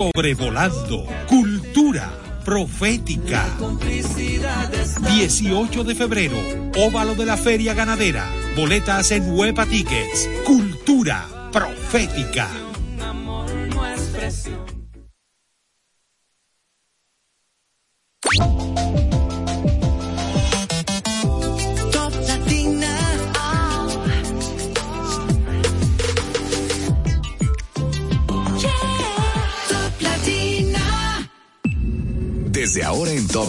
Sobrevolando. Cultura profética. 18 de febrero. Óvalo de la Feria Ganadera. Boletas en Huepa Tickets. Cultura profética.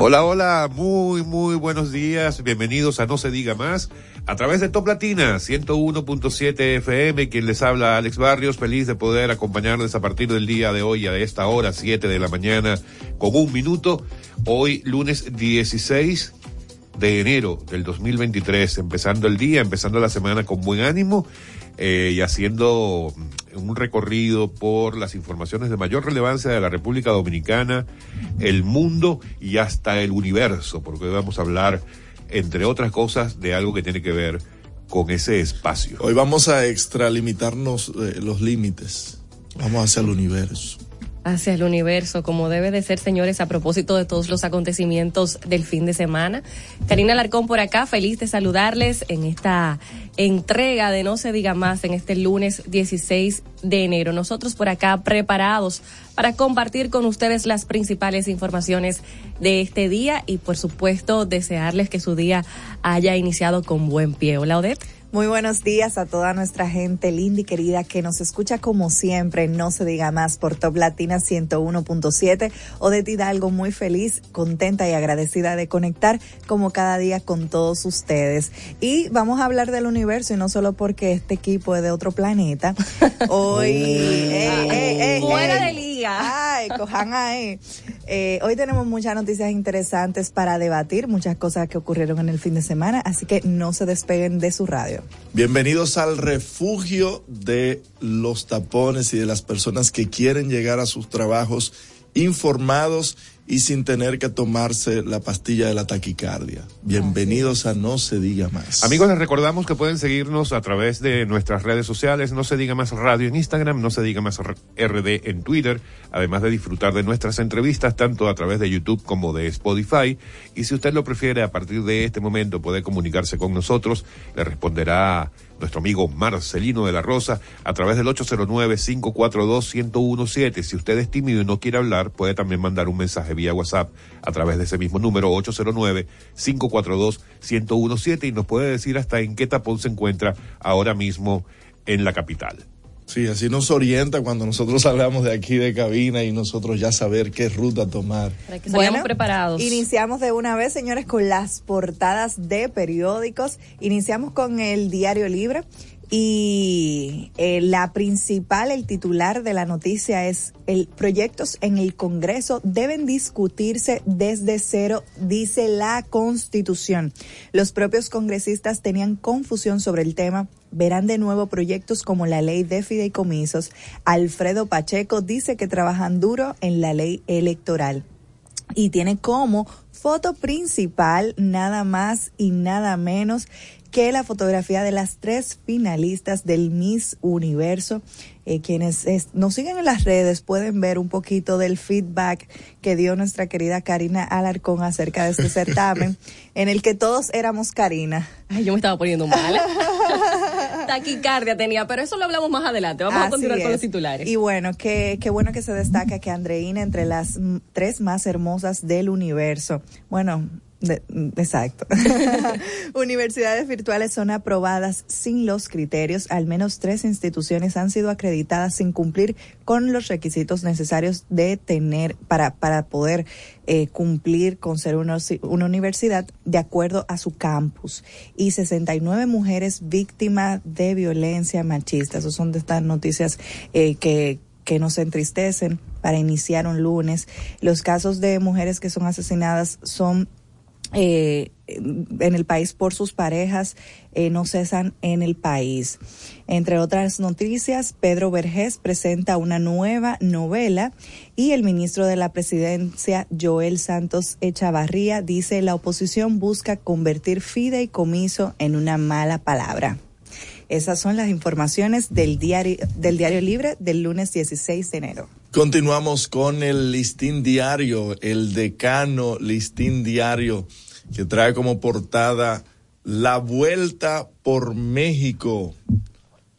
Hola, hola, muy, muy buenos días. Bienvenidos a No se diga más. A través de Top Latina 101.7 FM, quien les habla Alex Barrios, feliz de poder acompañarles a partir del día de hoy a esta hora, 7 de la mañana, con un minuto. Hoy, lunes 16 de enero del 2023, empezando el día, empezando la semana con buen ánimo eh, y haciendo un recorrido por las informaciones de mayor relevancia de la República Dominicana, el mundo y hasta el universo, porque hoy vamos a hablar, entre otras cosas, de algo que tiene que ver con ese espacio. Hoy vamos a extralimitarnos eh, los límites. Vamos hacia el universo hacia el universo, como debe de ser, señores, a propósito de todos los acontecimientos del fin de semana. Karina Larcón por acá, feliz de saludarles en esta entrega de No se diga más en este lunes 16 de enero. Nosotros por acá preparados para compartir con ustedes las principales informaciones de este día y por supuesto desearles que su día haya iniciado con buen pie. Hola Odette. Muy buenos días a toda nuestra gente linda y querida que nos escucha como siempre, no se diga más por Top Latina 101.7. Odette Hidalgo muy feliz, contenta y agradecida de conectar como cada día con todos ustedes. Y vamos a hablar del universo y no solo porque este equipo es de otro planeta. Hoy... Fuera de liga. Ay, cojan ahí. Eh, hoy tenemos muchas noticias interesantes para debatir, muchas cosas que ocurrieron en el fin de semana, así que no se despeguen de su radio. Bienvenidos al refugio de los tapones y de las personas que quieren llegar a sus trabajos informados y sin tener que tomarse la pastilla de la taquicardia. Bienvenidos a No se diga más. Amigos, les recordamos que pueden seguirnos a través de nuestras redes sociales, No se diga más radio en Instagram, No se diga más RD en Twitter, además de disfrutar de nuestras entrevistas tanto a través de YouTube como de Spotify. Y si usted lo prefiere, a partir de este momento puede comunicarse con nosotros, le responderá nuestro amigo Marcelino de la Rosa, a través del 809-542-1017. Si usted es tímido y no quiere hablar, puede también mandar un mensaje vía WhatsApp a través de ese mismo número, 809-542-1017, y nos puede decir hasta en qué tapón se encuentra ahora mismo en la capital. Sí, así nos orienta cuando nosotros hablamos de aquí de cabina y nosotros ya saber qué ruta tomar. Para que bueno, preparados. Iniciamos de una vez, señores, con las portadas de periódicos. Iniciamos con el Diario Libre. Y eh, la principal, el titular de la noticia es el proyectos en el Congreso deben discutirse desde cero, dice la Constitución. Los propios congresistas tenían confusión sobre el tema. Verán de nuevo proyectos como la ley de fideicomisos. Alfredo Pacheco dice que trabajan duro en la ley electoral y tiene como foto principal nada más y nada menos que la fotografía de las tres finalistas del Miss Universo. Eh, quienes nos siguen en las redes pueden ver un poquito del feedback que dio nuestra querida Karina Alarcón acerca de este certamen, en el que todos éramos Karina. Ay, yo me estaba poniendo mal. Taquicardia tenía, pero eso lo hablamos más adelante. Vamos a continuar con los titulares. Y bueno, qué, qué bueno que se destaca que Andreina entre las tres más hermosas del universo. Bueno, exacto. Universidades virtuales son aprobadas sin los criterios. Al menos tres instituciones han sido acreditadas sin cumplir con los requisitos necesarios de tener para, para poder eh, cumplir con ser una, una, universidad de acuerdo a su campus. Y 69 mujeres víctimas de violencia machista. Esas son de estas noticias eh, que, que nos entristecen para iniciar un lunes. Los casos de mujeres que son asesinadas son eh, en el país por sus parejas eh, no cesan en el país. Entre otras noticias, Pedro Vergés presenta una nueva novela y el ministro de la Presidencia, Joel Santos Echavarría, dice la oposición busca convertir fideicomiso en una mala palabra. Esas son las informaciones del diario, del diario Libre del lunes 16 de enero. Continuamos con el listín diario, el decano listín diario, que trae como portada La Vuelta por México,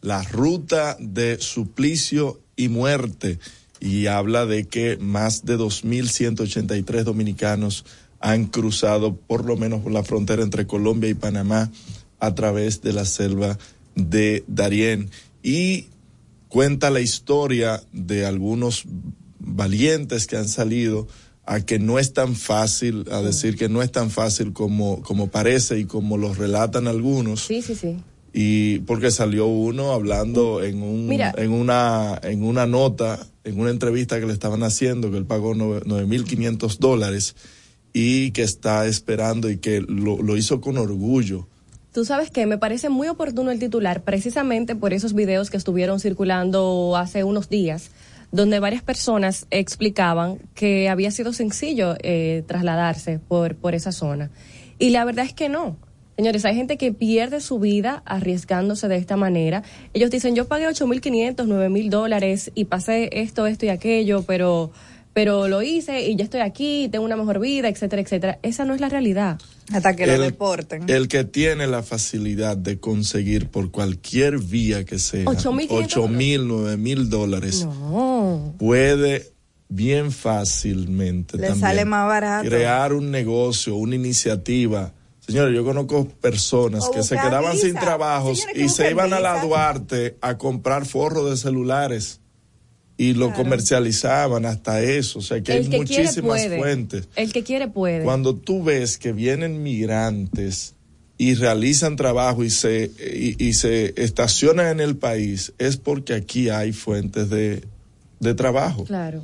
la ruta de suplicio y muerte. Y habla de que más de 2.183 dominicanos han cruzado por lo menos la frontera entre Colombia y Panamá a través de la selva de Darién y cuenta la historia de algunos valientes que han salido a que no es tan fácil, a decir que no es tan fácil como, como parece y como lo relatan algunos. Sí, sí, sí. Y porque salió uno hablando en un, en una, en una nota, en una entrevista que le estaban haciendo, que él pagó nueve mil quinientos dólares y que está esperando y que lo, lo hizo con orgullo Tú sabes que me parece muy oportuno el titular, precisamente por esos videos que estuvieron circulando hace unos días, donde varias personas explicaban que había sido sencillo eh, trasladarse por, por esa zona. Y la verdad es que no. Señores, hay gente que pierde su vida arriesgándose de esta manera. Ellos dicen, yo pagué 8.500, 9.000 dólares y pasé esto, esto y aquello, pero pero lo hice y ya estoy aquí, tengo una mejor vida, etcétera, etcétera. Esa no es la realidad. Hasta que lo deporten. El que tiene la facilidad de conseguir por cualquier vía que sea 8 mil, 9 mil dólares, puede bien fácilmente Le sale más barato. crear un negocio, una iniciativa. Señores, yo conozco personas que se quedaban sin trabajos y se iban a la Duarte a comprar forros de celulares y lo comercializaban hasta eso. O sea que hay muchísimas fuentes. El que quiere puede. Cuando tú ves que vienen migrantes y realizan trabajo y se, y, se estacionan en el país, es porque aquí hay fuentes de, trabajo. Claro.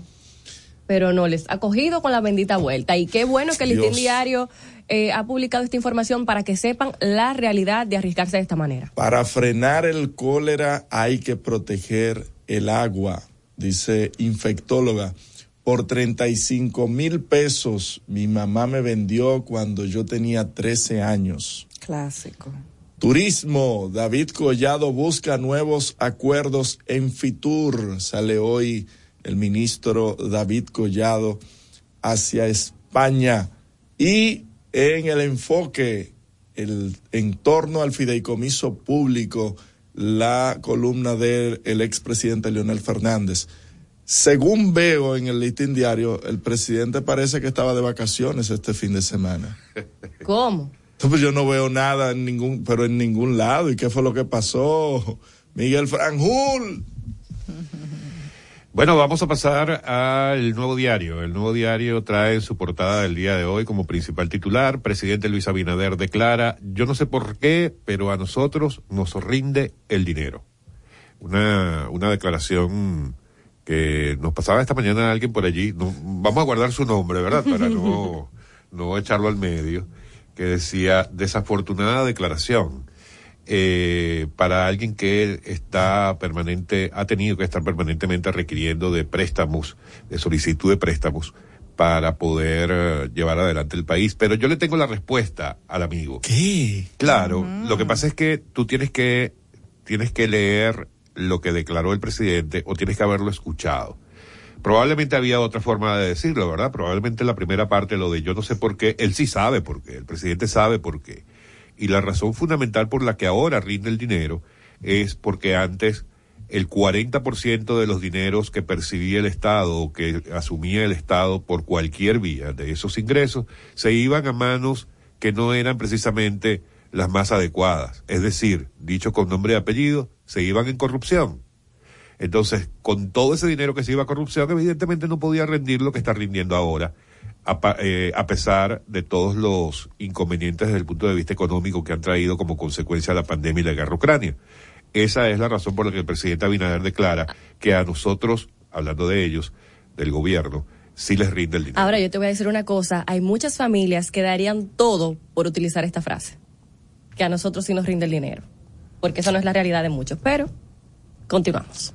Pero no les ha cogido con la bendita vuelta. Y qué bueno que el Listín Diario eh, ha publicado esta información para que sepan la realidad de arriesgarse de esta manera. Para frenar el cólera hay que proteger el agua dice infectóloga, por 35 mil pesos mi mamá me vendió cuando yo tenía 13 años. Clásico. Turismo, David Collado busca nuevos acuerdos en Fitur. Sale hoy el ministro David Collado hacia España. Y en el enfoque, el en torno al fideicomiso público, la columna del el expresidente Leonel Fernández. Según veo en el listín diario, el presidente parece que estaba de vacaciones este fin de semana. ¿Cómo? Entonces yo no veo nada en ningún, pero en ningún lado. ¿Y qué fue lo que pasó? Miguel Franjul. Bueno, vamos a pasar al nuevo diario. El nuevo diario trae en su portada del día de hoy como principal titular, presidente Luis Abinader declara, yo no sé por qué, pero a nosotros nos rinde el dinero. Una, una declaración que nos pasaba esta mañana alguien por allí, no, vamos a guardar su nombre, ¿verdad? Para no, no echarlo al medio, que decía, desafortunada declaración eh, para alguien que está permanente, ha tenido que estar permanentemente requiriendo de préstamos, de solicitud de préstamos para poder eh, llevar adelante el país. Pero yo le tengo la respuesta al amigo. ¿Qué? Claro, lo que pasa es que tú tienes que, tienes que leer lo que declaró el presidente o tienes que haberlo escuchado. Probablemente había otra forma de decirlo, ¿verdad? Probablemente la primera parte, lo de yo no sé por qué, él sí sabe por qué, el presidente sabe por qué y la razón fundamental por la que ahora rinde el dinero es porque antes el 40% de los dineros que percibía el Estado o que asumía el Estado por cualquier vía de esos ingresos se iban a manos que no eran precisamente las más adecuadas. Es decir, dicho con nombre y apellido, se iban en corrupción. Entonces, con todo ese dinero que se iba a corrupción, evidentemente no podía rendir lo que está rindiendo ahora eh, a, pesar de todos los inconvenientes desde el punto de vista económico que han traído como consecuencia la pandemia y la guerra ucrania. Esa es la razón por la que el presidente Abinader declara que a nosotros, hablando de ellos, del gobierno, sí les rinde el dinero. Ahora yo te voy a decir una cosa, hay muchas familias que darían todo por utilizar esta frase, que a nosotros sí nos rinde el dinero, porque eso no es la realidad de muchos, pero continuamos.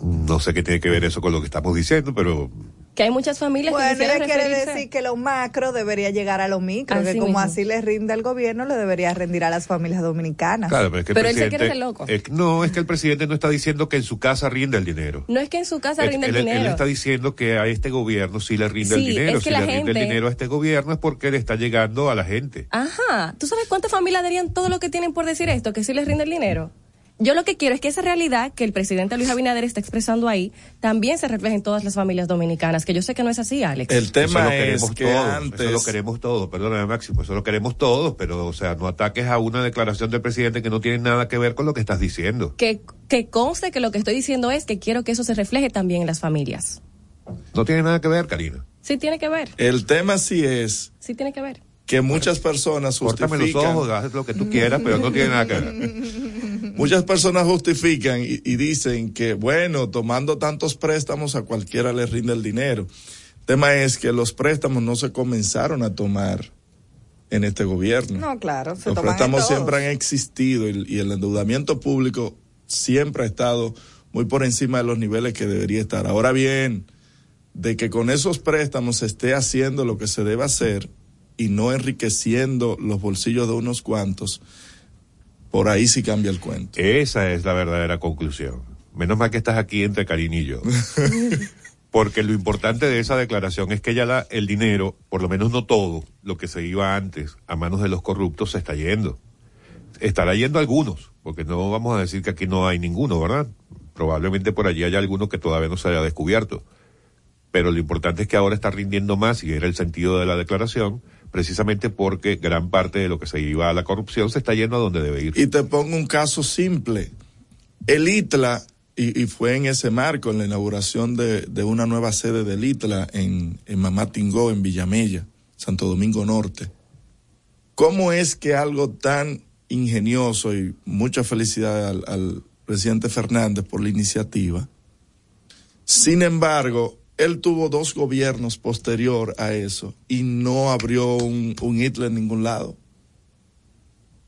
No sé qué tiene que ver eso con lo que estamos diciendo, pero que hay muchas familias bueno, que quisieran ella quiere referirse- decir que lo macro debería llegar a lo micro, Así que como mismo. así le rinde al gobierno, le debería rendir a las familias dominicanas. claro, pero es que el Pero él se quiere ser loco. es- no, es que el presidente no está diciendo que en su casa rinde el dinero. No es que en su casa Él- rinde el él, él dinero. está diciendo que a este gobierno sí le rinde el Sí, dinero. es que si la le rinde el gente- dinero a este gobierno es porque le está llegando a la gente. Ajá. ¿Tú sabes cuántas familias darían todo lo que tienen por decir esto? Que sí les rinde el dinero. Yo lo que quiero es que esa realidad que el presidente Luis Abinader está expresando ahí también se refleje en todas las familias dominicanas, que yo sé que no es así, Alex. El eso tema lo es queremos que todos, antes eso lo queremos todos, perdóname Máximo, eso lo queremos todos, pero o sea, no ataques a una declaración del presidente que no tiene nada que ver con lo que estás diciendo. Que, que conste que lo que estoy diciendo es que quiero que eso se refleje también en las familias. No tiene nada que ver, Karina. Sí tiene que ver, el tema sí es sí tiene que ver. Que muchas personas Córtame los justifican ojos, haz lo que tú quieras, pero no tiene nada que ver. muchas personas justifican y, y dicen que bueno tomando tantos préstamos a cualquiera le rinde el dinero el tema es que los préstamos no se comenzaron a tomar en este gobierno No, claro, se los préstamos todos. siempre han existido y, y el endeudamiento público siempre ha estado muy por encima de los niveles que debería estar. Ahora bien, de que con esos préstamos se esté haciendo lo que se debe hacer y no enriqueciendo los bolsillos de unos cuantos, por ahí sí cambia el cuento. Esa es la verdadera conclusión. Menos mal que estás aquí entre Karina y yo. Porque lo importante de esa declaración es que ya la, el dinero, por lo menos no todo, lo que se iba antes a manos de los corruptos, se está yendo. Estará yendo algunos, porque no vamos a decir que aquí no hay ninguno, ¿verdad? Probablemente por allí haya alguno que todavía no se haya descubierto. Pero lo importante es que ahora está rindiendo más, y era el sentido de la declaración, precisamente porque gran parte de lo que se iba a la corrupción se está yendo a donde debe ir. Y te pongo un caso simple. El ITLA, y, fue en ese marco, en la inauguración de, una nueva sede del ITLA en, en Mamá Tingó, en Villamella, Santo Domingo Norte. ¿Cómo es que algo tan ingenioso y mucha felicidad al presidente Fernández por la iniciativa? Sin embargo, él tuvo dos gobiernos posterior a eso y no abrió un, un ITLA en ningún lado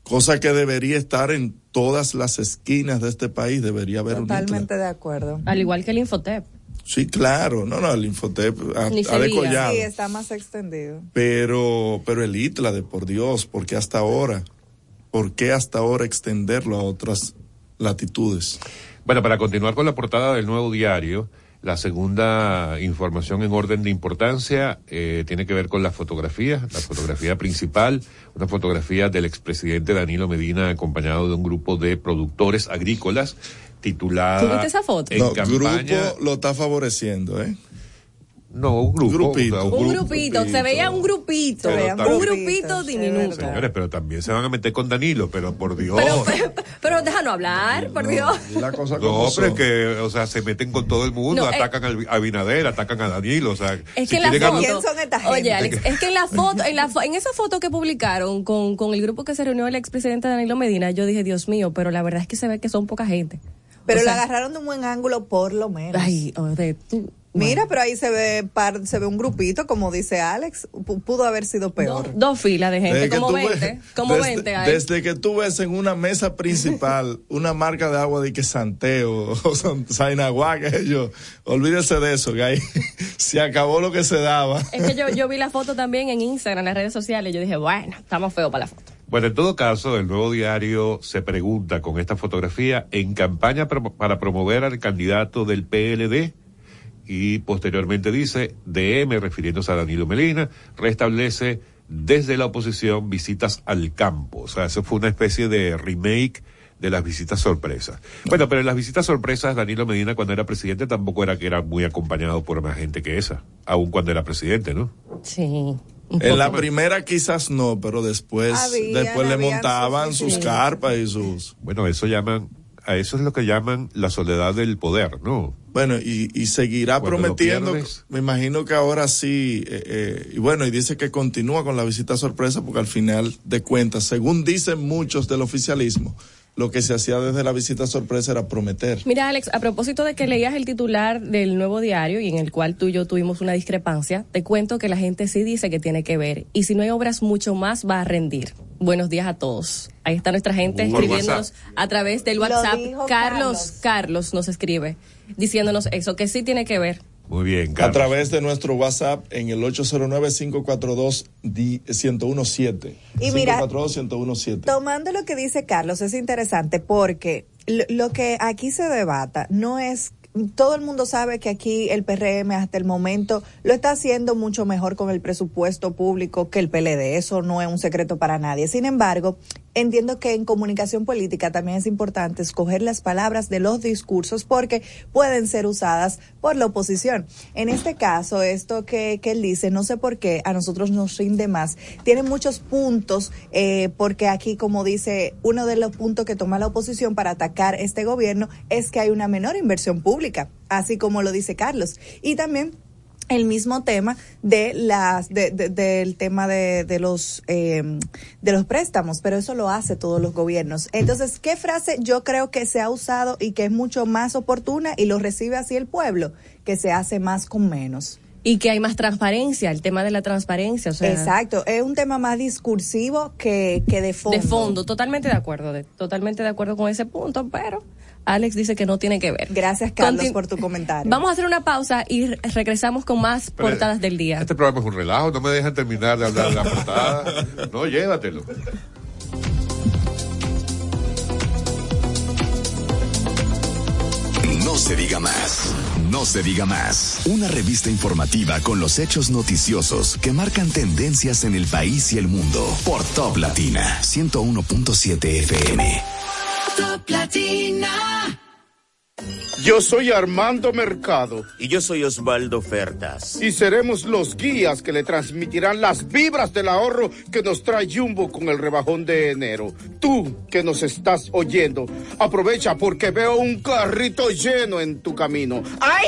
cosa que debería estar en todas las esquinas de este país, debería haber un Totalmente ITLA. de acuerdo. Al igual que el Infotep. Sí, claro, no, no, el Infotep ha, decollado. Sí, está más extendido. Pero, pero el ITLA, de por Dios, ¿por qué hasta ahora? ¿Por qué hasta ahora extenderlo a otras latitudes? Bueno, para continuar con la portada del nuevo diario, la segunda información en orden de importancia eh, tiene que ver con la fotografía, la fotografía principal, una fotografía del expresidente Danilo Medina acompañado de un grupo de productores agrícolas titulada... ¿Tú viste esa foto? En no, campaña, grupo lo está favoreciendo, ¿eh? No, un grupo. Grupito. o sea, Un grupito, se veía un grupito, veía un grupito, diminuto. Señores, pero también se van a meter con Danilo, pero por Dios. Pero, pero, pero déjanos hablar, por Dios. La cosa No, pero es que, o sea, se meten con todo el mundo, No, eh, atacan al- a Abinader, atacan a Danilo, o sea, Es si que en la foto, ¿Quién son esta gente? oye Alex, es que en la foto, en la fo- en esa foto que publicaron con, con el grupo que se reunió el expresidente Danilo Medina, yo dije, Dios mío, pero la verdad es que se ve que son poca gente. Pero O sea, agarraron de un buen ángulo por lo menos. Ay, oye, tú. Mira, pero ahí se ve par, se ve un grupito, como dice Alex. P- pudo haber sido peor. dos filas de gente, Desde como tú 20, ves- como desde, 20 hay. desde que tú ves en una mesa principal una marca de agua de que Santeo o San- Sainagua, que yo, olvídese de eso, que ahí se acabó lo que se daba. Es que yo, yo vi la foto también en Instagram, en las redes sociales, y yo dije, bueno, estamos feos para la foto. Bueno, en todo caso, el nuevo diario se pregunta con esta fotografía en campaña pro- para promover al candidato del PLD y posteriormente dice, DM, refiriéndose a Danilo Melina, restablece desde la oposición visitas al campo. O sea, eso fue una especie de remake de las visitas sorpresas. Bueno, pero en las visitas sorpresas, Danilo Medina cuando era presidente tampoco era que era muy acompañado por más gente que esa, aun cuando era presidente, ¿no? Sí. En la primera quizás no, pero después, Habían- después le montaban sus- sus sí. carpas y sus... Bueno, eso llaman, a eso es lo que llaman la soledad del poder, ¿no? Bueno, y, y seguirá Cuando prometiendo, me imagino que ahora sí, eh, eh, y bueno, y dice que continúa con la visita sorpresa porque al final de cuentas, según dicen muchos del oficialismo, lo que se hacía desde la visita sorpresa era prometer. Mira, Alex, a propósito de que leías el titular del nuevo diario y en el cual tú y yo tuvimos una discrepancia, te cuento que la gente sí dice que tiene que ver. Y si no hay obras, mucho más va a rendir. Buenos días a todos. Ahí está nuestra gente Por escribiéndonos WhatsApp. a través del WhatsApp. Carlos. Carlos nos escribe diciéndonos eso, que sí tiene que ver. Muy bien, A Carlos. través de nuestro WhatsApp en el 809-542-1017. Y mira, 542-1017. Tomando lo que dice Carlos, es interesante porque lo que aquí se debata no es todo el mundo sabe que aquí el PRM hasta el momento lo está haciendo mucho mejor con el presupuesto público que el PLD. Eso no es un secreto para nadie. Sin embargo, entiendo que en comunicación política también es importante escoger las palabras de los discursos porque pueden ser usadas por la oposición. En este caso, esto que, él dice, no sé por qué a nosotros nos rinde más. Tiene muchos puntos eh, porque aquí, como dice, uno de los puntos que toma la oposición para atacar este gobierno es que hay una menor inversión pública, así como lo dice Carlos. Y también el mismo tema de las de, de- del tema de, de los eh, de los préstamos pero eso lo hace todos los gobiernos entonces qué frase yo creo que se ha usado y que es mucho más oportuna y lo recibe así el pueblo que se hace más con menos Y que hay más transparencia, el tema de la transparencia. O sea, exacto es un tema más discursivo que, que de fondo De fondo, totalmente de acuerdo, de- totalmente de acuerdo con ese punto, pero Alex dice que no tiene que ver. gracias Carlos Contin- por tu comentario Vamos a hacer una pausa y re- regresamos con más Pero, portadas del día. Este programa es un relajo, no me dejan terminar de hablar de la portada. No, llévatelo. No se diga más. No se diga más. Una revista informativa con los hechos noticiosos que marcan tendencias en el país y el mundo. Por Top Latina 101.7 FM. Yo soy Armando Mercado Y yo soy Osvaldo Fertas. y seremos los guías que le transmitirán las vibras del ahorro que nos trae Jumbo con el rebajón de enero. Tú que nos estás oyendo, aprovecha porque veo un carrito lleno en tu camino. ¡Ay!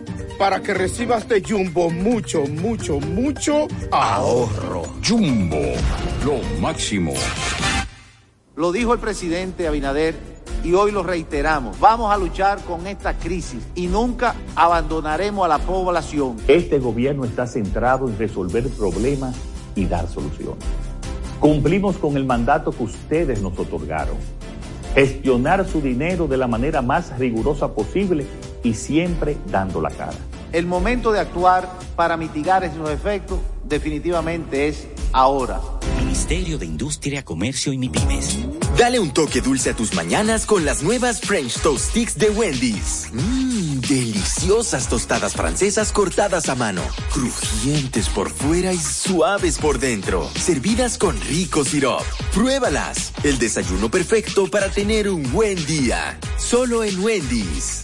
Para que recibas de Jumbo mucho, mucho, mucho ahorro. Jumbo, lo máximo. Lo dijo el presidente Abinader y hoy lo reiteramos. Vamos a luchar con esta crisis y nunca abandonaremos a la población. Este gobierno está centrado en resolver problemas y dar soluciones. Cumplimos con el mandato que ustedes nos otorgaron. Gestionar su dinero de la manera más rigurosa posible y siempre dando la cara. El momento de actuar para mitigar esos efectos definitivamente es ahora. Ministerio de Industria, Comercio y MIPIMES. Dale un toque dulce a tus mañanas con las nuevas French Toast Sticks de Wendy's. Mmm, deliciosas tostadas francesas cortadas a mano, crujientes por fuera y suaves por dentro, servidas con rico sirop. Pruébalas. El desayuno perfecto para tener un buen día. Solo en Wendy's.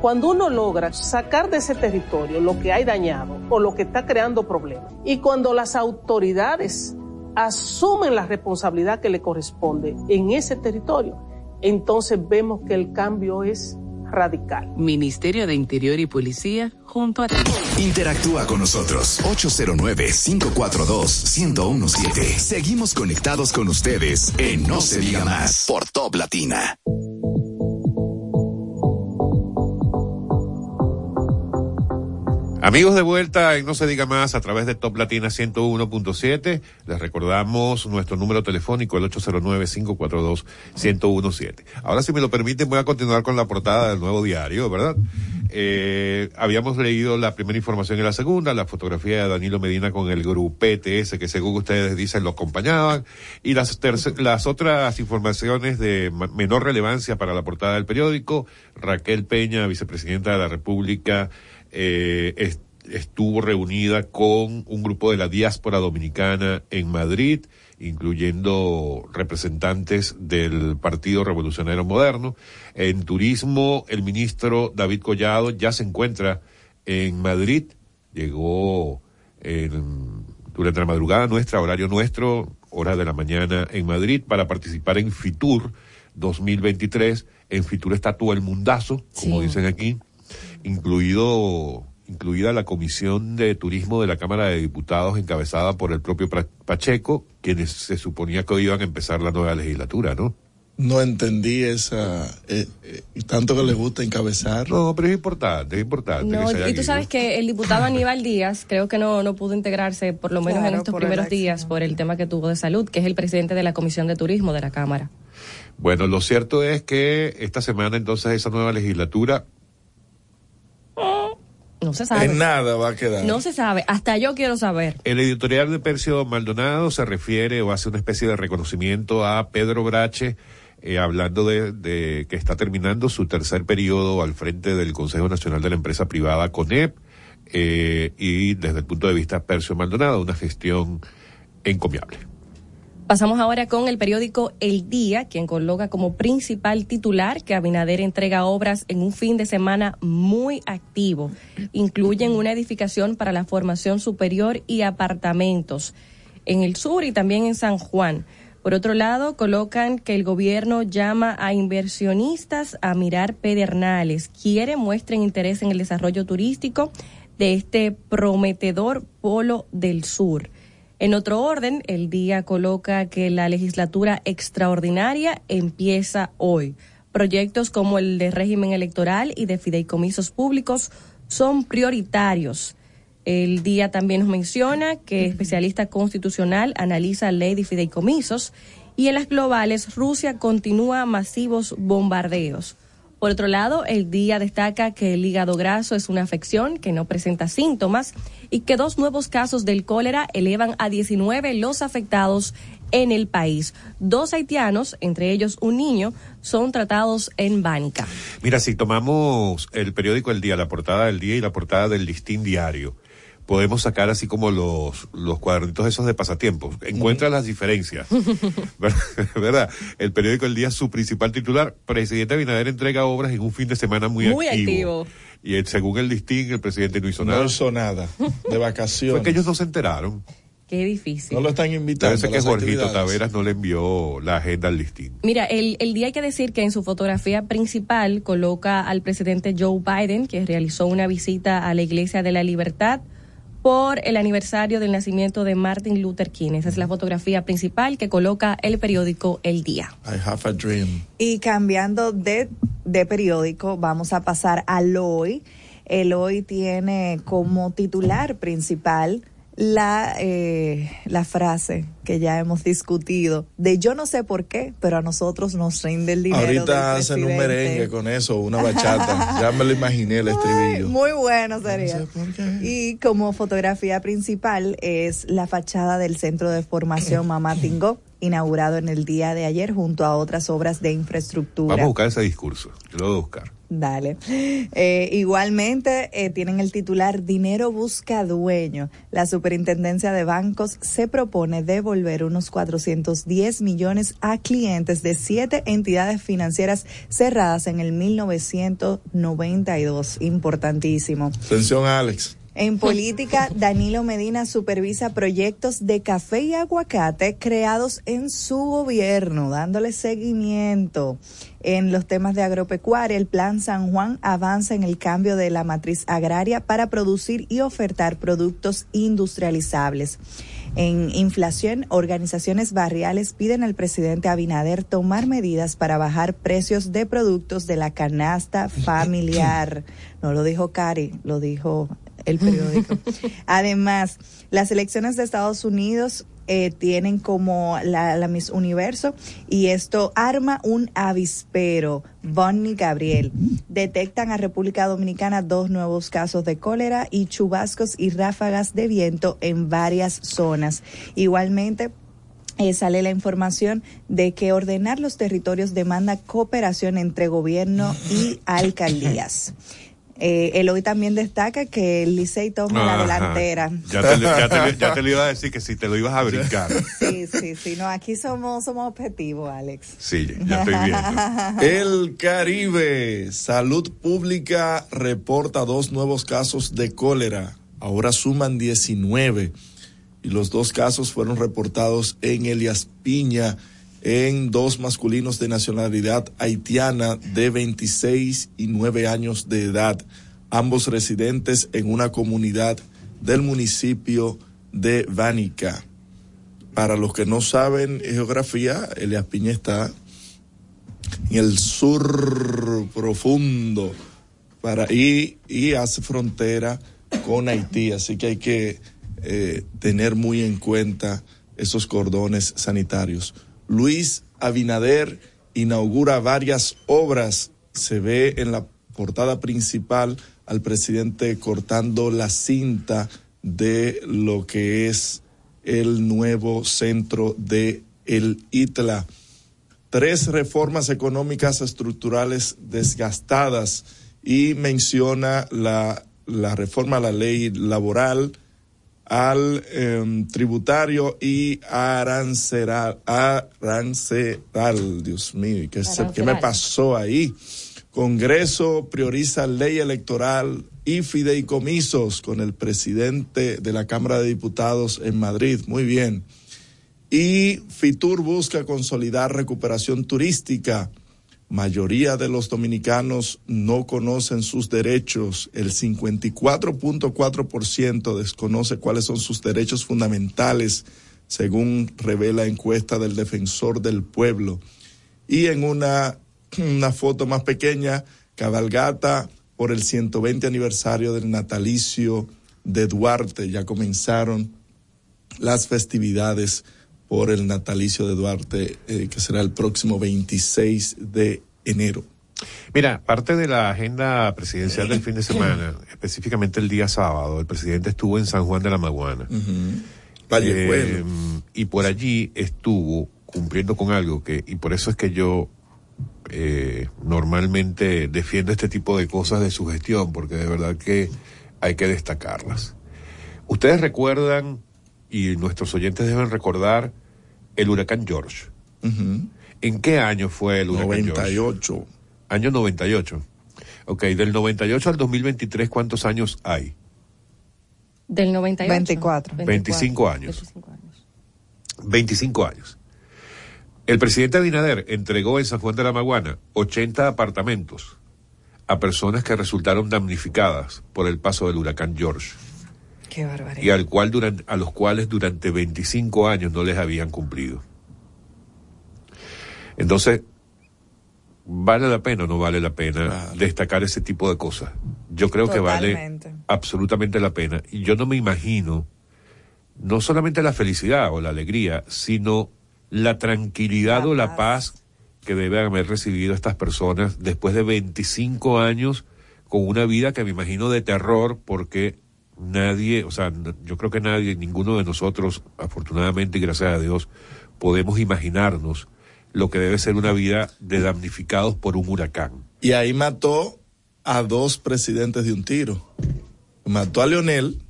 Cuando uno logra sacar de ese territorio lo que hay dañado o lo que está creando problemas, y cuando las autoridades asumen la responsabilidad que le corresponde en ese territorio, entonces vemos que el cambio es radical. Ministerio de Interior y Policía junto a ti. Interactúa con nosotros 809-542-1017. Seguimos conectados con ustedes en No se diga más por Top Latina. Amigos de vuelta en No se diga más a través de Top Latina 101.7. Les recordamos nuestro número telefónico, el 809-542-1017. Ahora, si me lo permiten, voy a continuar con la portada del nuevo diario, ¿verdad? Eh, habíamos leído la primera información y la segunda, la fotografía de Danilo Medina con el grupete ese que según ustedes dicen lo acompañaban, y las, las otras informaciones de menor relevancia para la portada del periódico, Raquel Peña, vicepresidenta de la República, eh, estuvo reunida con un grupo de la diáspora dominicana en Madrid, incluyendo representantes del Partido Revolucionario Moderno. En turismo, el ministro David Collado ya se encuentra en Madrid, llegó durante la madrugada nuestra, horario nuestro, hora de la mañana en Madrid, para participar en FITUR 2023. En FITUR está todo el mundazo, como dicen aquí, incluido incluida la Comisión de Turismo de la Cámara de Diputados encabezada por el propio Pacheco, quienes se suponía que hoy iban a empezar la nueva legislatura, ¿no? No entendí esa, eh, eh, tanto que le gusta encabezar. No, pero es importante, es importante. y tú sabes que el diputado Aníbal Díaz creo que no, no pudo integrarse, por lo menos en estos primeros días, por el tema que tuvo de salud, que es el presidente de la Comisión de Turismo de la Cámara. Bueno, lo cierto es que esta semana entonces esa nueva legislatura no se sabe. En nada va a quedar. No se sabe. Hasta yo quiero saber. El editorial de Percio Maldonado se refiere o hace una especie de reconocimiento a Pedro Brache, eh, hablando de, que está terminando su tercer periodo al frente del Consejo Nacional de la Empresa Privada CONEP, eh, y desde el punto de vista Percio Maldonado, una gestión encomiable. Pasamos ahora con el periódico El Día, quien coloca como principal titular que Abinader entrega obras en un fin de semana muy activo. Incluyen una edificación para la formación superior y apartamentos en el sur y también en San Juan. Por otro lado, colocan que el gobierno llama a inversionistas a mirar pedernales. Quiere muestren interés en el desarrollo turístico de este prometedor polo del sur. En otro orden, el día coloca que la legislatura extraordinaria empieza hoy. Proyectos como el de régimen electoral y de fideicomisos públicos son prioritarios. El día también nos menciona que especialista constitucional analiza ley de fideicomisos y en las globales Rusia continúa masivos bombardeos. Por otro lado, el día destaca que el hígado graso es una afección que no presenta síntomas y que dos nuevos casos del cólera elevan a 19 los afectados en el país. Dos haitianos, entre ellos un niño, son tratados en Bánica. Mira, si tomamos el periódico El Día, la portada del día y la portada del listín diario, podemos sacar así como los, los cuadernitos esos de pasatiempos. Encuentra las diferencias. ¿Verdad? El periódico El Día, su principal titular, presidente Abinader entrega obras en un fin de semana muy, muy activo. Y según el listín, el presidente no hizo nada. No hizo nada. De vacaciones. Fue que ellos no se enteraron. Qué difícil. No lo están invitando. Parece que Jorgito Taveras no le envió la agenda al listín. Mira, el, el día hay que decir que en su fotografía principal coloca al presidente Joe Biden, que realizó una visita a la Iglesia de la Libertad por el aniversario del nacimiento de Martin Luther King. Esa es la fotografía principal que coloca el periódico El Día. I have a dream. Y cambiando de, de periódico, vamos a pasar al hoy. El hoy tiene como titular principal la, eh, la frase que ya hemos discutido de yo no sé por qué, pero a nosotros nos rinde el dinero. Ahorita hacen un merengue con eso, una bachata. ya me lo imaginé el estribillo. muy bueno sería. Y como fotografía principal es la fachada del Centro de Formación Mamá Tingo inaugurado en el día de ayer junto a otras obras de infraestructura. Vamos a buscar ese discurso, yo lo voy a buscar. Dale. Eh, igualmente eh, tienen el titular Dinero busca dueño. La superintendencia de bancos se propone devolver unos 410 millones a clientes de siete entidades financieras cerradas en el 1992. Importantísimo. Atención, Alex. En política, Danilo Medina supervisa proyectos de café y aguacate creados en su gobierno, dándole seguimiento. En los temas de agropecuaria, el Plan San Juan avanza en el cambio de la matriz agraria para producir y ofertar productos industrializables. En inflación, organizaciones barriales piden al presidente Abinader tomar medidas para bajar precios de productos de la canasta familiar. No lo dijo Cari, lo dijo el periódico. Además, las elecciones de Estados Unidos eh, tienen como la, la Miss Universo y esto arma un avispero. Bonnie Gabriel. Detectan a República Dominicana dos nuevos casos de cólera y chubascos y ráfagas de viento en varias zonas. Igualmente, eh, sale la información de que ordenar los territorios demanda cooperación entre gobierno y alcaldías. Eh, Eloy también destaca que el Licey toma la delantera. Ya te, ya, te, ya te lo iba a decir que si te lo ibas a brincar. Sí, sí, sí, no, aquí somos, somos objetivos, Alex. Sí, ya estoy viendo. El Caribe. Salud Pública reporta dos nuevos casos de cólera. Ahora suman 19. Y los dos casos fueron reportados en Elias Piña, en dos masculinos de nacionalidad haitiana de 26 y 9 años de edad, ambos residentes en una comunidad del municipio de Vánica. Para los que no saben geografía, Elias Piña está en el sur profundo para y, y hace frontera con Haití, así que hay que eh, tener muy en cuenta esos cordones sanitarios. Luis Abinader inaugura varias obras, se ve en la portada principal al presidente cortando la cinta de lo que es el nuevo centro de el ITLA. Tres reformas económicas estructurales desgastadas. Y menciona la, la reforma a la ley laboral, al em, tributario y aranceral, aranceral, Dios mío, ¿qué, ¿qué me pasó ahí? Congreso prioriza ley electoral y fideicomisos con el presidente de la Cámara de Diputados en Madrid. Muy bien. Y Fitur busca consolidar recuperación turística. Mayoría de los dominicanos no conocen sus derechos. El 54.4% desconoce cuáles son sus derechos fundamentales, según revela encuesta del Defensor del Pueblo. Y en una, una foto más pequeña, cabalgata por el 120 aniversario del natalicio de Duarte. Ya comenzaron las festividades por el natalicio de Duarte, eh, que será el próximo 26 de enero. Mira, parte de la agenda presidencial del fin de semana, específicamente el día sábado, el presidente estuvo en San Juan de la Maguana. Vallejuelo. Eh, y por allí estuvo cumpliendo con algo que, y por eso es que yo eh, normalmente defiendo este tipo de cosas de su gestión, porque de verdad que hay que destacarlas. Ustedes recuerdan, y nuestros oyentes deben recordar, el huracán George. ¿En qué año fue el huracán 98. George? Año 98. Ok, del 98 al 2023, ¿cuántos años hay? Del 98. 24. 25 años. 25 años. El presidente Abinader entregó en San Juan de la Maguana 80 apartamentos a personas que resultaron damnificadas por el paso del huracán George Qué barbaridad. y al cual duran- a los cuales durante 25 años no les habían cumplido. Entonces, ¿vale la pena o no vale la pena destacar ese tipo de cosas? Yo creo que vale absolutamente la pena. Y yo no me imagino no solamente la felicidad o la alegría, sino la tranquilidad o la paz que deben haber recibido estas personas después de 25 años con una vida que me imagino de terror porque nadie, o sea, yo creo que nadie, ninguno de nosotros, afortunadamente y gracias a Dios, podemos imaginarnos lo que debe ser una vida de damnificados por un huracán. Y ahí mató a dos presidentes de un tiro. Mató a Leonel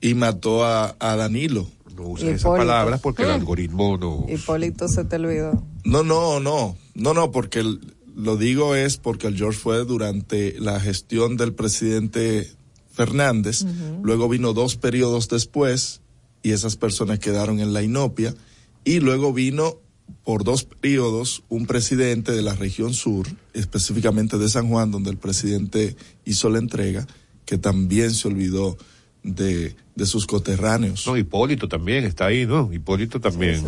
y mató a, a Danilo. No uses esas palabras porque el algoritmo no... Hipólito se te olvidó. No, no, no, no, no, porque el- lo digo es porque el George fue durante la gestión del presidente Fernández, luego vino dos periodos después y esas personas quedaron en la inopia y luego vino por dos periodos un presidente de la región sur, específicamente de San Juan, donde el presidente hizo la entrega, que también se olvidó de, de sus coterráneos. No, Hipólito también está ahí, ¿no? Hipólito también.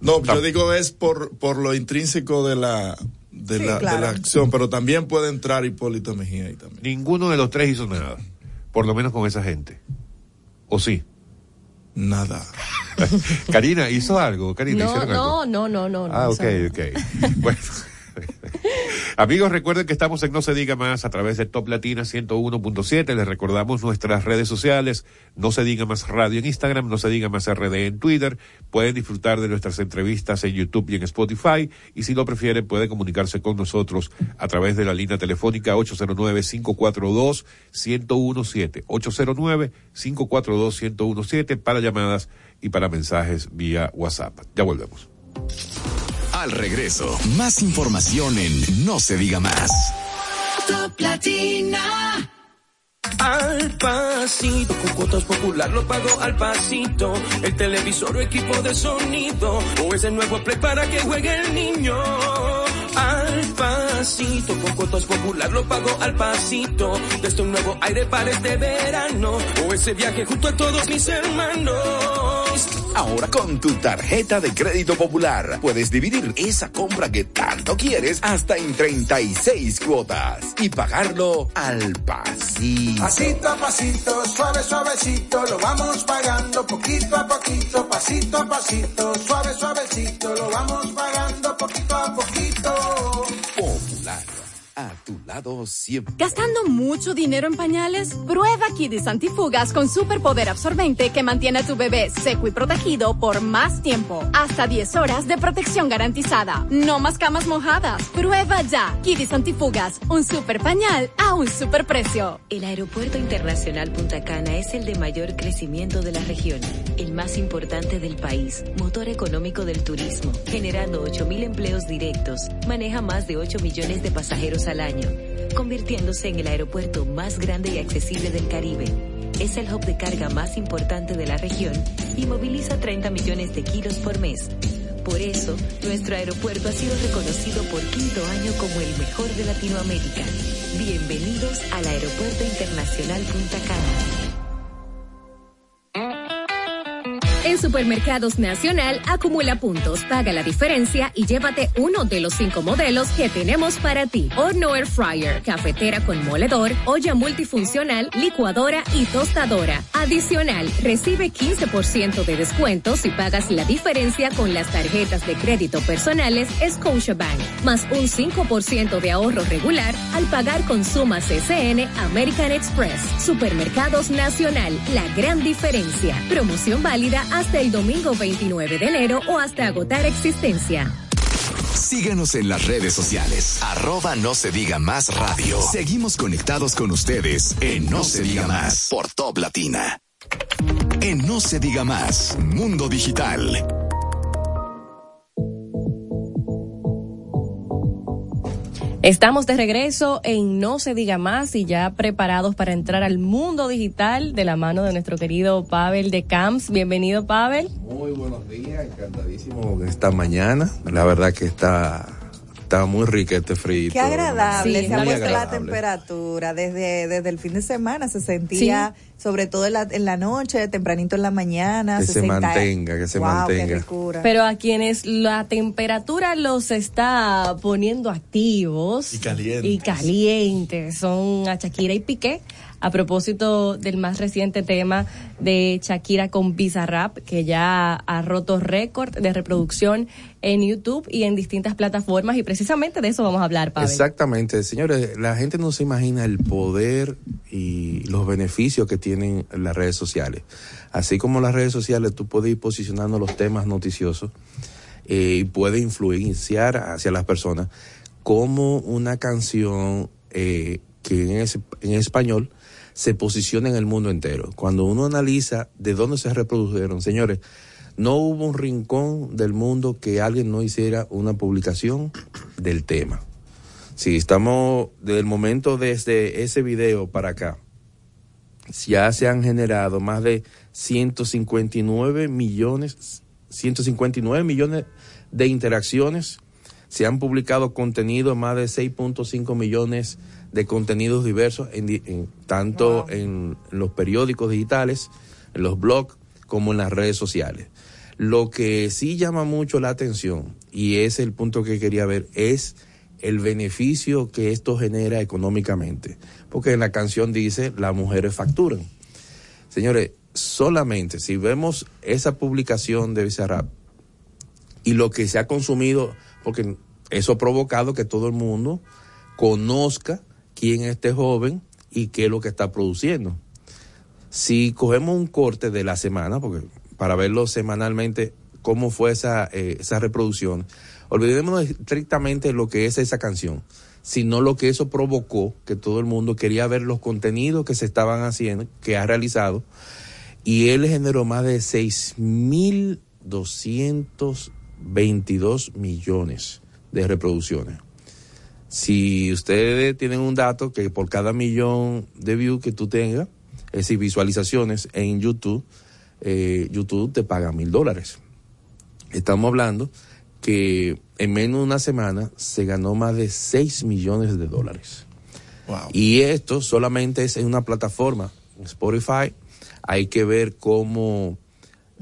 No, yo digo es por, por lo intrínseco de la, de, Sí, la, claro. de la acción, pero también puede entrar Hipólito Mejía ahí también. Ninguno de los tres hizo nada, por lo menos con esa gente. ¿O sí? Nada. Karina, ¿hizo algo? Karina, No, ¿hicieron algo? no, no, no, no. Ah, no, ok, no. ok. Bueno. Amigos, recuerden que estamos en No Se Diga Más a través de Top Latina 101.7. Les recordamos nuestras redes sociales. No Se Diga Más Radio en Instagram, No Se Diga Más RD en Twitter. Pueden disfrutar de nuestras entrevistas en YouTube y en Spotify. Y si lo prefieren, pueden comunicarse con nosotros a través de la línea telefónica 809-542-1017. 809-542-1017 para llamadas y para mensajes vía WhatsApp. Ya volvemos. Al regreso, más información en No se diga más. Top Latina. Al pasito, con cuotas popular lo pago al pasito. El televisor o equipo de sonido. O ese nuevo play para que juegue el niño. Al pasito, con cuotas popular lo pago al pasito. Desde un nuevo aire para este verano. O ese viaje junto a todos mis hermanos. Ahora con tu tarjeta de crédito popular puedes dividir esa compra que tanto quieres hasta en 36 cuotas y pagarlo al pasito. Pasito a pasito, suave, suavecito, lo vamos pagando poquito a poquito, pasito a pasito, suave, suavecito, lo vamos pagando poquito a poquito. Popular, a tu lado siempre. ¿Gastando mucho dinero en pañales? Prueba Kidis Antifugas con superpoder absorbente que mantiene a tu bebé seco y protegido por más tiempo. Hasta 10 horas de protección garantizada. No más camas mojadas. Prueba ya. Kidis Antifugas, un super pañal a un super precio. El Aeropuerto Internacional Punta Cana es el de mayor crecimiento de la región, el más importante del país, motor económico del turismo, generando 8.000 empleos directos, maneja más de 8 millones de pasajeros al año, convirtiéndose en el aeropuerto más grande y accesible del Caribe. Es el hub de carga más importante de la región y moviliza 30 millones de kilos por mes. Por eso, nuestro aeropuerto ha sido reconocido por quinto año como el mejor de Latinoamérica. Bienvenidos al Aeropuerto Internacional Punta Cana. Supermercados Nacional, acumula puntos, paga la diferencia y llévate uno de los cinco modelos que tenemos para ti. Horno Air Fryer, cafetera con moledor, olla multifuncional, licuadora y tostadora. Adicional, recibe 15% de descuento si pagas la diferencia con las tarjetas de crédito personales Scotiabank, más un 5% de ahorro regular al pagar con sumas SN American Express. Supermercados Nacional, la gran diferencia. Promoción válida hasta el domingo 29 de enero o hasta agotar existencia. Síguenos en las redes sociales. Arroba no se diga más radio. Seguimos conectados con ustedes en No se diga más por Top Latina. En No se diga más, Mundo Digital. Estamos de regreso en No se diga más y ya preparados para entrar al mundo digital de la mano de nuestro querido Pavel de Camps. Bienvenido, Pavel. Muy buenos días, encantadísimo esta mañana. La verdad que está, está muy rica este frío. Qué agradable Sí, se ha puesto la temperatura. Desde, desde el fin de semana se sentía, sobre todo en la, en la noche, tempranito en la mañana. Que se 60. mantenga, que se Wow, mantenga. Pero a quienes la temperatura los está poniendo activos Y calientes. y calientes son a Shakira y Piqué. A propósito del más reciente tema de Shakira con Bizarrap, que ya ha roto récord de reproducción en YouTube y en distintas plataformas, y precisamente de eso vamos a hablar, Pavel. Exactamente, señores, la gente no se imagina el poder y los beneficios que tienen las redes sociales. Así como las redes sociales, tú puedes ir posicionando los temas noticiosos eh, y puede influenciar hacia las personas como una canción eh, que en, es- en español se posiciona en el mundo entero. Cuando uno analiza de dónde se reprodujeron, señores, no hubo un rincón del mundo que alguien no hiciera una publicación del tema. Si estamos desde el momento desde ese video para acá, ya se han generado más de 159 millones, 159 millones de interacciones. Se han publicado contenido, más de 6.5 millones de contenidos diversos, en, di- en- tanto en los periódicos digitales, en los blogs, como en las redes sociales. Lo que sí llama mucho la atención, y es el punto que quería ver, es el beneficio que esto genera económicamente. Porque en la canción dice, las mujeres facturan. Señores, solamente si vemos esa publicación de Bizarrap y lo que se ha consumido, porque eso ha provocado que todo el mundo conozca quién es este joven y qué es lo que está produciendo. Si cogemos un corte de la semana, porque para verlo semanalmente, cómo fue esa, eh, esa reproducción, olvidémonos estrictamente lo que es esa canción, sino lo que eso provocó, que todo el mundo quería ver los contenidos que se estaban haciendo, que ha realizado, y él generó más de 6.222 millones de reproducciones. Si ustedes tienen un dato que por cada millón de views que tú tengas, es decir, visualizaciones en YouTube, eh, YouTube te paga mil dólares. Estamos hablando que en menos de una semana se ganó más de 6 millones de dólares. Y esto solamente es en una plataforma, Spotify. Hay que ver cómo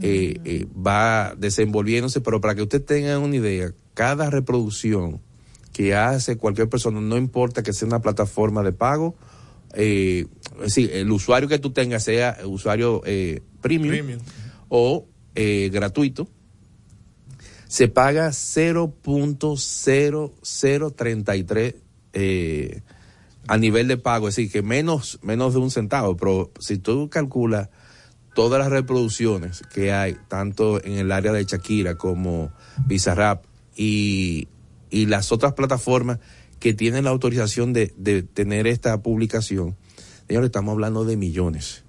eh, eh, va desenvolviéndose, pero para que usted tenga una idea, cada reproducción que hace cualquier persona, no importa que sea una plataforma de pago, eh, el usuario que tú tengas sea usuario eh, premium, o eh, gratuito, se paga 0.0033 eh, a nivel de pago, es decir, que menos, menos de un centavo, pero si tú calculas todas las reproducciones que hay, tanto en el área de Shakira como Bizarrap y, y las otras plataformas que tienen la autorización de, tener esta publicación, señores, estamos hablando de millones,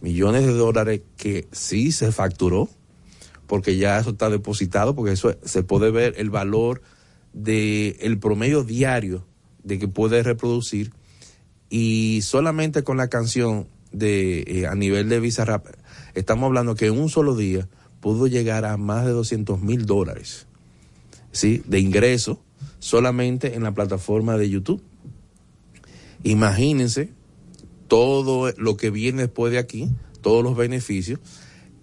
millones de dólares que sí se facturó, porque ya eso está depositado, porque eso se puede ver el valor de el promedio diario de que puede reproducir y solamente con la canción de eh, a nivel de Visa Rap estamos hablando que en un solo día pudo llegar a más de 200 mil dólares sí de ingreso solamente en la plataforma de YouTube imagínense todo lo que viene después de aquí todos los beneficios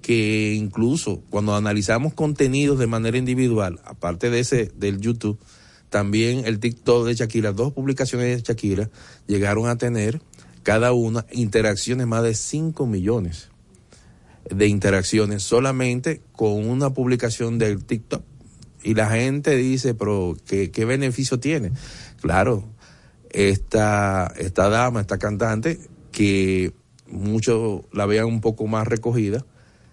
que incluso cuando analizamos contenidos de manera individual, aparte de ese del YouTube, también el TikTok de Shakira, dos publicaciones de Shakira llegaron a tener cada una interacciones más de 5 millones de interacciones solamente con una publicación del TikTok. Y la gente dice, pero ¿qué, beneficio tiene? Claro, esta, esta dama, esta cantante, que muchos la vean un poco más recogida,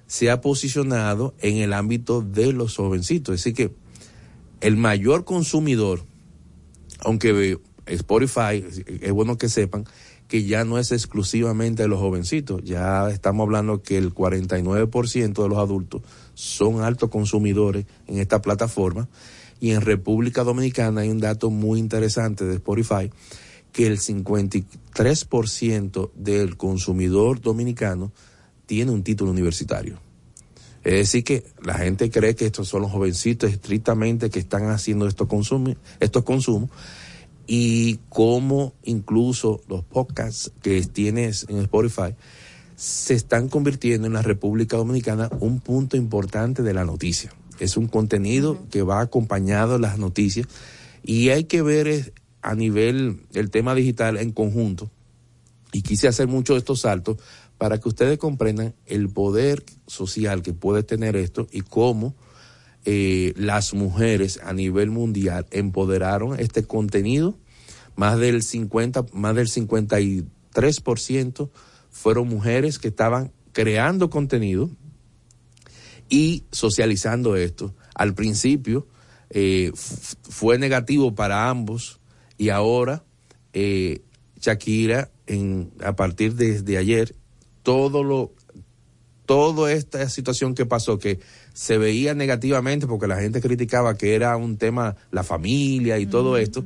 se ha posicionado en el ámbito de los jovencitos. Decir, que el mayor consumidor, aunque Spotify, es bueno que sepan que ya no es exclusivamente de los jovencitos, ya estamos hablando que el 49% de los adultos son altos consumidores en esta plataforma y en República Dominicana hay un dato muy interesante de Spotify que el 53% del consumidor dominicano tiene un título universitario. Es decir, que la gente cree que estos son los jovencitos estrictamente que están haciendo estos consumos, estos consumos y como incluso los podcasts que tienes en Spotify se están convirtiendo en la República Dominicana un punto importante de la noticia. Es un contenido que va acompañado de las noticias y hay que ver a nivel el tema digital en conjunto. Y quise hacer mucho de estos saltos para que ustedes comprendan el poder social que puede tener esto y cómo eh, las mujeres a nivel mundial empoderaron este contenido. Más del 50, más del 53% fueron mujeres que estaban creando contenido y socializando esto. Al principio eh, fue negativo para ambos y ahora eh, Shakira en, a partir de, de ayer todo lo toda esta situación que pasó que se veía negativamente porque la gente criticaba que era un tema la familia y todo esto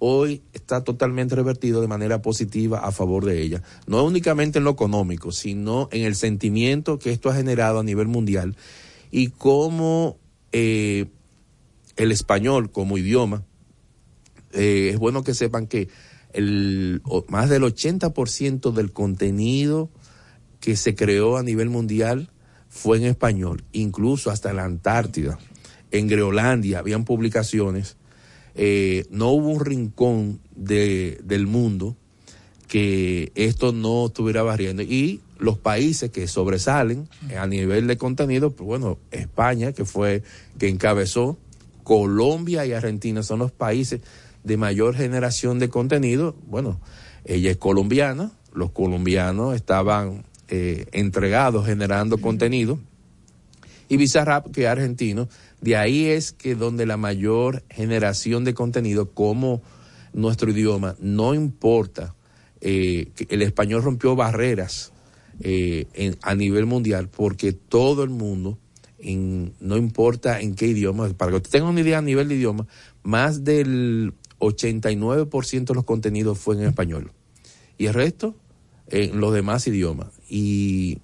hoy está totalmente revertido de manera positiva a favor de ella no únicamente en lo económico sino en el sentimiento que esto ha generado a nivel mundial y cómo eh, el español como idioma eh, es bueno que sepan que el más del 80% del contenido que se creó a nivel mundial fue en español, incluso hasta la Antártida, en Groenlandia, habían publicaciones. Eh, no hubo un rincón de, del mundo que esto no estuviera barriendo. Y los países que sobresalen a nivel de contenido, pues bueno, España, que fue que encabezó, Colombia y Argentina son los países de mayor generación de contenido. Bueno, ella es colombiana, los colombianos estaban eh, entregados generando contenido y Bizarrap, que es argentino, de ahí es que donde la mayor generación de contenido como nuestro idioma, no importa, eh, el español rompió barreras eh, a nivel mundial porque todo el mundo, en, no importa en qué idioma, para que usted tenga una idea a nivel de idioma, más del 89% de los contenidos fue en español y el resto en los demás idiomas. Y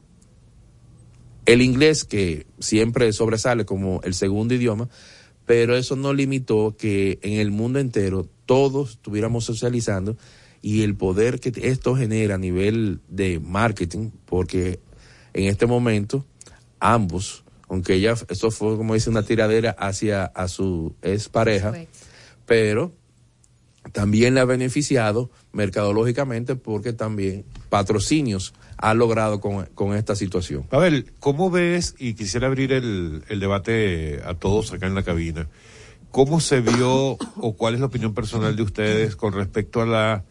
el inglés, que siempre sobresale como el segundo idioma, pero eso no limitó que en el mundo entero todos estuviéramos socializando y el poder que esto genera a nivel de marketing, porque en este momento ambos, aunque ella, eso fue como dice una tiradera hacia a su ex pareja, pero también le ha beneficiado mercadológicamente porque también patrocinios ha logrado con, con esta situación. Pavel, ¿cómo ves, y quisiera abrir el, el debate a todos acá en la cabina, cómo se vio o cuál es la opinión personal de ustedes con respecto a la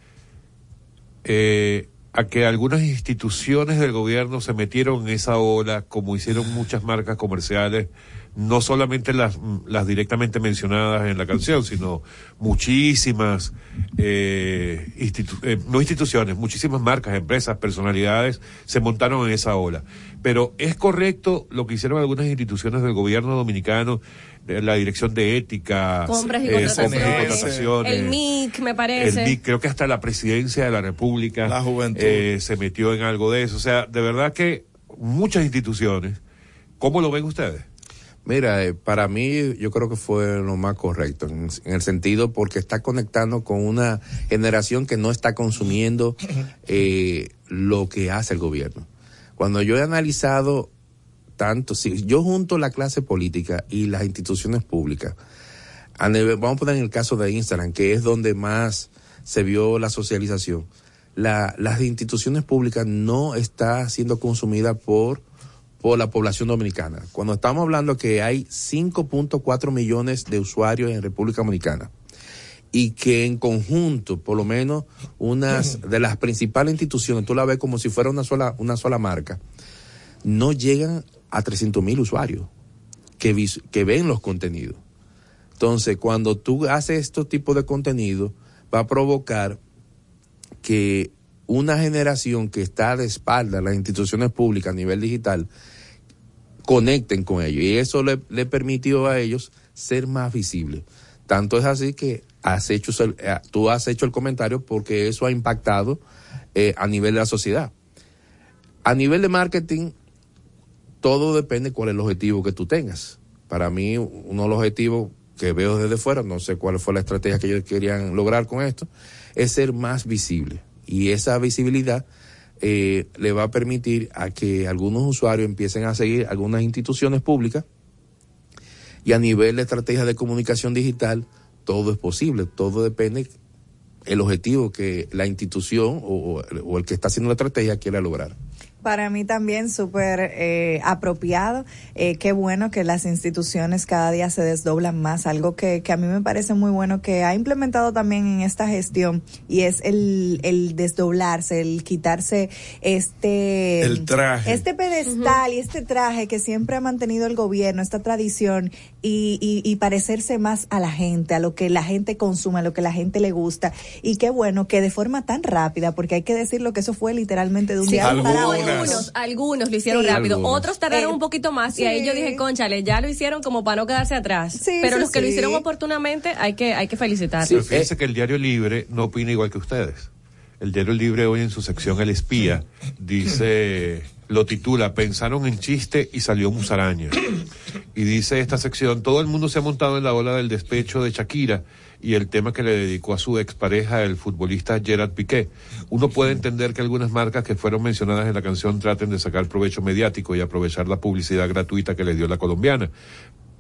eh, a que algunas instituciones del gobierno se metieron en esa ola, como hicieron muchas marcas comerciales, no solamente las, las directamente mencionadas en la canción, sino muchísimas, eh, institu- eh, no instituciones, muchísimas marcas, empresas, personalidades se montaron en esa ola. Pero es correcto lo que hicieron algunas instituciones del gobierno dominicano, eh, la Dirección de Ética, Compras y eh, contrataciones. compras y contrataciones, El MIC, me parece. el MIC, creo que hasta la presidencia de la República La juventud. eh, se metió en algo de eso. O sea, de verdad que muchas instituciones, ¿cómo lo ven ustedes? Mira, eh, para mí yo creo que fue lo más correcto, en, en el sentido porque está conectando con una generación que no está consumiendo eh, lo que hace el gobierno. Cuando yo he analizado tanto, si yo junto la clase política y las instituciones públicas, vamos a poner en el caso de Instagram, que es donde más se vio la socialización, la, las instituciones públicas no está siendo consumida por, por la población dominicana. Cuando estamos hablando que hay 5.4 millones de usuarios en República Dominicana y que en conjunto, por lo menos, unas de las principales instituciones, tú la ves como si fuera una sola, una sola marca, no llegan a 300 mil usuarios que, vis- que ven los contenidos. Entonces, cuando tú haces estos tipos de contenido, va a provocar que una generación que está de espalda a las instituciones públicas a nivel digital conecten con ellos. Y eso le, le permitió a ellos ser más visibles. Tanto es así que has hecho, eh, tú has hecho el comentario porque eso ha impactado eh, a nivel de la sociedad. A nivel de marketing, todo depende cuál es el objetivo que tú tengas. Para mí, uno de los objetivos que veo desde fuera, no sé cuál fue la estrategia que ellos querían lograr con esto, es ser más visible. Y esa visibilidad eh, le va a permitir a que algunos usuarios empiecen a seguir algunas instituciones públicas y a nivel de estrategia de comunicación digital, todo es posible, todo depende el objetivo que la institución o el que está haciendo la estrategia quiera lograr. Para mí también súper eh, apropiado. Eh, qué bueno que las instituciones cada día se desdoblan más. Algo que, que a mí me parece muy bueno que ha implementado también en esta gestión y es el, el desdoblarse, el quitarse este El traje. este pedestal y este traje que siempre ha mantenido el gobierno, esta tradición y, y, y parecerse más a la gente, a lo que la gente consume, a lo que la gente le gusta. Y qué bueno que de forma tan rápida, porque hay que decirlo que eso fue literalmente de un Sí, día para algunos, otro. algunos lo hicieron Sí. rápido, Algunos. otros tardaron Eh, un poquito más y ahí yo dije, conchale, ya lo hicieron como para no quedarse atrás. Sí, Pero sí, los que lo hicieron oportunamente hay que hay que felicitarlos. Pero fíjense que el Diario Libre no opina igual que ustedes. El Diario Libre hoy en su sección El Espía dice, lo titula, pensaron en chiste y salió musaraña. Y dice esta sección, todo el mundo se ha montado en la ola del despecho de Shakira y el tema que le dedicó a su expareja, el futbolista Gerard Piqué. Uno puede entender que algunas marcas que fueron mencionadas en la canción traten de sacar provecho mediático y aprovechar la publicidad gratuita que le dio la colombiana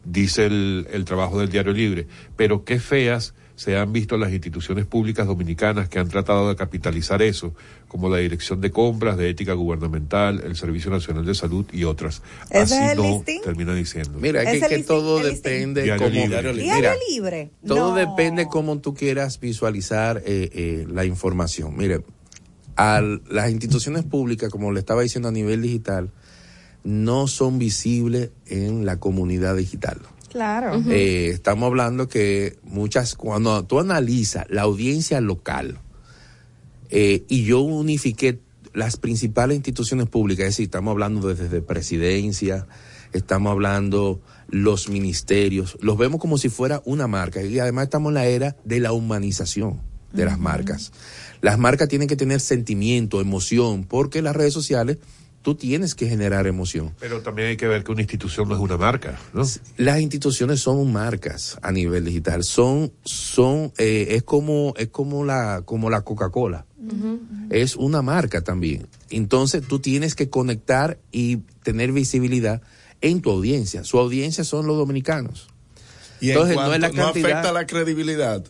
dice el, el trabajo del Diario Libre, pero qué feas se han visto las instituciones públicas dominicanas que han tratado de capitalizar eso, como la Dirección de Compras, de Ética Gubernamental, el Servicio Nacional de Salud y otras. ¿Ese Así no listing? termina diciendo. Mira, es ¿Es que, todo ¿El listing? depende Diario cómo libre. Diario Mira, libre. todo No. depende cómo tú quieras visualizar eh, eh, la información. Mire, a las instituciones públicas, como le estaba diciendo a nivel digital, no son visibles en la comunidad digital. Claro. Eh, estamos hablando que muchas, cuando tú analizas la audiencia local, eh, y yo unifiqué las principales instituciones públicas, es decir, estamos hablando desde presidencia, estamos hablando los ministerios, los vemos como si fuera una marca, y además estamos en la era de la humanización de las marcas. Las marcas tienen que tener sentimiento, emoción, porque las redes sociales tú tienes que generar emoción. Pero también hay que ver que una institución no es una marca, ¿no? Las instituciones son marcas a nivel digital. Son, son, eh, es como, es como la, como la Coca-Cola. Es una marca también. Entonces tú tienes que conectar y tener visibilidad en tu audiencia. Su audiencia son los dominicanos. Y en Entonces, no es la no cantidad- afecta la credibilidad.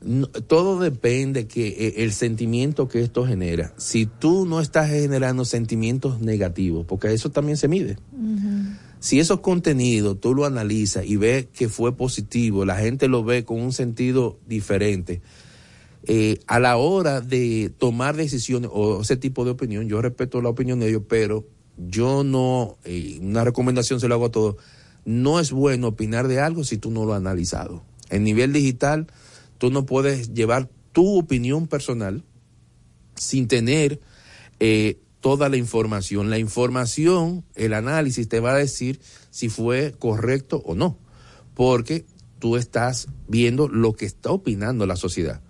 No, todo depende que eh, el sentimiento que esto genera. Si tú no estás generando sentimientos negativos, porque eso también se mide. Si esos contenidos tú lo analizas y ves que fue positivo, la gente lo ve con un sentido diferente, eh, a la hora de tomar decisiones o ese tipo de opinión, yo respeto la opinión de ellos, pero yo no, eh, una recomendación se lo hago a todos, no es bueno opinar de algo si tú no lo has analizado. En nivel digital, tú no puedes llevar tu opinión personal sin tener eh, toda la información. La información, el análisis te va a decir si fue correcto o no, porque tú estás viendo lo que está opinando la sociedad.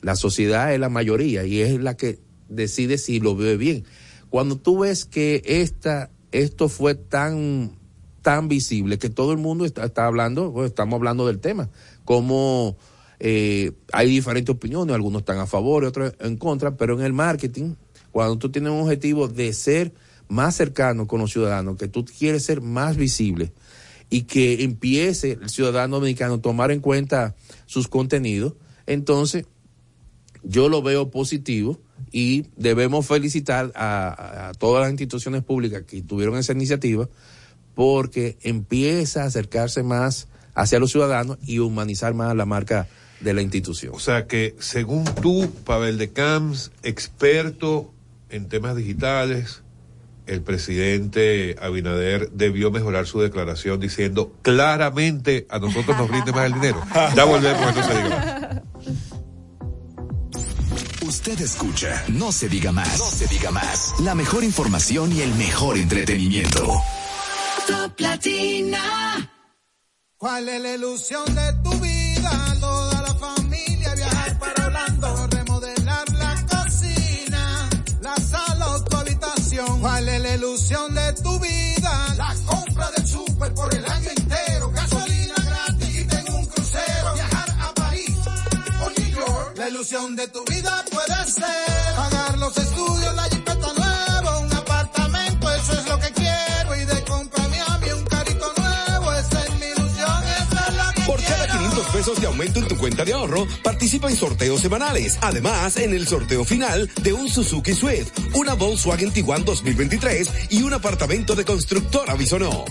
La sociedad es la mayoría y es la que decide si lo ve bien. Cuando tú ves que esta, esto fue tan, tan visible que todo el mundo está, está hablando, bueno, estamos hablando del tema, como eh, hay diferentes opiniones, algunos están a favor otros en contra, pero en el marketing, cuando tú tienes un objetivo de ser más cercano con los ciudadanos, que tú quieres ser más visible y que empiece el ciudadano dominicano a tomar en cuenta sus contenidos, entonces yo lo veo positivo y debemos felicitar a, a todas las instituciones públicas que tuvieron esa iniciativa porque empieza a acercarse más hacia los ciudadanos y humanizar más la marca de la institución. O sea que, según tú, Pavel de Camps, experto en temas digitales, el presidente Abinader debió mejorar su declaración diciendo claramente a nosotros nos rinde más el dinero. Ya volvemos, entonces diga. Usted escucha No se diga más. No se diga más. La mejor información y el mejor entretenimiento. Top Latina. ¿Cuál es la ilusión de tu ilusión de tu vida puede ser pagar los estudios, la jipeta nueva, un apartamento, eso es lo que quiero y de compra a mí un carrito nuevo, esa es mi ilusión, esa es la que Por cada 500 pesos de aumento en tu cuenta de ahorro, participa en sorteos semanales. Además, en el sorteo final de un Suzuki Swift, una Volkswagen Tiguan 2023 y un apartamento de constructora Bisonó.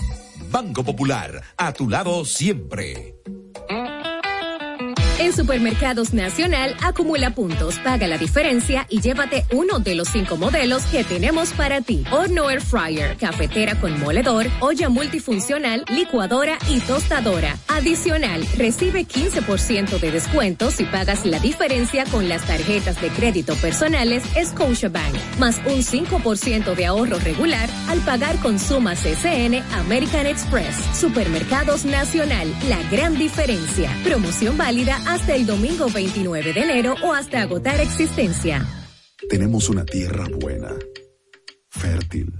Banco Popular, a tu lado siempre. En Supermercados Nacional, acumula puntos, paga la diferencia y llévate uno de los cinco modelos que tenemos para ti. Horno Air Fryer, cafetera con moledor, olla multifuncional, licuadora y tostadora. Adicional, recibe 15% de descuento si pagas la diferencia con las tarjetas de crédito personales Scotiabank, más un 5% de ahorro regular al pagar con sumas SN American Express. Supermercados Nacional, la gran diferencia. Promoción válida hasta el domingo 29 de enero o hasta agotar existencia. Tenemos una tierra buena, fértil,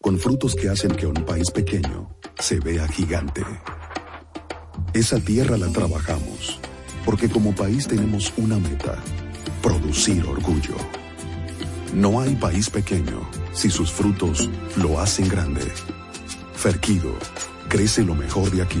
con frutos que hacen que un país pequeño se vea gigante. Esa tierra la trabajamos, porque como país tenemos una meta, producir orgullo. No hay país pequeño si sus frutos lo hacen grande. Ferquido, crece lo mejor de aquí.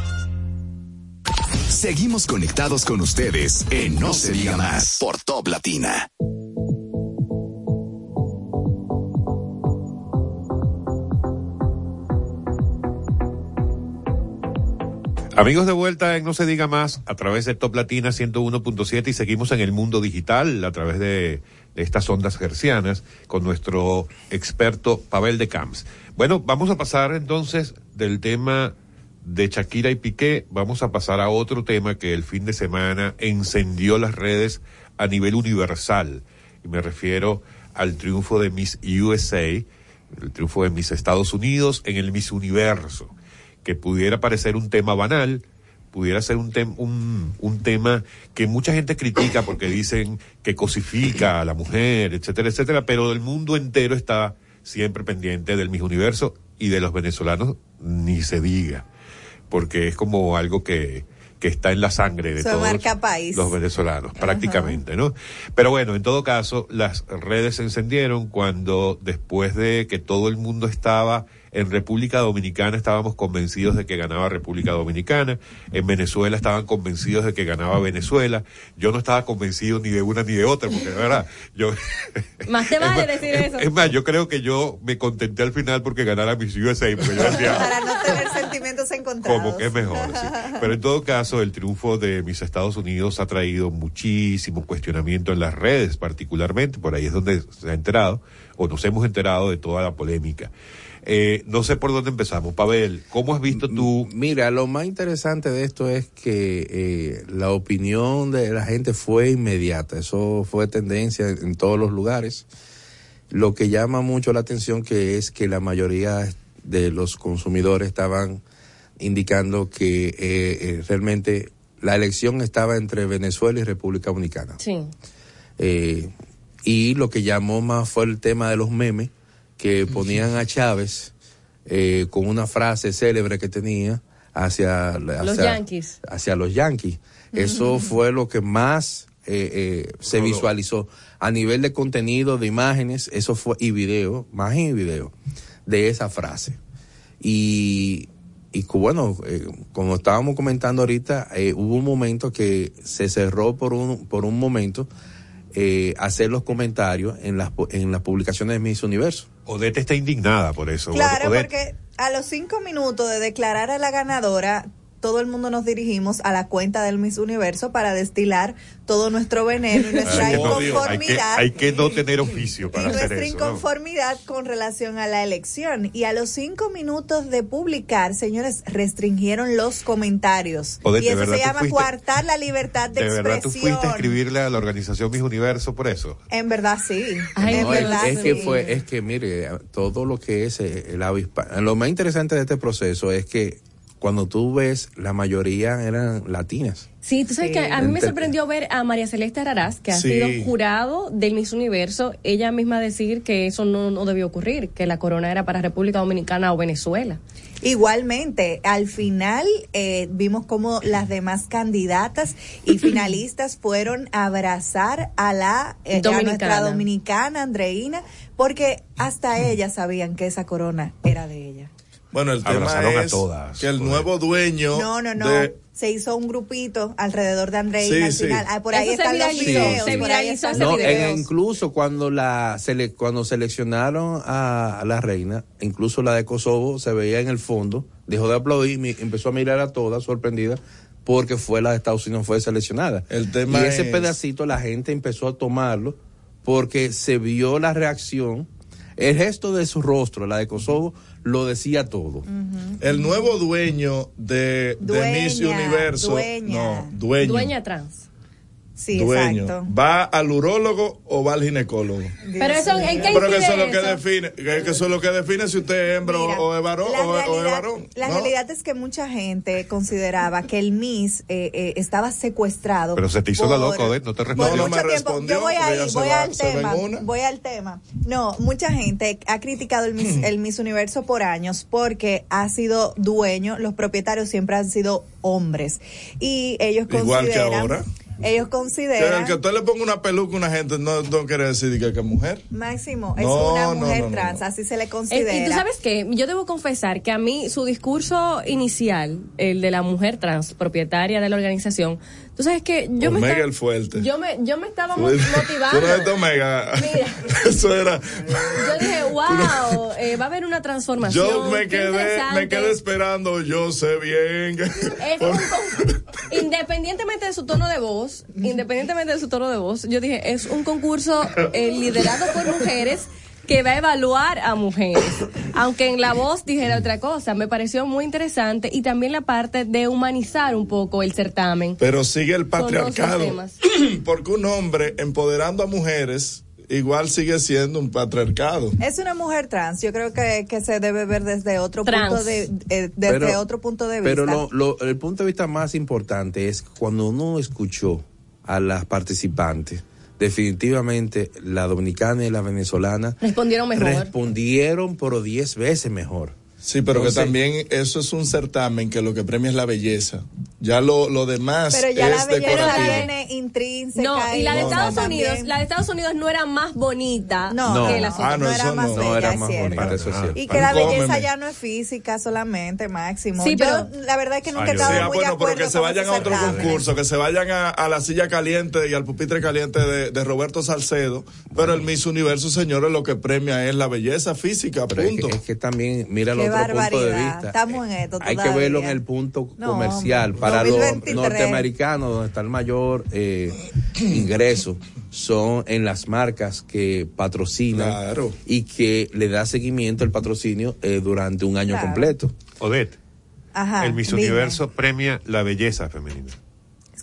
Seguimos conectados con ustedes en No se diga más por Top Latina. Amigos de vuelta en No se diga más a través de Top Latina 101.7 y seguimos en el mundo digital a través de, estas ondas gercianas con nuestro experto Pavel de Camps. Bueno, vamos a pasar entonces del tema de Shakira y Piqué, vamos a pasar a otro tema que el fin de semana encendió las redes a nivel universal. Y me refiero al triunfo de Miss USA, el triunfo de Miss Estados Unidos en el Miss Universo que pudiera parecer un tema banal, pudiera ser un, tem un, un, tema que mucha gente critica porque dicen que cosifica a la mujer, etcétera, etcétera, pero el mundo entero está siempre pendiente del Miss Universo y de los venezolanos ni se diga, porque es como algo que, que está en la sangre de Se todos marca país. los venezolanos, prácticamente, ¿no? Pero bueno, en todo caso, las redes se encendieron cuando después de que todo el mundo estaba en República Dominicana estábamos convencidos de que ganaba República Dominicana. En Venezuela estaban convencidos de que ganaba Venezuela. Yo no estaba convencido ni de una ni de otra, porque de verdad, yo. Más te vale decir es, eso. Es más, yo creo que yo me contenté al final porque ganara Miss USA, porque yo decía. Para no tener sentimientos encontrados. Como que es mejor, sí. Pero en todo caso, el triunfo de mis Estados Unidos ha traído muchísimo cuestionamiento en las redes, particularmente, por ahí es donde se ha enterado, o nos hemos enterado de toda la polémica. Eh, no sé por dónde empezamos. Pavel, ¿cómo has visto tú? Mira, lo más interesante de esto es que eh, la opinión de la gente fue inmediata. Eso fue tendencia en todos los lugares. Lo que llama mucho la atención que es que la mayoría de los consumidores estaban indicando que eh, eh, realmente la elección estaba entre Venezuela y República Dominicana. Sí. Eh, y lo que llamó más fue el tema de los memes que ponían a Chávez eh, con una frase célebre que tenía hacia, hacia Los Yankees. Hacia los Yankees. Eso fue lo que más eh, eh, se visualizó a nivel de contenido, de imágenes, eso fue y video, imagen y video de esa frase. Y, y bueno, eh, como estábamos comentando ahorita, eh, hubo un momento que se cerró por un, por un momento eh, hacer los comentarios en las, en las publicaciones de Miss Universo. Odette está indignada por eso. Claro, Odette- porque a los cinco minutos de declarar a la ganadora, todo el mundo nos dirigimos a la cuenta del Miss Universo para destilar todo nuestro veneno y nuestra Ay, no, Dios, hay, que, inconformidad. hay que no tener oficio y para hacer nuestra eso. ¿no? inconformidad con relación a la elección. Y a los cinco minutos de publicar, señores, restringieron los comentarios. Y ¿de eso verdad se llama fuiste- coartar la libertad de, ¿De verdad tú expresión. fuiste a escribirle a la organización Mis Universo por eso? En verdad sí. Ay, en No, es- verdad es, que fue, es que mire, todo lo que es eh, el avispa, lo más interesante de este proceso es que cuando tú ves, la mayoría eran latinas. Sí, tú sabes Sí. que a mí me sorprendió ver a María Celeste Araraz, que ha Sí. sido jurado del Miss Universo, ella misma decir que eso no, no debió ocurrir, que la corona era para República Dominicana o Venezuela. Igualmente, al final eh, vimos como las demás candidatas y finalistas fueron a abrazar a la eh, a Dominicana. nuestra dominicana Andreina, porque hasta ellas sabían que esa corona era de ella. Bueno, el tema Abrazaron a es todas, que el joder. nuevo dueño No, no, no. de- Se hizo un grupito alrededor de Andreina Sí, al sí. final. Ah, por ahí Eso están los videos. por ahí están No, videos. incluso cuando la sele- cuando seleccionaron a, a la reina, incluso la de Kosovo se veía en el fondo, dejó de aplaudir, mi- empezó a mirar a todas sorprendida porque fue la de Estados Unidos fue seleccionada. El tema y ese es- pedacito la gente empezó a tomarlo porque se vio la reacción, el gesto de su rostro, la de Kosovo, lo decía todo. el nuevo dueño de, de Dueña, Miss Universo. dueña. No, dueño. Dueña trans. Sí, dueño, exacto. ¿va al urólogo o va al ginecólogo? Pero eso, ¿en qué Pero que eso es lo que define, que eso es lo que define si usted es hembra Mira, o es varón la o, es- o es realidad- varón. La ¿no? realidad es que mucha gente consideraba que el Miss eh, eh, estaba secuestrado. Pero se te hizo la loca, Odette, no te respondió. tiempo. Yo voy ahí, voy va- al tema, voy al tema. No, mucha gente ha criticado el Miss, el Miss Universo por años porque ha sido dueño, los propietarios siempre han sido hombres y ellos Igual que consideran, ahora. Ellos consideran el que usted le ponga una peluca a una gente no, no quiere decir que, es mujer. Máximo, es No, una mujer no, no, trans, no. así se le Eh, considera. Y tú sabes que yo debo confesar que a mí su discurso inicial, el de la mujer trans propietaria de la organización, tú sabes que yo me Omega estaba, el fuerte. yo me yo me estaba motivando. Omega. Mira. Eso era. Yo dije, wow, eh, va a haber una transformación. Yo me qué quedé, me interesante". quedé esperando, yo sé bien. Es un independientemente de su tono de voz, independientemente de su tono de voz, yo dije, es un concurso eh, liderado por mujeres que va a evaluar a mujeres. Aunque en la voz dijera otra cosa, me pareció muy interesante y también la parte de humanizar un poco el certamen. Pero sigue el patriarcado. Porque un hombre empoderando a mujeres igual sigue siendo un patriarcado. Es una mujer trans, yo creo que, que se debe ver desde otro Trans. punto de eh, desde Pero- otro punto de vista. Pero lo, lo- el punto de vista más importante es cuando uno escuchó a las participantes, definitivamente la dominicana y la venezolana Respondieron mejor. respondieron pero 10 veces mejor. Sí, pero Entonces- que también eso es un certamen que lo que premia es la belleza. Ya lo, lo demás Pero ya la es belleza decorativo. viene intrínseca. No, y la de no, Estados. Unidos, la de Estados Unidos no era más bonita No, que no, las no, no era más No bella, era es más cierto. bonita, eso es cierto. Y que la belleza ya no es física solamente, máximo. Sí, Yo, pero- la verdad es que nunca he estado Sí, ah, muy de bueno, pero acuerdo que se vayan a otro concurso, que se vayan a, a la silla caliente y al pupitre caliente de, de Roberto Salcedo. Pero el Miss Universo, señores, lo que premia es la belleza física, Pero es punto. que, es que también, mira otro punto de barbaridad. vista. Estamos en esto Hay que verlo en el punto comercial. Para 2023. los norteamericanos, donde está el mayor eh, ingreso, son en las marcas que patrocinan Claro. y que le da seguimiento el patrocinio eh, durante un año Claro. completo. Odette, Ajá, el Miss. Universo premia la belleza femenina.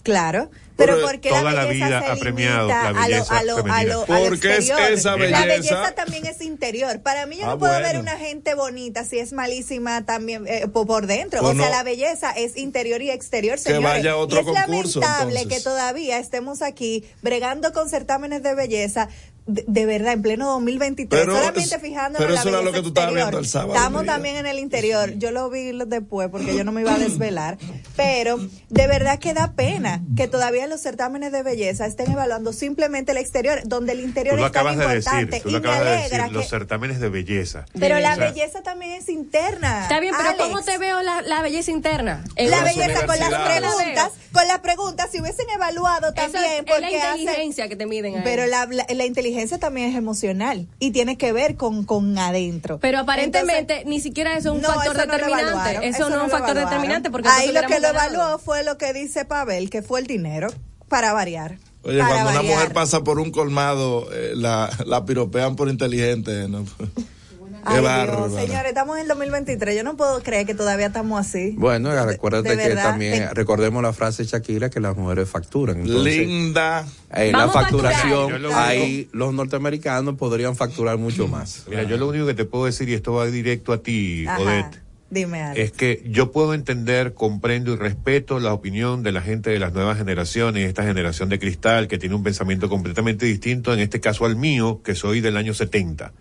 Claro. Pero, porque toda la la belleza vida se ha premiado limita la a lo- belleza a lo- a lo- femenina. a lo Porque es exterior. esa La belleza- belleza también es interior. Para mí yo Ah, no puedo ver bueno. una gente bonita si es malísima también eh, por, por dentro. O o sea, no. la belleza es interior y exterior, señores. vaya a otro y es concurso, lamentable entonces. que todavía estemos aquí bregando con certámenes de belleza de, de verdad en pleno 2023 Pero solamente fijándonos pero en la eso era lo que tú estabas viendo el sábado, Estamos también en el interior. Yo lo vi después porque yo no me iba a desvelar. Pero de verdad que da pena que todavía los certámenes de belleza estén evaluando simplemente el exterior, donde el interior Tú lo es tan acabas de importante. decir, tú y lo me acabas de alegra decir, los certámenes de belleza. Pero la belleza también es interna. Está bien, pero Alex. ¿cómo te veo la, la belleza interna? En La belleza con las preguntas, con las preguntas, si hubiesen evaluado también, es, es porque la hacen- inteligencia que te miden ahí. Pero la, la, la inteligencia también es emocional y tiene que ver con, con adentro. Pero aparentemente Entonces, ni siquiera eso es un no, factor eso no lo determinante. eso, no es un factor evaluaron. determinante porque Ahí lo que lo ganado. evaluó fue lo que dice Pavel, que fue el dinero, para variar. Oye, para cuando una mujer pasa por un colmado, eh, la, la piropean por inteligente. ¿no? Qué bárbaro. Señores, estamos en el 2023. Yo no puedo creer que todavía estamos así. Bueno, recuérdate de que verdad, también, de- recordemos la frase de Shakira que las mujeres facturan. Entonces, Linda. eh, la facturación, ahí los norteamericanos podrían facturar mucho más. Mira, yo lo único que te puedo decir, y esto va directo a ti, Ajá. Odette, Dime algo. es que yo puedo entender, comprendo y respeto la opinión de la gente de las nuevas generaciones, esta generación de cristal que tiene un pensamiento completamente distinto, en este caso al mío, que soy del año 70.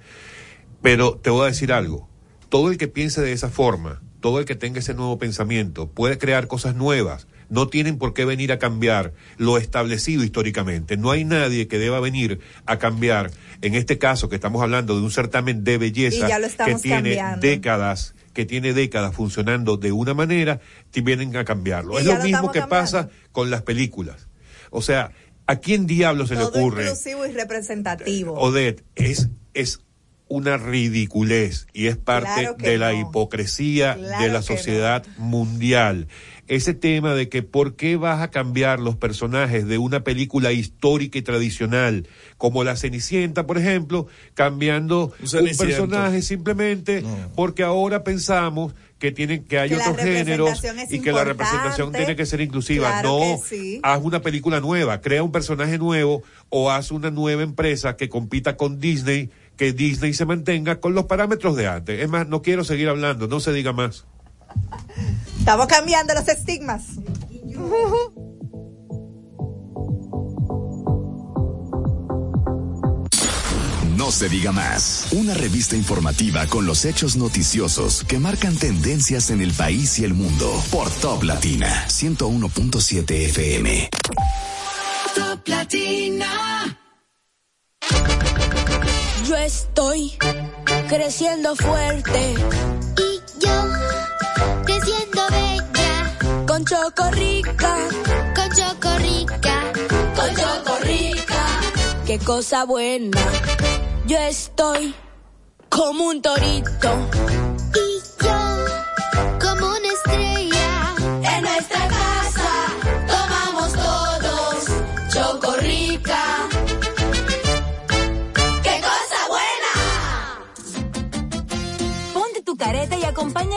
Pero te voy a decir algo, todo el que piense de esa forma, todo el que tenga ese nuevo pensamiento, puede crear cosas nuevas. No tienen por qué venir a cambiar lo establecido históricamente. No hay nadie que deba venir a cambiar, en este caso que estamos hablando de un certamen de belleza que tiene cambiando. décadas que tiene décadas funcionando de una manera, vienen a cambiarlo. Y es lo lo mismo que cambiando. pasa con las películas. O sea, ¿a quién diablo se le ocurre? inclusivo y representativo. Odette, es, es una ridiculez y es parte Claro de la no. hipocresía Claro de la sociedad mundial. ese tema de que por qué vas a cambiar los personajes de una película histórica y tradicional, como La Cenicienta, por ejemplo, cambiando un, Ceniciento. personaje simplemente porque ahora pensamos que tienen que hay Que la otro género representación es y que la representación tiene que ser inclusiva. Claro no, sí. haz una película nueva, crea un personaje nuevo o haz una nueva empresa que compita con Disney, que Disney se mantenga con los parámetros de antes. Es más, no quiero seguir hablando, no se diga más. Estamos cambiando los estigmas. No se diga más. Una revista informativa con los hechos noticiosos que marcan tendencias en el país y el mundo. Por Top Latina 101.7 FM. Top Latina. Yo estoy creciendo fuerte. Y yo creciendo bella. Con Chocorrica. Con Chocorrica. Con Chocorrica. Qué cosa buena. Yo estoy como un torito. Y yo como una estrella.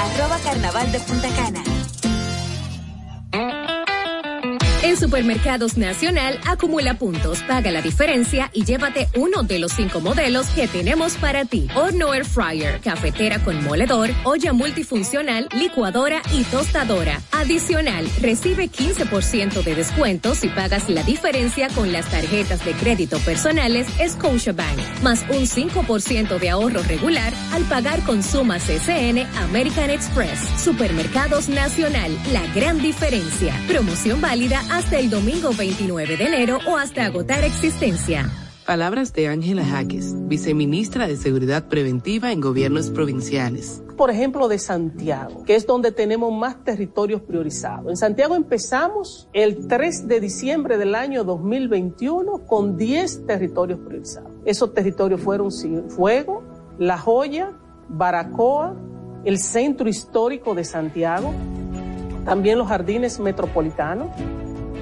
arroba carnaval de Punta Cana. En Supermercados Nacional, acumula puntos, paga la diferencia y llévate uno de los cinco modelos que tenemos para ti. Horno Air Fryer, cafetera con moledor, olla multifuncional, licuadora y tostadora. Adicional, recibe 15% de descuento si pagas la diferencia con las tarjetas de crédito personales Scotiabank, más un 5% de ahorro regular al pagar con sumas SN American Express. Supermercados Nacional, la gran diferencia. Promoción válida hasta el domingo 29 de enero o hasta agotar existencia. Palabras de Ángela Jaques, viceministra de Seguridad Preventiva en Gobiernos Provinciales. Por ejemplo, de Santiago, que es donde tenemos más territorios priorizados. En Santiago empezamos el 3 de diciembre del año 2021 con 10 territorios priorizados. Esos territorios fueron Fuego, La Joya, Baracoa, el Centro Histórico de Santiago, también los Jardines Metropolitanos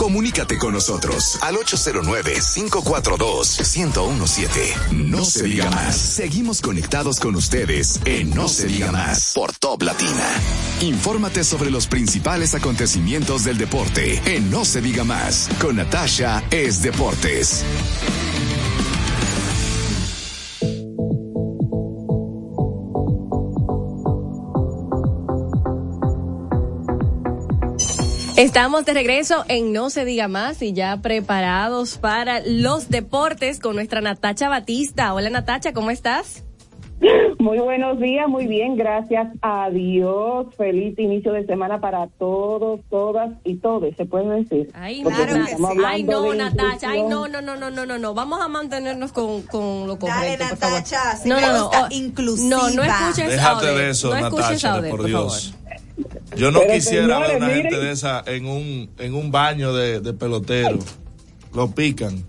Comunícate con nosotros al 809-542-1017. No se diga más. Seguimos conectados con ustedes en No se diga más por Top Latina. Infórmate sobre los principales acontecimientos del deporte en No se diga más con Natasha es Deportes. Estamos de regreso en No se diga más y ya preparados para los deportes con nuestra Natacha Batista. Hola Natacha, ¿cómo estás? Muy buenos días, muy bien, gracias a Dios. Feliz inicio de semana para todos, todas y todos, se puede decir. Ay, claro que sí. Ay, no, Natacha. Ay, no, no, no, no, no, no, no. Vamos a mantenernos con, con lo correcto, Dale, por favor. Natacha, si no, me no, no. oh, inclusiva. No, no escuches a Déjate de eso, no escuches Natacha, por por Dios. favor. Yo no Pero, quisiera ver señores, una miren. gente de esa en un, en un baño de, de pelotero. Lo pican.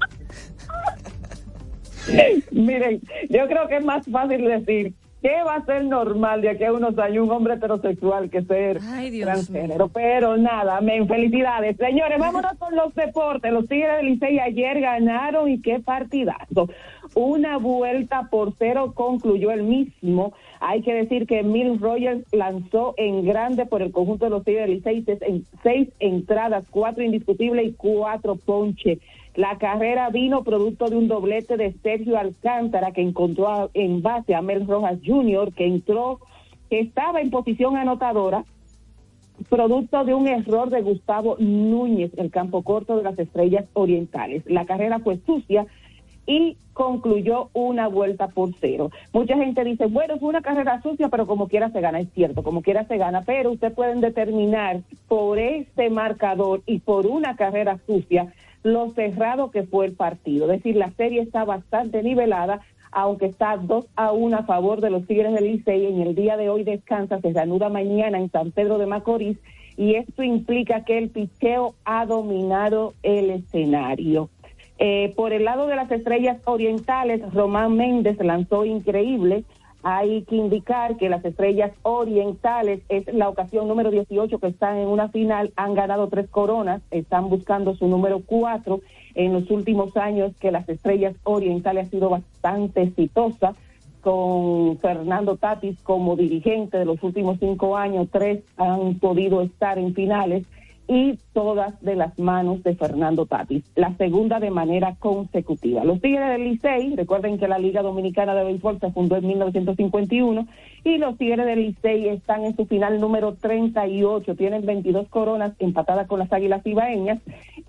Miren, yo creo que es más fácil decir qué va a ser normal de aquí a unos años un hombre heterosexual que ser transgénero. Pero nada, amén, felicidades. Señores, vámonos con los deportes. Los Tigres del Licey ayer ganaron y qué partidazo. Una vuelta por cero concluyó el mismo. Hay que decir que Mil Rogers lanzó en grande por el conjunto de los Tigres del Licey seis, en- seis entradas, cuatro indiscutibles y cuatro ponche. La carrera vino producto de un doblete de Sergio Alcántara que encontró en base a Mel Rojas Jr., que entró, que estaba en posición anotadora, producto de un error de Gustavo Núñez, el campo corto de las Estrellas Orientales. La carrera fue sucia y concluyó una vuelta por cero. Mucha gente dice, bueno, fue una carrera sucia, pero como quiera se gana, es cierto, como quiera se gana, pero ustedes pueden determinar por este marcador y por una carrera sucia lo cerrado que fue el partido. Es decir, la serie está bastante nivelada, aunque está 2 a 1 a favor de los Tigres del Licey. En el día de hoy descansa, se reanuda mañana en San Pedro de Macorís y esto implica que el picheo ha dominado el escenario. Eh, por el lado de las estrellas orientales, Román Méndez lanzó increíble. Hay que indicar que las estrellas orientales es la ocasión número 18 que están en una final, han ganado tres coronas, están buscando su número cuatro. En los últimos años que las estrellas orientales ha sido bastante exitosa con Fernando Tatis como dirigente de los últimos cinco años, tres han podido estar en finales y todas de las manos de Fernando Tatis, la segunda de manera consecutiva. Los Tigres del Licey, recuerden que la Liga Dominicana de Béisbol se fundó en 1951 y los Tigres del Licey están en su final número 38, tienen 22 coronas empatadas con las Águilas Ibaeñas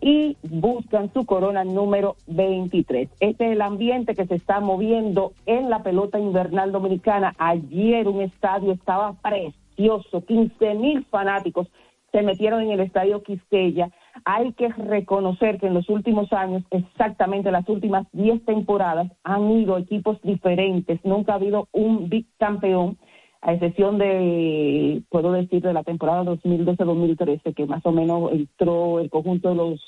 y buscan su corona número 23. Este es el ambiente que se está moviendo en la pelota invernal dominicana. Ayer un estadio estaba precioso, 15 mil fanáticos se metieron en el estadio Quisqueya. Hay que reconocer que en los últimos años, exactamente las últimas 10 temporadas, han ido equipos diferentes. Nunca ha habido un big campeón, a excepción de, puedo decir, de la temporada 2012-2013, que más o menos entró el conjunto de los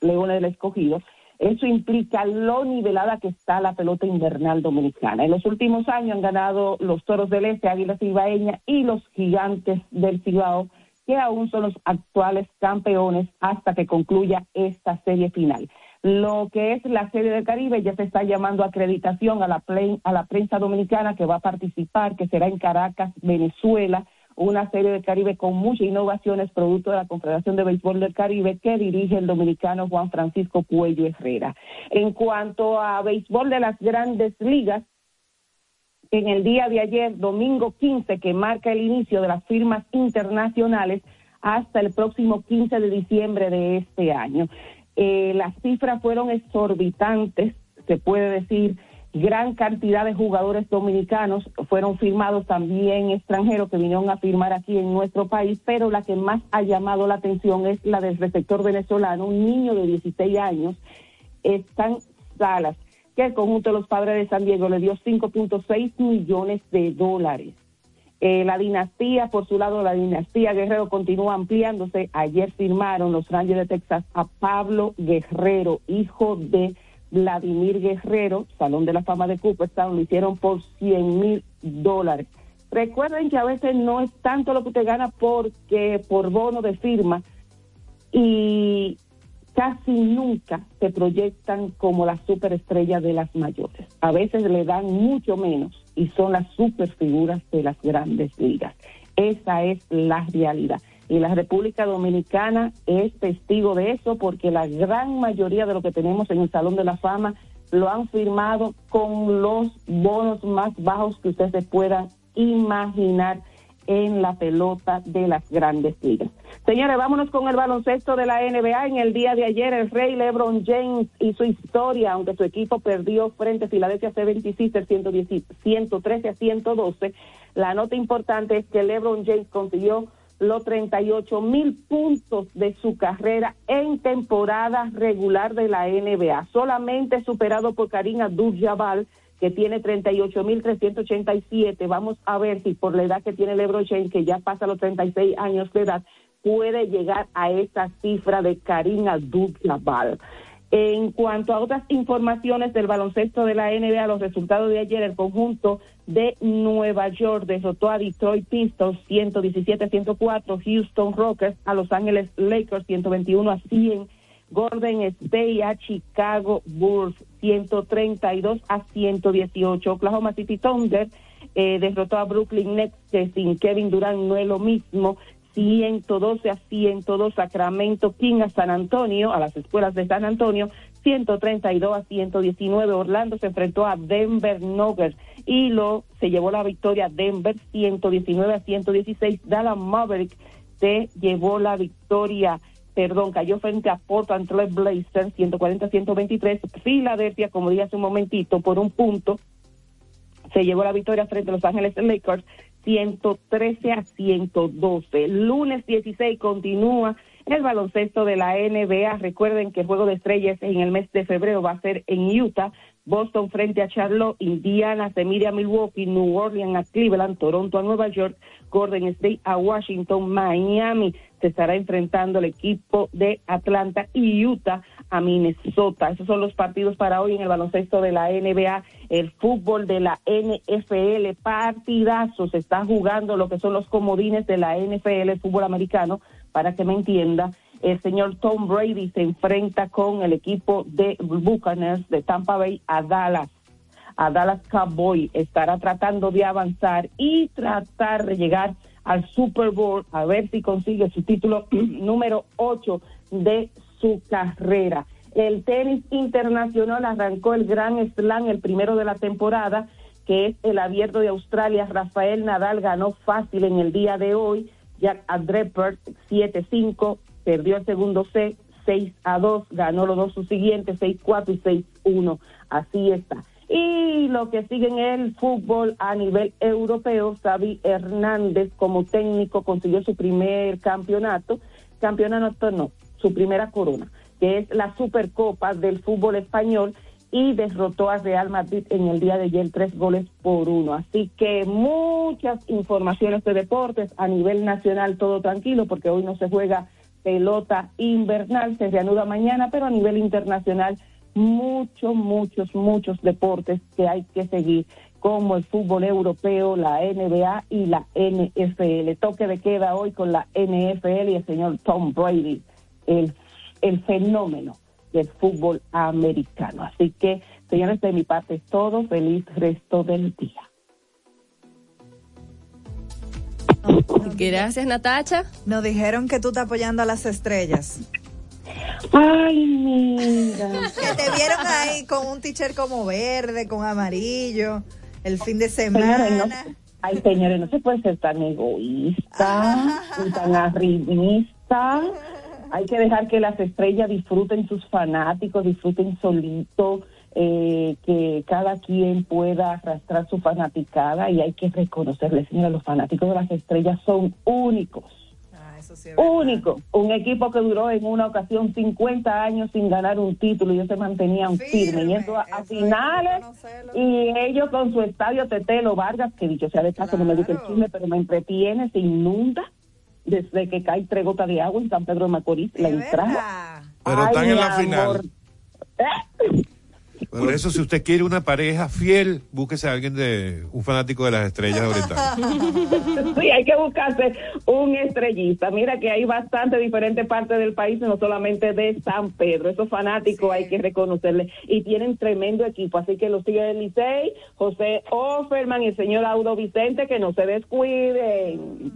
Leones del Escogido. Eso implica lo nivelada que está la pelota invernal dominicana. En los últimos años han ganado los Toros del Este, Águilas Ibaeña y los Gigantes del Cibao, que aún son los actuales campeones hasta que concluya esta serie final. Lo que es la serie del Caribe ya se está llamando acreditación a la, prensa dominicana que va a participar, que será en Caracas, Venezuela, una serie del Caribe con muchas innovaciones, producto de la Confederación de Béisbol del Caribe que dirige el dominicano Juan Francisco Cuello Herrera. En cuanto a béisbol de las grandes ligas, en el día de ayer, domingo 15, que marca el inicio de las firmas internacionales hasta el próximo 15 de diciembre de este año. Eh, las cifras fueron exorbitantes, se puede decir, gran cantidad de jugadores dominicanos fueron firmados también extranjeros que vinieron a firmar aquí en nuestro país, pero la que más ha llamado la atención es la del receptor venezolano, un niño de 16 años, Stan Salas, que el conjunto de los padres de San Diego le dio 5.6 millones de dólares. Eh, la dinastía, por su lado, la dinastía Guerrero continúa ampliándose. Ayer firmaron los Rangers de Texas a Pablo Guerrero, hijo de Vladimir Guerrero, Salón de la Fama de Cooperstown, lo hicieron por 100 mil dólares. Recuerden que a veces no es tanto lo que usted gana porque por bono de firma y casi nunca se proyectan como las superestrellas de las mayores. A veces le dan mucho menos y son las superfiguras de las grandes ligas. Esa es la realidad. Y la República Dominicana es testigo de eso porque la gran mayoría de lo que tenemos en el Salón de la Fama lo han firmado con los bonos más bajos que ustedes puedan imaginar en la pelota de las grandes ligas. Señores, vámonos con el baloncesto de la NBA. En el día de ayer, el rey LeBron James hizo historia, aunque su equipo perdió frente a Philadelphia 76 110 113 a 112. La nota importante es que LeBron James consiguió los 38 mil puntos de su carrera en temporada regular de la NBA, solamente superado por Karim Abdul-Jabbar, que tiene 38.387. Vamos a ver si por la edad que tiene LeBron James, que ya pasa los 36 años de edad, puede llegar a esa cifra de Karim Abdul-Jabbar. En cuanto a otras informaciones del baloncesto de la NBA, los resultados de ayer, el conjunto de Nueva York derrotó a Detroit Pistons 117-104, Houston Rockets a Los Ángeles Lakers 121 a 100, Golden State a Chicago Bulls 132 a 118, Oklahoma City Thunder eh, derrotó a Brooklyn Nets que sin Kevin Durant no es lo mismo 112 a 102 Sacramento King a San Antonio, a las escuelas de San Antonio, 132 a 119. Orlando se enfrentó a Denver Nuggets y lo se llevó la victoria Denver 119 a 116. Dallas Maverick se llevó la victoria perdón, cayó frente a Portland Trail Blazers 140 a 123. Filadelfia, como dije hace un momentito, por un punto se llevó la victoria frente a Los Ángeles Lakers 113 a 112. Lunes 16 continúa el baloncesto de la NBA. Recuerden que el juego de estrellas en el mes de febrero va a ser en Utah. Boston frente a Charlotte, Indiana se Milwaukee, New Orleans a Cleveland, Toronto a Nueva York, Golden State a Washington, Miami se estará enfrentando el equipo de Atlanta y Utah a Minnesota. Esos son los partidos para hoy en el baloncesto de la NBA, el fútbol de la NFL, partidazo, se está jugando lo que son los comodines de la NFL, el fútbol americano, para que me entienda el señor Tom Brady se enfrenta con el equipo de Buccaneers de Tampa Bay a Dallas. A Dallas Cowboy estará tratando de avanzar y tratar de llegar al Super Bowl a ver si consigue su título número 8 de su carrera. El tenis internacional arrancó el Gran Slam, el primero de la temporada, que es el abierto de Australia. Rafael Nadal ganó fácil en el día de hoy. Jack Draper 7-5, perdió el segundo set 6 a 2, ganó los dos sus siguientes 6-4 y 6-1. Así está. Y lo que sigue en el fútbol a nivel europeo, Xavi Hernández como técnico consiguió su primer campeonato, campeonato no, su primera corona, que es la Supercopa del fútbol español y derrotó a Real Madrid en el día de ayer tres goles por uno. Así que muchas informaciones de deportes a nivel nacional, todo tranquilo, porque hoy no se juega pelota invernal, se reanuda mañana, pero a nivel internacional muchos, muchos, muchos deportes que hay que seguir, como el fútbol europeo, la NBA y la NFL. Toque de queda hoy con la NFL y el señor Tom Brady, el, el fenómeno del fútbol americano. Así que, señores, de mi parte es todo. Feliz resto del día. Gracias, Natacha. Nos dijeron que tú estás apoyando a las estrellas. Ay, mira. Que te vieron ahí con un teacher como verde, con amarillo, el fin de semana. Señores, no, ay, señores, no se puede ser tan egoísta y tan arribista. Hay que dejar que las estrellas disfruten sus fanáticos, disfruten solito, eh, que cada quien pueda arrastrar su fanaticada y hay que reconocerles, señores, los fanáticos de las estrellas son únicos. Único, un equipo que duró en una ocasión 50 años sin ganar un título y ellos se mantenían firmes, yendo a, a finales y ellos con su estadio Tetelo Vargas, que dicho sea de paso, no me dice el chisme, pero me entretiene, se inunda desde que cae tres gotas de agua en San Pedro de Macorís, la entrada. Pero están Ay, en la final. Por eso, si usted quiere una pareja fiel, búsquese a alguien de un fanático de las estrellas orientales. Sí, hay que buscarse un estrellista. Mira que hay bastante diferentes partes del país, no solamente de San Pedro. Esos fanáticos hay que reconocerles. Y tienen tremendo equipo. Así que los sigue el Licey, José Offerman y el señor Audo Vicente, que no se descuiden.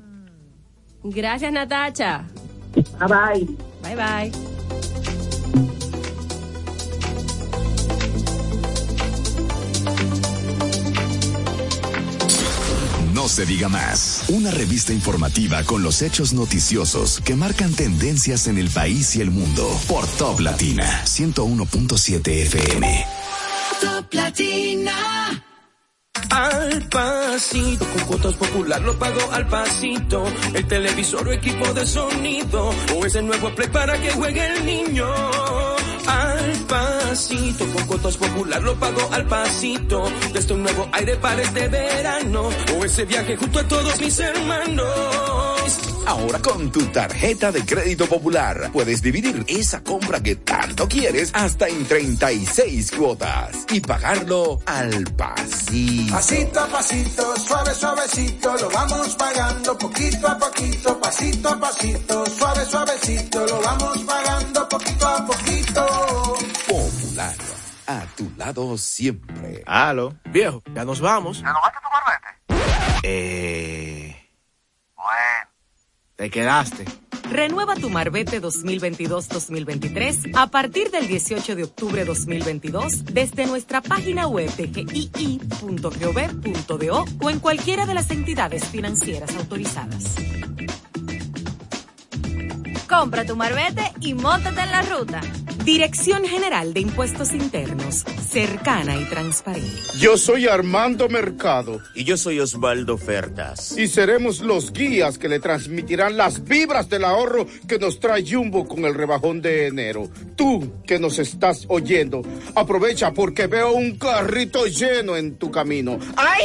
Gracias, Natacha. Bye bye. Bye bye. No se diga más. Una revista informativa con los hechos noticiosos que marcan tendencias en el país y el mundo. Por Top Latina 101.7 FM. Top Latina. Al pasito, con cuotas popular lo pago al pasito. El televisor o equipo de sonido, o ese nuevo play para que juegue el niño. Al pasito, con cuotas popular lo pago al pasito. Desde un nuevo aire para este verano, o ese viaje junto a todos mis hermanos. Ahora con tu tarjeta de crédito popular puedes dividir esa compra que tanto quieres hasta en 36 cuotas y pagarlo al pasito. Pasito a pasito, suave, suavecito, lo vamos pagando poquito a poquito, pasito a pasito, suave, suavecito, lo vamos pagando poquito a poquito. Popular, a tu lado siempre. Aló, viejo, ya nos vamos. ¿Ya no vas a tu barbete? Eh. Bueno. Te quedaste. Renueva tu Marbete 2022-2023 a partir del 18 de octubre 2022 desde nuestra página web de o en cualquiera de las entidades financieras autorizadas. Compra tu marbete y montate en la ruta. Dirección General de Impuestos Internos, cercana y transparente. Yo soy Armando Mercado. Y yo soy Osvaldo Fertas. Y seremos los guías que le transmitirán las vibras del ahorro que nos trae Jumbo con el rebajón de enero. Tú que nos estás oyendo, aprovecha porque veo un carrito lleno en tu camino. ¡Ay!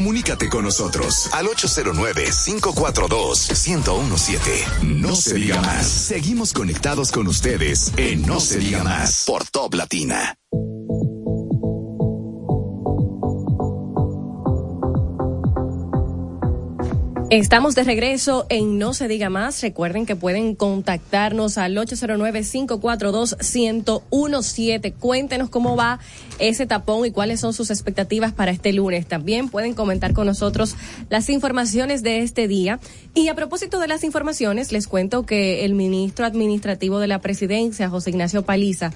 Comunícate con nosotros al 809-542-1017. No se diga más. Seguimos conectados con ustedes en No se diga más por Top Latina. Estamos de regreso en No se diga más. Recuerden que pueden contactarnos al 809-542-1017. Cuéntenos cómo va ese tapón y cuáles son sus expectativas para este lunes. También pueden comentar con nosotros las informaciones de este día. Y a propósito de las informaciones, les cuento que el ministro administrativo de la presidencia, José Ignacio Paliza,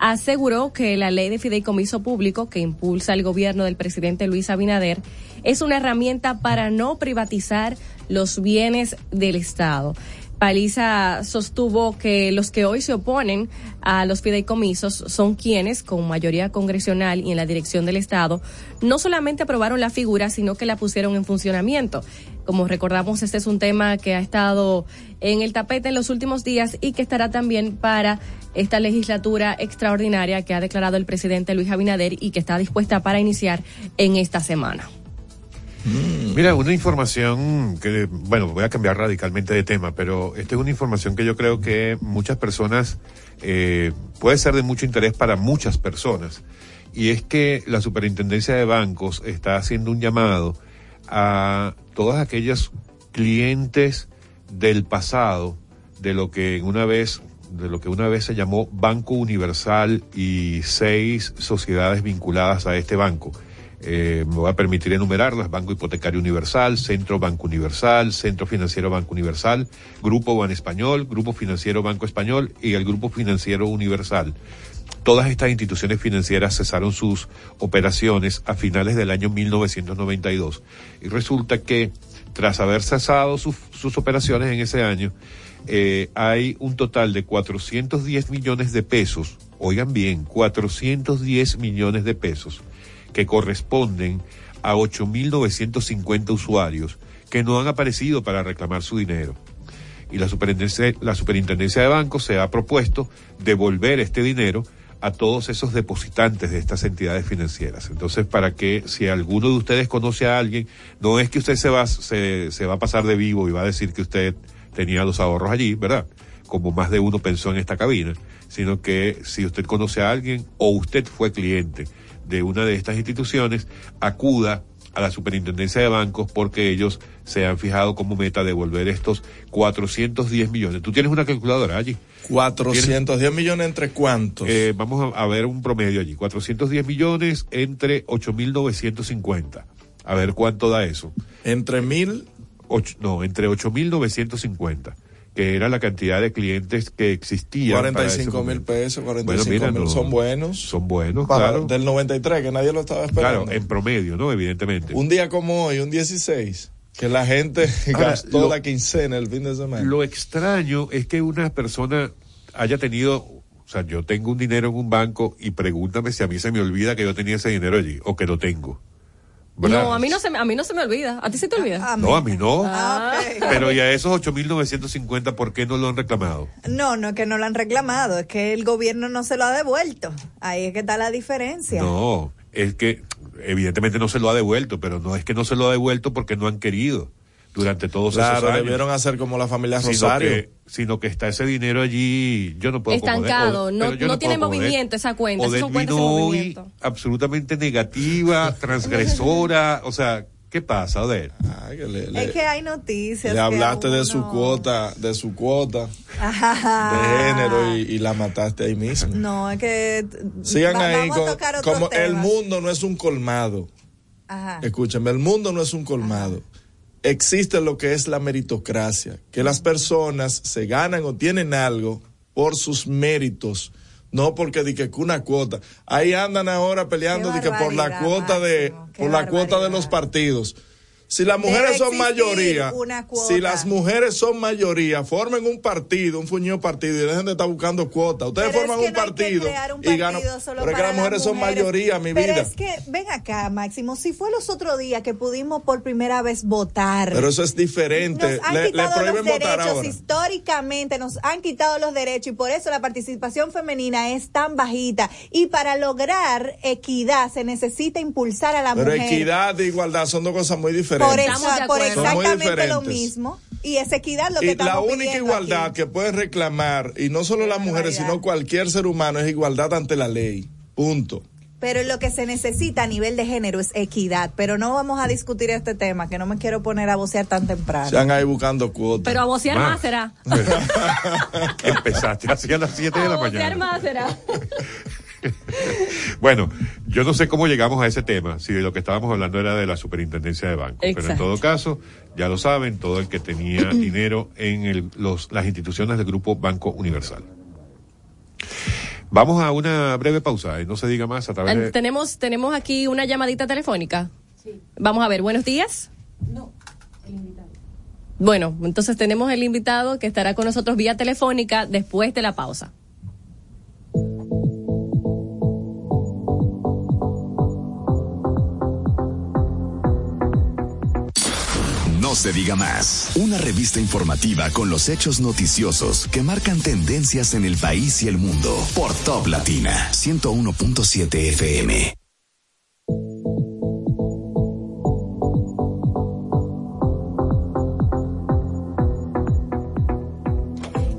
aseguró que la ley de fideicomiso público que impulsa el gobierno del presidente Luis Abinader es una herramienta para no privatizar los bienes del Estado. Paliza sostuvo que los que hoy se oponen a los fideicomisos son quienes, con mayoría congresional y en la dirección del Estado, no solamente aprobaron la figura, sino que la pusieron en funcionamiento. Como recordamos, este es un tema que ha estado en el tapete en los últimos días y que estará también para esta legislatura extraordinaria que ha declarado el presidente Luis Abinader y que está dispuesta para iniciar en esta semana. Mm. Mira, una información que, bueno, voy a cambiar radicalmente de tema, pero esta es una información que yo creo que muchas personas, eh, puede ser de mucho interés para muchas personas. Y es que la Superintendencia de Bancos está haciendo un llamado a todos aquellos clientes del pasado de lo que una vez de lo que una vez se llamó Banco Universal y seis sociedades vinculadas a este banco. Eh, me voy a permitir enumerarlas, Banco Hipotecario Universal, Centro Banco Universal, Centro Financiero Banco Universal, Grupo Ban Español, Grupo Financiero Banco Español y el Grupo Financiero Universal. Todas estas instituciones financieras cesaron sus operaciones a finales del año 1992 y resulta que tras haber cesado sus, operaciones en ese año, eh, hay un total de 410 millones de pesos, oigan bien, 410 millones de pesos que corresponden a 8.950 usuarios que no han aparecido para reclamar su dinero. Y la superintendencia, la superintendencia de bancos se ha propuesto devolver este dinero a todos esos depositantes de estas entidades financieras. Entonces, para que si alguno de ustedes conoce a alguien, no es que usted se va, se, se va a pasar de vivo y va a decir que usted tenía los ahorros allí, ¿verdad? Como más de uno pensó en esta cabina, sino que si usted conoce a alguien o usted fue cliente de una de estas instituciones, acuda a la superintendencia de bancos porque ellos se han fijado como meta devolver estos 410 millones. ¿Tú tienes una calculadora allí? 410 millones entre cuántos? Eh, vamos a, ver un promedio allí. 410 millones entre 8.950. A ver cuánto da eso. ¿Entre mil? no, entre 8.950 que era la cantidad de clientes que existían. 45 mil pesos, 45 mil, son buenos. Son buenos, claro. Del 93, que nadie lo estaba esperando. Claro, en promedio, ¿no? Evidentemente. Un día como hoy, un 16, que la gente gastó la quincena el fin de semana. Lo extraño es que una persona haya tenido, o sea, yo tengo un dinero en un banco y pregúntame si a mí se me olvida que yo tenía ese dinero allí o que lo tengo. ¿Verdad? No, a mí no, se me, a mí no se me olvida. ¿A ti se te olvida? No, a mí no. Ah. Pero y a esos 8.950, ¿por qué no lo han reclamado? No, no es que no lo han reclamado, es que el gobierno no se lo ha devuelto. Ahí es que está la diferencia. No, es que evidentemente no se lo ha devuelto, pero no es que no se lo ha devuelto porque no han querido durante todos esos Claro, años. debieron hacer como la familia Sino Rosario. que, sino que está ese dinero allí, yo no puedo Estancado, acomodar- no, yo no tiene puedo movimiento esa cuenta. Movimiento. absolutamente negativa, transgresora, o sea, ¿qué pasa, Odette? Es que hay noticias. Le hablaste de su cuota, de su cuota Ajá. de género y, y la mataste ahí mismo. No, es que. Sigan va- ahí vamos a con- tocar otros como el mundo no es un colmado. Ajá. Escúchame, el mundo no es un colmado. Existe lo que es la meritocracia, que las personas se ganan o tienen algo por sus méritos, no porque di que una cuota. Ahí andan ahora peleando di que por la cuota de por la cuota de los partidos. Si las mujeres son mayoría, si las mujeres son mayoría, formen un partido, un fuñido partido y dejen de estar buscando cuotas. Ustedes Pero es forman que un no partido y ganan. solo Pero es que las mujeres son mayoría, mi Pero vida. es que, ven acá, Máximo, si fue los otros días que pudimos por primera vez votar. Pero eso es diferente. Nos han Le, le quitado los prohíben votar derechos ahora. históricamente, nos han quitado los derechos y por eso la participación femenina es tan bajita. Y para lograr equidad se necesita impulsar a la Pero mujer. equidad e igualdad son dos cosas muy diferentes. Por, esa- por exactamente lo mismo. Y es equidad lo que Y estamos la única pidiendo igualdad aquí. que puede reclamar, y no solo las mujeres, sino cualquier ser humano, es igualdad ante la ley. Punto. Pero lo que se necesita a nivel de género es equidad. Pero no vamos a discutir este tema, que no me quiero poner a vocear tan temprano. Se han ahí buscando cuotas. Pero a vocear Más. más será. Empezaste así a las 7 de la A vocear mañana. más será. Bueno, yo no sé cómo llegamos a ese tema, si de lo que estábamos hablando era de la superintendencia de bancos. Pero en todo caso, ya lo saben, todo el que tenía dinero en el- los, las instituciones del grupo Banco Universal. Vamos a una breve pausa, y no se diga más a través de... Tenemos, tenemos aquí una llamadita telefónica. Vamos a ver, buenos días. Bueno, entonces tenemos el invitado que estará con nosotros vía telefónica después de la pausa. No se diga más. Una revista informativa con los hechos noticiosos que marcan tendencias en el país y el mundo. Por Top Latina 101.7 FM.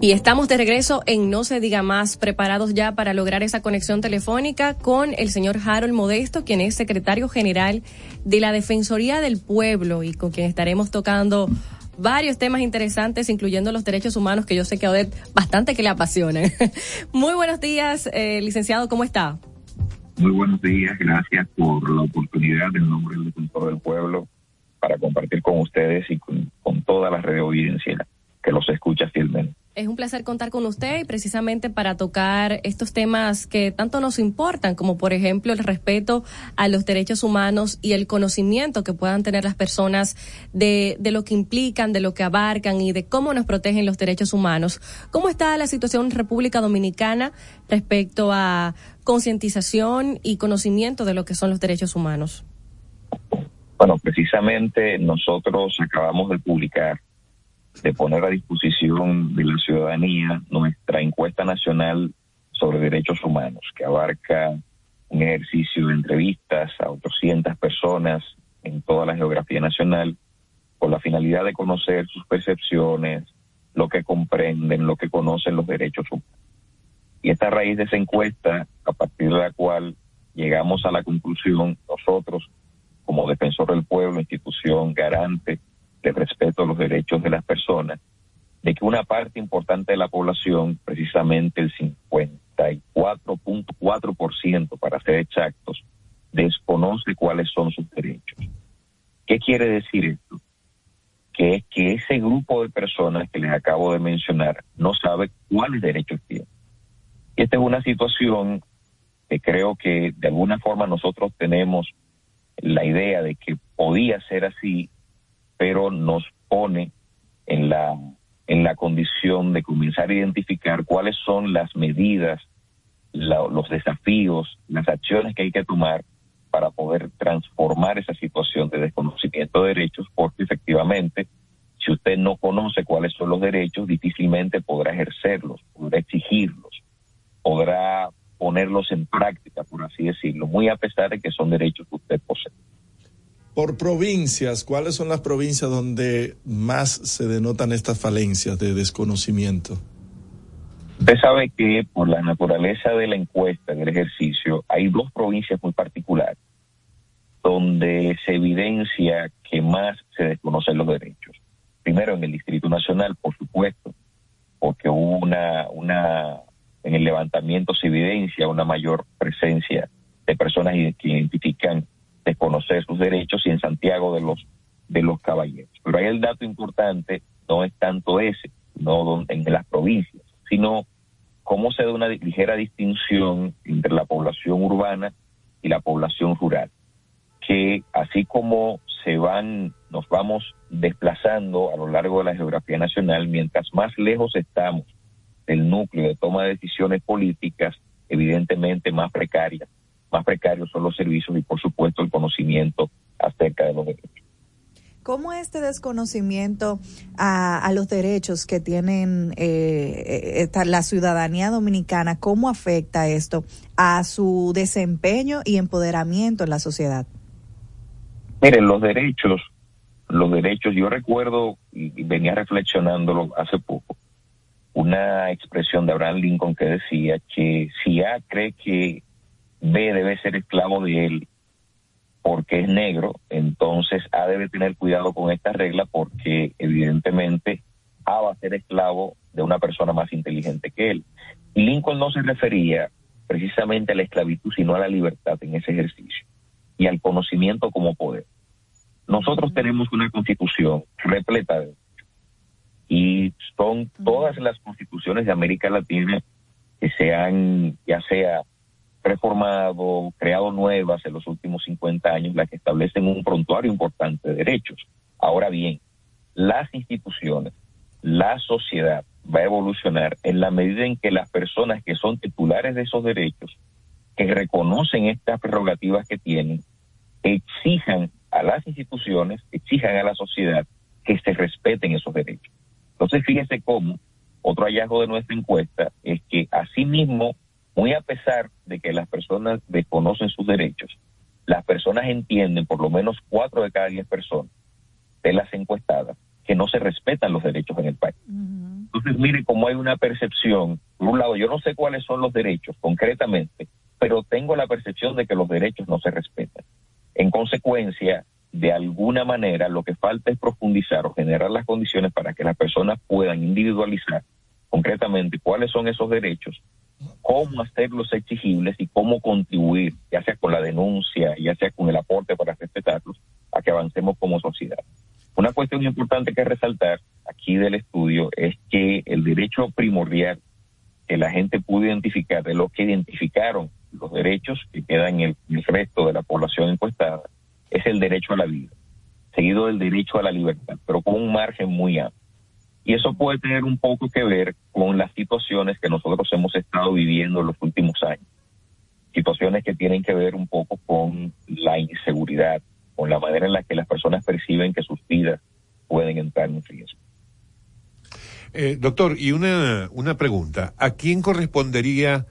Y estamos de regreso en No se diga más, preparados ya para lograr esa conexión telefónica con el señor Harold Modesto, quien es secretario general de la Defensoría del Pueblo y con quien estaremos tocando varios temas interesantes, incluyendo los derechos humanos, que yo sé que a Odette bastante que le apasionan. Muy buenos días, eh, licenciado, ¿cómo está? Muy buenos días, gracias por la oportunidad en nombre del Defensor del Pueblo para compartir con ustedes y con, con toda la red audiencia que los escucha fielmente. Es un placer contar con usted y precisamente para tocar estos temas que tanto nos importan, como por ejemplo el respeto a los derechos humanos y el conocimiento que puedan tener las personas de, de lo que implican, de lo que abarcan y de cómo nos protegen los derechos humanos. ¿Cómo está la situación en República Dominicana respecto a concientización y conocimiento de lo que son los derechos humanos? Bueno, precisamente nosotros acabamos de publicar, de poner a disposición de la ciudadanía nuestra encuesta nacional sobre derechos humanos, que abarca un ejercicio de entrevistas a 800 personas en toda la geografía nacional, con la finalidad de conocer sus percepciones, lo que comprenden, lo que conocen los derechos humanos. Y esta raíz de esa encuesta, a partir de la cual llegamos a la conclusión, nosotros, como defensor del pueblo, institución garante del respeto a los derechos de las personas, de que una parte importante de la población, precisamente el 54.4% para ser exactos, desconoce cuáles son sus derechos. ¿Qué quiere decir esto? Que es que ese grupo de personas que les acabo de mencionar no sabe cuáles derechos tiene. Y esta es una situación que creo que de alguna forma nosotros tenemos la idea de que podía ser así, pero nos pone en la en la condición de comenzar a identificar cuáles son las medidas, los desafíos, las acciones que hay que tomar para poder transformar esa situación de desconocimiento de derechos, porque efectivamente, si usted no conoce cuáles son los derechos, difícilmente podrá ejercerlos, podrá exigirlos, podrá ponerlos en práctica, por así decirlo, muy a pesar de que son derechos que usted posee. Por provincias, ¿cuáles son las provincias donde más se denotan estas falencias de desconocimiento? Usted sabe que por la naturaleza de la encuesta, del ejercicio, hay dos provincias muy particulares donde se evidencia que más se desconocen los derechos. Primero en el Distrito Nacional, por supuesto, porque hubo una, una, en el levantamiento se evidencia una mayor presencia de personas que identifican desconocer sus derechos y en Santiago de los, de los caballeros. Pero ahí el dato importante no es tanto ese, no en las provincias, sino cómo se da una ligera distinción entre la población urbana y la población rural. Que así como se van, nos vamos desplazando a lo largo de la geografía nacional, mientras más lejos estamos del núcleo de toma de decisiones políticas, evidentemente más precarias, más precarios son los servicios y por supuesto el conocimiento acerca de los derechos. ¿Cómo este desconocimiento a, los derechos que tienen eh, la ciudadanía dominicana, cómo afecta esto a su desempeño y empoderamiento en la sociedad? Miren, los derechos, los derechos, yo recuerdo y venía reflexionándolo hace poco, una expresión de Abraham Lincoln que decía que si A cree que B debe ser esclavo de él porque es negro, entonces A debe tener cuidado con esta regla porque evidentemente A va a ser esclavo de una persona más inteligente que él. Y Lincoln no se refería precisamente a la esclavitud, sino a la libertad en ese ejercicio y al conocimiento como poder. Nosotros tenemos una constitución repleta de y son todas las constituciones de América Latina que se han, ya sea reformado, creado nuevas en los últimos 50 años, las que establecen un prontuario importante de derechos. Ahora bien, las instituciones, la sociedad va a evolucionar en la medida en que las personas que son titulares de esos derechos, que reconocen estas prerrogativas que tienen, exijan a las instituciones, exijan a la sociedad que se respeten esos derechos. Entonces, fíjese cómo otro hallazgo de nuestra encuesta es que asimismo muy a pesar de que las personas desconocen sus derechos, las personas entienden, por lo menos cuatro de cada diez personas de las encuestadas, que no se respetan los derechos en el país. Entonces, mire cómo hay una percepción. Por un lado, yo no sé cuáles son los derechos concretamente, pero tengo la percepción de que los derechos no se respetan. En consecuencia, de alguna manera, lo que falta es profundizar o generar las condiciones para que las personas puedan individualizar concretamente cuáles son esos derechos cómo hacerlos exigibles y cómo contribuir, ya sea con la denuncia, ya sea con el aporte para respetarlos, a que avancemos como sociedad. Una cuestión importante que resaltar aquí del estudio es que el derecho primordial que la gente pudo identificar, de lo que identificaron los derechos que quedan en el, el resto de la población encuestada, es el derecho a la vida, seguido del derecho a la libertad, pero con un margen muy amplio. Y eso puede tener un poco que ver con las situaciones que nosotros hemos estado viviendo en los últimos años. Situaciones que tienen que ver un poco con la inseguridad, con la manera en la que las personas perciben que sus vidas pueden entrar en riesgo. Eh, doctor, y una, una pregunta. ¿A quién correspondería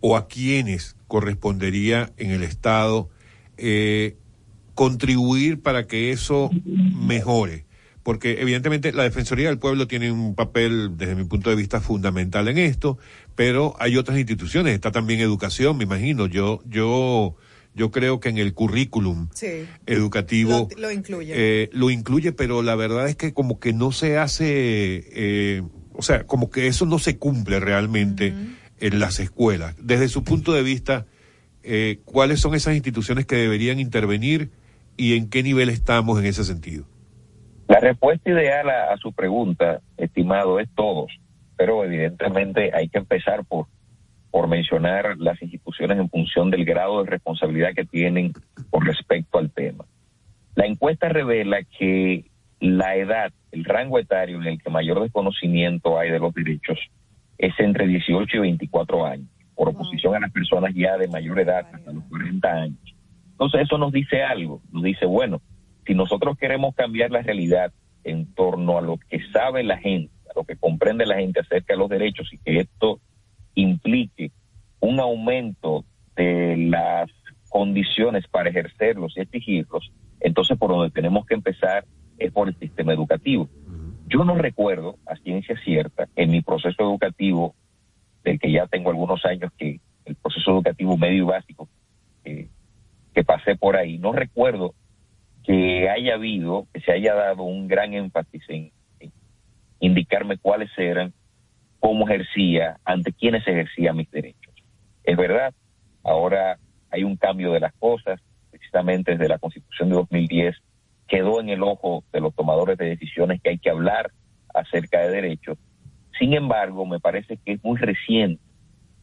o a quiénes correspondería en el Estado eh, contribuir para que eso mejore? Porque evidentemente la Defensoría del Pueblo tiene un papel, desde mi punto de vista, fundamental en esto, pero hay otras instituciones, está también educación, me imagino. Yo, yo, yo creo que en el currículum educativo lo, incluye. Eh, lo incluye, pero la verdad es que como que no se hace, eh, o sea, como que eso no se cumple realmente en las escuelas. Desde su punto de vista, eh, ¿cuáles son esas instituciones que deberían intervenir y en qué nivel estamos en ese sentido? La respuesta ideal a, su pregunta, estimado, es todos, pero evidentemente hay que empezar por, por mencionar las instituciones en función del grado de responsabilidad que tienen con respecto al tema. La encuesta revela que la edad el rango etario en el que mayor desconocimiento hay de los derechos es entre 18 y 24 años, por oposición a las personas ya de mayor edad, hasta los 40 años. Entonces eso nos dice algo, nos dice, bueno, si nosotros queremos cambiar la realidad en torno a lo que sabe la gente, a lo que comprende la gente acerca de los derechos y que esto implique un aumento de las condiciones para ejercerlos y exigirlos, entonces por donde tenemos que empezar es por el sistema educativo. Yo no recuerdo, a ciencia cierta, en mi proceso educativo, del que ya tengo algunos años que el proceso educativo medio y básico eh, que pasé por ahí, no recuerdo que haya habido, que se haya dado un gran énfasis en, indicarme cuáles eran, cómo ejercía, ante quiénes ejercía mis derechos. Es verdad, ahora hay un cambio de las cosas, precisamente desde la Constitución de 2010 quedó en el ojo de los tomadores de decisiones que hay que hablar acerca de derechos. Sin embargo, me parece que es muy reciente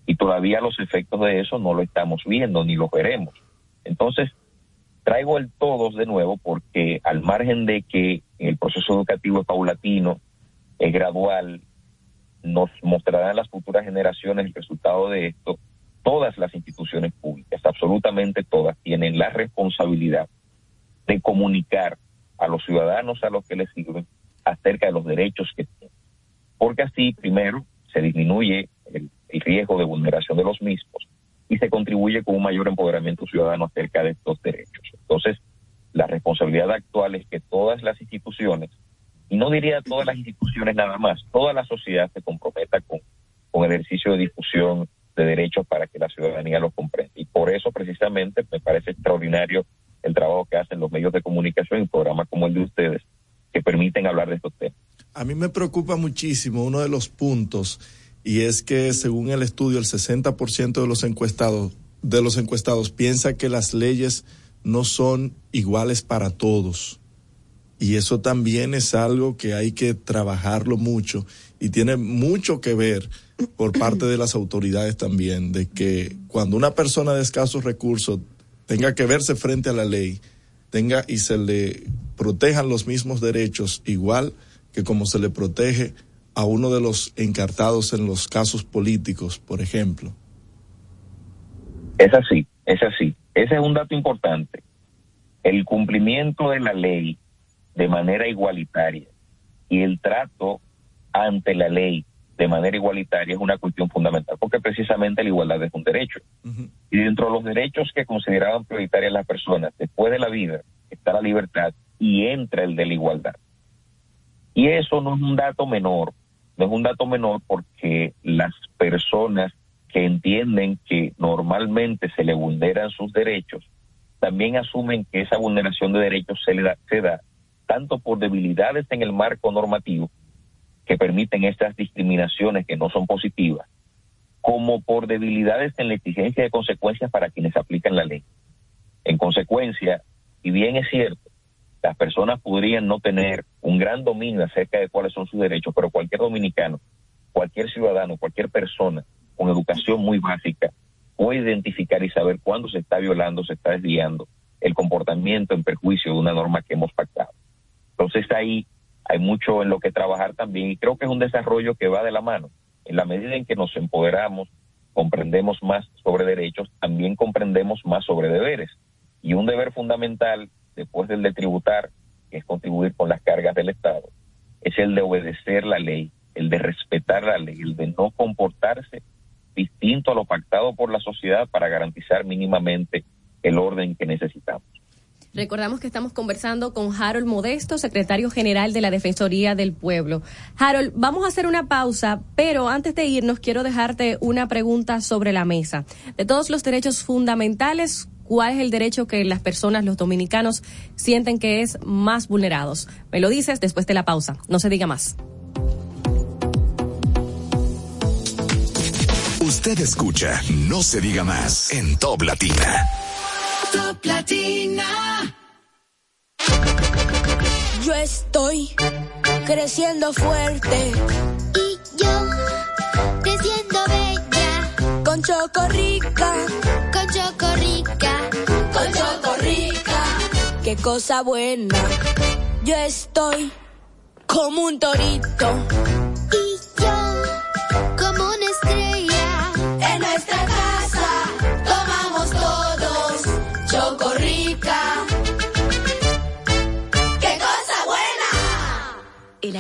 y todavía los efectos de eso no lo estamos viendo ni los veremos. Entonces, traigo el todos de nuevo porque al margen de que el proceso educativo es paulatino, es gradual, nos mostrarán las futuras generaciones el resultado de esto, todas las instituciones públicas, absolutamente todas, tienen la responsabilidad de comunicar a los ciudadanos a los que les sirven acerca de los derechos que tienen. Porque así, primero, se disminuye el, riesgo de vulneración de los mismos y se contribuye con un mayor empoderamiento ciudadano acerca de estos derechos. Entonces, la responsabilidad actual es que todas las instituciones, y no diría todas las instituciones nada más, toda la sociedad se comprometa con, con ejercicio de difusión de derechos para que la ciudadanía los comprenda. Y por eso precisamente me parece extraordinario el trabajo que hacen los medios de comunicación y programas como el de ustedes que permiten hablar de estos temas. A mí me preocupa muchísimo uno de los puntos y es que según el estudio el 60% de los encuestados de los encuestados piensa que las leyes no son iguales para todos. Y eso también es algo que hay que trabajarlo mucho y tiene mucho que ver por parte de las autoridades también, de que cuando una persona de escasos recursos tenga que verse frente a la ley, tenga y se le protejan los mismos derechos igual que como se le protege a uno de los encartados en los casos políticos, por ejemplo. Es así, es así. Ese es un dato importante. El cumplimiento de la ley de manera igualitaria y el trato ante la ley de manera igualitaria es una cuestión fundamental, porque precisamente la igualdad es un derecho. Y dentro de los derechos que consideraban prioritarias las personas, después de la vida, está la libertad y entra el de la igualdad. Y eso no es un dato menor, no es un dato menor porque las personas que entienden que normalmente se le vulneran sus derechos, también asumen que esa vulneración de derechos se le da, se da tanto por debilidades en el marco normativo que permiten estas discriminaciones que no son positivas, como por debilidades en la exigencia de consecuencias para quienes aplican la ley. En consecuencia, y bien es cierto, las personas podrían no tener un gran dominio acerca de cuáles son sus derechos, pero cualquier dominicano, cualquier ciudadano, cualquier persona con educación muy básica puede identificar y saber cuándo se está violando, se está desviando el comportamiento en perjuicio de una norma que hemos pactado. Entonces ahí hay mucho en lo que trabajar también y creo que es un desarrollo que va de la mano. En la medida en que nos empoderamos, comprendemos más sobre derechos, también comprendemos más sobre deberes. Y un deber fundamental, después del de tributar, que es contribuir con las cargas del Estado, es el de obedecer la ley, el de respetar la ley, el de no comportarse distinto a lo pactado por la sociedad para garantizar mínimamente el orden que necesitamos. Recordamos que estamos conversando con Harold Modesto, secretario general de la Defensoría del Pueblo. Harold, vamos a hacer una pausa, pero antes de irnos quiero dejarte una pregunta sobre la mesa. De todos los derechos fundamentales, ¿cuál es el derecho que las personas, los dominicanos, sienten que es más vulnerados? Me lo dices después de la pausa. No se diga más. Usted escucha No se diga más en Top Latina. Platina. Yo estoy creciendo fuerte. Y yo. Con Chocorrica. Con Chocorrica. Con Chocorrica. Qué cosa buena. Yo estoy como un torito. Y yo, como una estrella.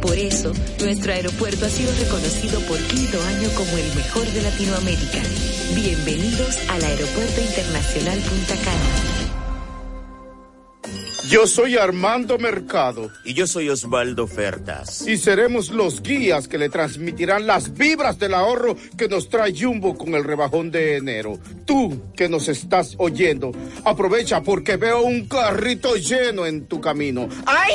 Por eso, nuestro aeropuerto ha sido reconocido por quinto año como el mejor de Latinoamérica. Bienvenidos al Aeropuerto Internacional Punta Cana. Yo soy Armando Mercado. Y yo soy Osvaldo Ofertas. Y seremos los guías que le transmitirán las vibras del ahorro que nos trae Jumbo con el rebajón de enero. Tú que nos estás oyendo, aprovecha porque veo un carrito lleno en tu camino. ¡Ay!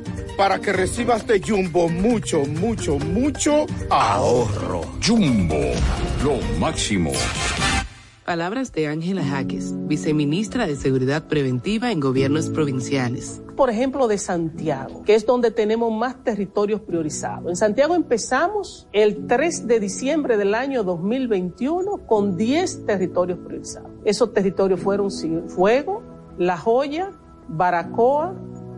Para que recibas de Jumbo mucho, mucho, mucho ahorro. Jumbo, lo máximo. Palabras de Ángela Jaques, viceministra de Seguridad Preventiva en Gobiernos Provinciales. Por ejemplo, de Santiago, que es donde tenemos más territorios priorizados. En Santiago empezamos el 3 de diciembre del año 2021 con 10 territorios priorizados. Esos territorios fueron Fuego, La Joya, Baracoa,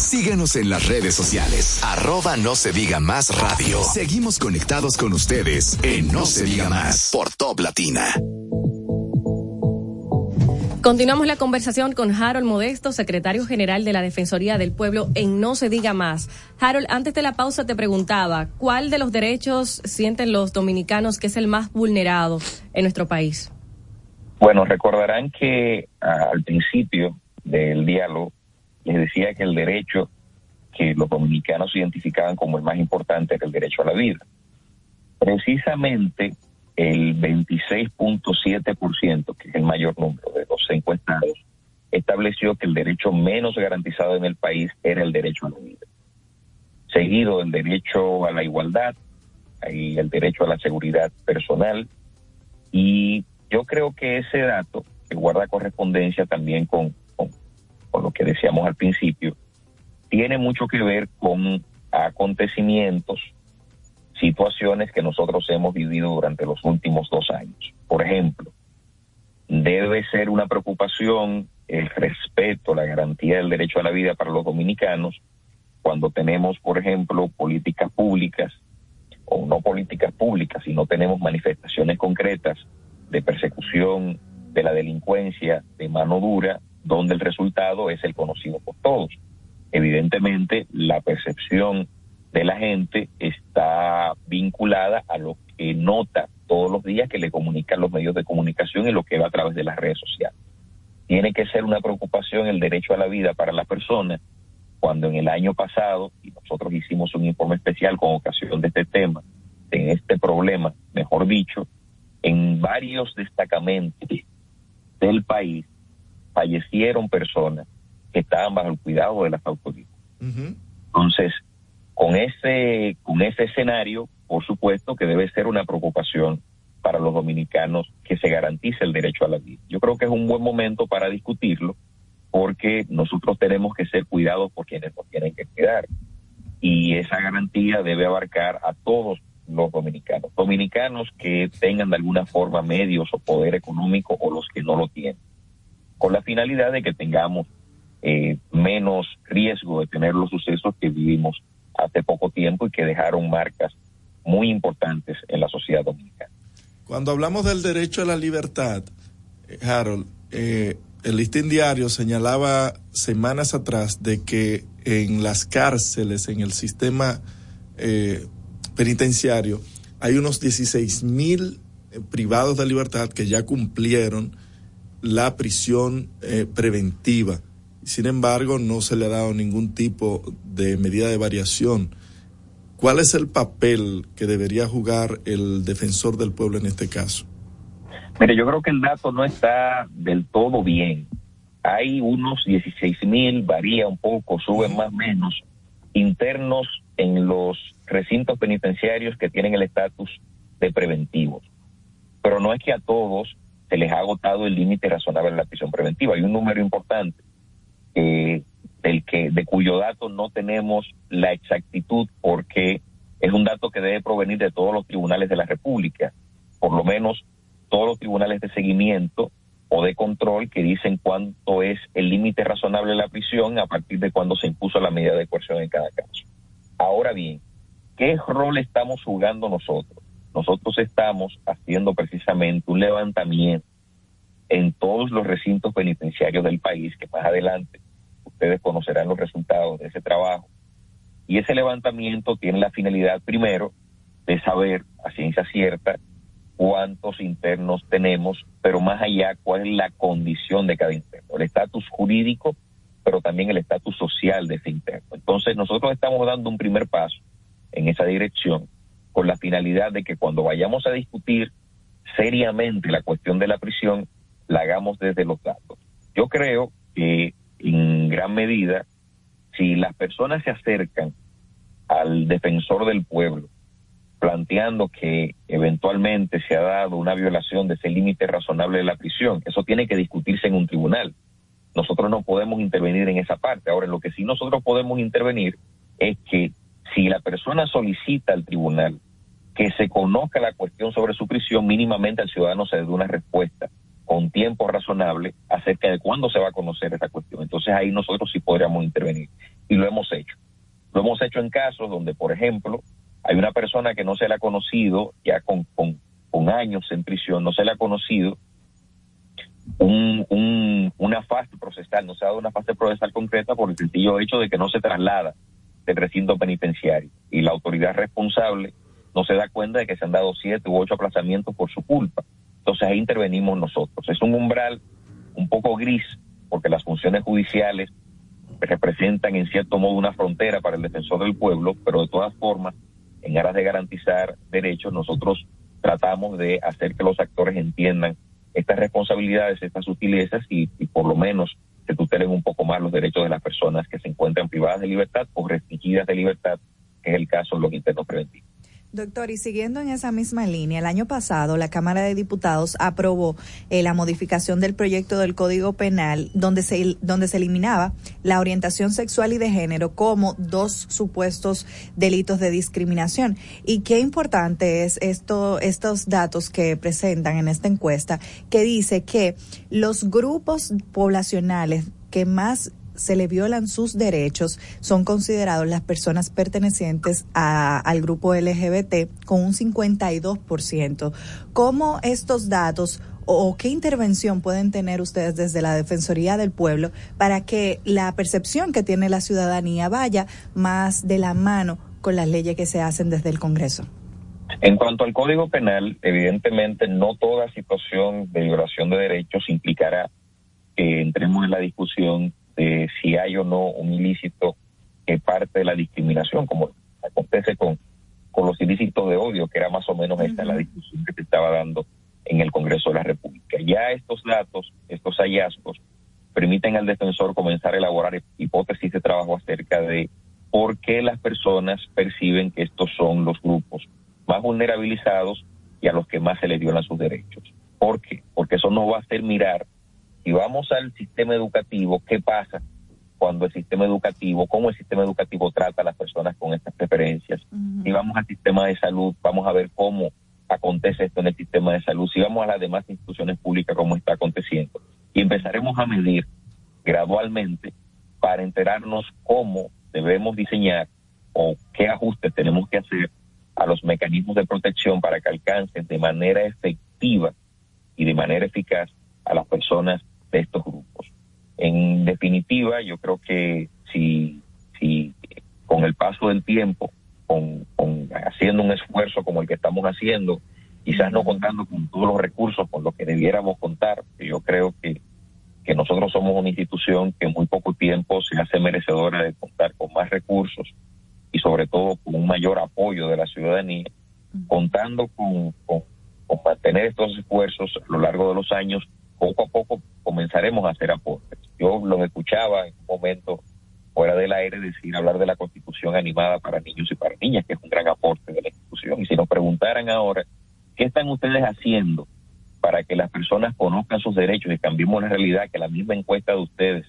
Síguenos en las redes sociales. Arroba no se diga más radio. Seguimos conectados con ustedes en No se diga más por Top Latina. Continuamos la conversación con Harold Modesto, secretario general de la Defensoría del Pueblo en No se diga más. Harold, antes de la pausa te preguntaba, ¿cuál de los derechos sienten los dominicanos que es el más vulnerado en nuestro país? Bueno, recordarán que ah, al principio del diálogo les decía que el derecho que los dominicanos identificaban como el más importante era el derecho a la vida. Precisamente el 26.7%, que es el mayor número de los encuestados, estableció que el derecho menos garantizado en el país era el derecho a la vida. Seguido el derecho a la igualdad y el derecho a la seguridad personal. Y yo creo que ese dato, que guarda correspondencia también con, con, lo que decíamos al principio, tiene mucho que ver con acontecimientos situaciones que nosotros hemos vivido durante los últimos dos años. Por ejemplo, debe ser una preocupación el respeto, la garantía del derecho a la vida para los dominicanos cuando tenemos, por ejemplo, políticas públicas o no políticas públicas, sino tenemos manifestaciones concretas de persecución de la delincuencia de mano dura, donde el resultado es el conocido por todos. Evidentemente, la percepción de la gente está vinculada a lo que nota todos los días que le comunican los medios de comunicación y lo que va a través de las redes sociales. Tiene que ser una preocupación el derecho a la vida para la persona, cuando en el año pasado, y nosotros hicimos un informe especial con ocasión de este tema, en este problema, mejor dicho, en varios destacamentos del país fallecieron personas que estaban bajo el cuidado de las autoridades. Entonces, con ese, con ese escenario, por supuesto que debe ser una preocupación para los dominicanos que se garantice el derecho a la vida. Yo creo que es un buen momento para discutirlo porque nosotros tenemos que ser cuidados por quienes nos tienen que cuidar. Y esa garantía debe abarcar a todos los dominicanos. Dominicanos que tengan de alguna forma medios o poder económico o los que no lo tienen. Con la finalidad de que tengamos eh, menos riesgo de tener los sucesos que vivimos hace poco tiempo y que dejaron marcas muy importantes en la sociedad dominicana. Cuando hablamos del derecho a la libertad, eh, Harold, eh, el listín diario señalaba semanas atrás de que en las cárceles, en el sistema penitenciario, hay unos 16 mil privados de libertad que ya cumplieron la prisión eh, preventiva. Sin embargo, no se le ha dado ningún tipo de medida de variación. ¿Cuál es el papel que debería jugar el defensor del pueblo en este caso? Mire, yo creo que el dato no está del todo bien. Hay unos 16 mil, varía un poco, sube más o menos, internos en los recintos penitenciarios que tienen el estatus de preventivos. Pero no es que a todos se les ha agotado el límite razonable de la prisión preventiva. Hay un número importante eh, del que, de cuyo dato no tenemos la exactitud porque es un dato que debe provenir de todos los tribunales de la República, por lo menos todos los tribunales de seguimiento o de control que dicen cuánto es el límite razonable de la prisión a partir de cuando se impuso la medida de coerción en cada caso. Ahora bien, ¿qué rol estamos jugando nosotros? Nosotros estamos haciendo precisamente un levantamiento en todos los recintos penitenciarios del país, que más adelante ustedes conocerán los resultados de ese trabajo. Y ese levantamiento tiene la finalidad, primero, de saber a ciencia cierta cuántos internos tenemos, pero más allá, cuál es la condición de cada interno, el estatus jurídico, pero también el estatus social de ese interno. Entonces, nosotros estamos dando un primer paso en esa dirección con la finalidad de que cuando vayamos a discutir seriamente la cuestión de la prisión, la hagamos desde los datos. Yo creo que en gran medida, si las personas se acercan al defensor del pueblo, planteando que eventualmente se ha dado una violación de ese límite razonable de la prisión, eso tiene que discutirse en un tribunal. Nosotros no podemos intervenir en esa parte. Ahora, lo que sí nosotros podemos intervenir es que si la persona solicita al tribunal que se conozca la cuestión sobre su prisión, mínimamente al ciudadano se dé una respuesta con tiempo razonable acerca de cuándo se va a conocer esa cuestión. Entonces ahí nosotros sí podríamos intervenir. Y lo hemos hecho. Lo hemos hecho en casos donde, por ejemplo, hay una persona que no se le ha conocido, ya con, con, con años en prisión, no se le ha conocido un, un, una fase procesal, no se ha dado una fase procesal concreta por el sencillo hecho de que no se traslada del recinto penitenciario. Y la autoridad responsable no se da cuenta de que se han dado siete u ocho aplazamientos por su culpa. Entonces ahí intervenimos nosotros. Es un umbral un poco gris porque las funciones judiciales representan en cierto modo una frontera para el defensor del pueblo, pero de todas formas, en aras de garantizar derechos, nosotros tratamos de hacer que los actores entiendan estas responsabilidades, estas sutilezas y, y por lo menos se tutelen un poco más los derechos de las personas que se encuentran privadas de libertad o restringidas de libertad, que es el caso de los internos preventivos. Doctor, y siguiendo en esa misma línea, el año pasado la Cámara de Diputados aprobó eh, la modificación del proyecto del Código Penal donde se, donde se eliminaba la orientación sexual y de género como dos supuestos delitos de discriminación. Y qué importante es esto, estos datos que presentan en esta encuesta que dice que los grupos poblacionales que más se le violan sus derechos son considerados las personas pertenecientes a, al grupo LGBT con un 52%. ¿Cómo estos datos o qué intervención pueden tener ustedes desde la Defensoría del Pueblo para que la percepción que tiene la ciudadanía vaya más de la mano con las leyes que se hacen desde el Congreso? En cuanto al Código Penal, evidentemente no toda situación de violación de derechos implicará que entremos en la discusión de si hay o no un ilícito que parte de la discriminación, como acontece con, con los ilícitos de odio, que era más o menos esta la discusión que se estaba dando en el Congreso de la República. Ya estos datos, estos hallazgos, permiten al defensor comenzar a elaborar hipótesis de trabajo acerca de por qué las personas perciben que estos son los grupos más vulnerabilizados y a los que más se les violan sus derechos. ¿Por qué? Porque eso nos va a hacer mirar si vamos al sistema educativo, ¿qué pasa cuando el sistema educativo, cómo el sistema educativo trata a las personas con estas preferencias? Si vamos al sistema de salud, vamos a ver cómo acontece esto en el sistema de salud. Si vamos a las demás instituciones públicas, cómo está aconteciendo. Y empezaremos a medir gradualmente para enterarnos cómo debemos diseñar o qué ajustes tenemos que hacer a los mecanismos de protección para que alcancen de manera efectiva y de manera eficaz a las personas de estos grupos. En definitiva, yo creo que si, si con el paso del tiempo, con, con haciendo un esfuerzo como el que estamos haciendo, quizás no contando con todos los recursos con los que debiéramos contar, yo creo que, que nosotros somos una institución que en muy poco tiempo se hace merecedora de contar con más recursos y sobre todo con un mayor apoyo de la ciudadanía, contando con, con, con mantener estos esfuerzos a lo largo de los años, poco a poco comenzaremos a hacer aportes. Yo lo escuchaba en un momento fuera del aire decir, hablar de la constitución animada para niños y para niñas, que es un gran aporte de la institución. Y si nos preguntaran ahora, ¿qué están ustedes haciendo para que las personas conozcan sus derechos y cambiemos la realidad que la misma encuesta de ustedes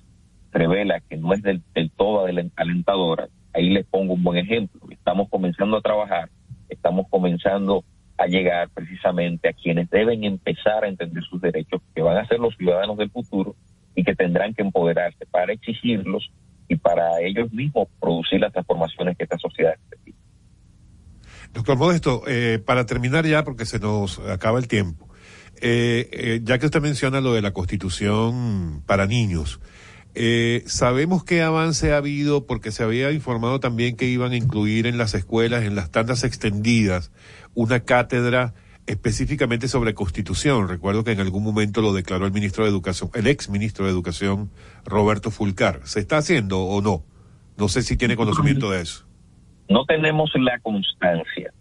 revela que no es del, del todo alent- alentadora? Ahí les pongo un buen ejemplo. Estamos comenzando a trabajar, estamos comenzando a llegar precisamente a quienes deben empezar a entender sus derechos, que van a ser los ciudadanos del futuro y que tendrán que empoderarse para exigirlos y para ellos mismos producir las transformaciones que esta sociedad necesita. Doctor Modesto, eh, para terminar ya, porque se nos acaba el tiempo, eh, eh, ya que usted menciona lo de la constitución para niños, eh, sabemos qué avance ha habido porque se había informado también que iban a incluir en las escuelas, en las tandas extendidas, una cátedra específicamente sobre constitución. Recuerdo que en algún momento lo declaró el ministro de Educación, el ex ministro de Educación, Roberto Fulcar. ¿Se está haciendo o no? No sé si tiene conocimiento de eso. No tenemos la constancia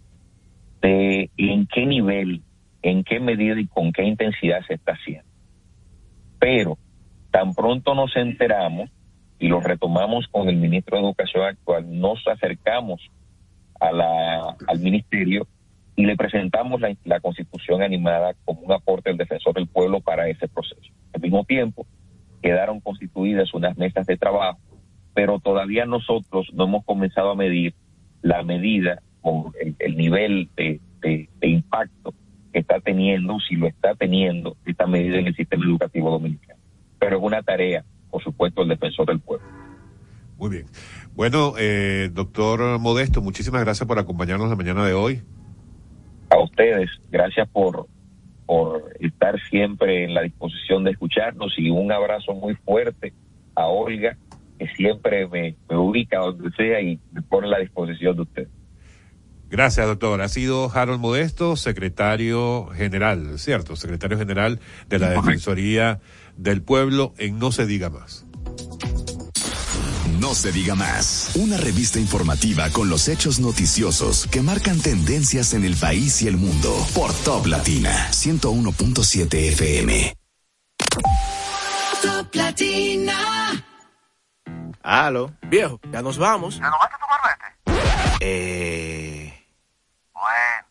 de en qué nivel, en qué medida y con qué intensidad se está haciendo. Pero tan pronto nos enteramos y lo retomamos con el ministro de Educación actual, nos acercamos al ministerio y le presentamos la, constitución animada como un aporte del defensor del pueblo para ese proceso. Al mismo tiempo, quedaron constituidas unas mesas de trabajo, pero todavía nosotros no hemos comenzado a medir la medida o el, el nivel de impacto que está teniendo, si lo está teniendo, esta medida en el sistema educativo dominicano. Pero es una tarea, por supuesto, el defensor del pueblo. Muy bien. Bueno, eh, doctor Modesto, muchísimas gracias por acompañarnos la mañana de hoy. A ustedes, gracias por, por estar siempre en la disposición de escucharnos y un abrazo muy fuerte a Olga, que siempre me, me ubica donde sea y me pone a la disposición de ustedes. Gracias, doctor. Ha sido Harold Modesto, secretario general, ¿cierto? Secretario general de la Defensoría del Pueblo en No se diga más. No se diga más. Una revista informativa con los hechos noticiosos que marcan tendencias en el país y el mundo. Por Top Latina 101.7 FM. Top Latina. Aló. Viejo, ya nos vamos. ¿Ya no vas a tu marbete? Eh. Bueno.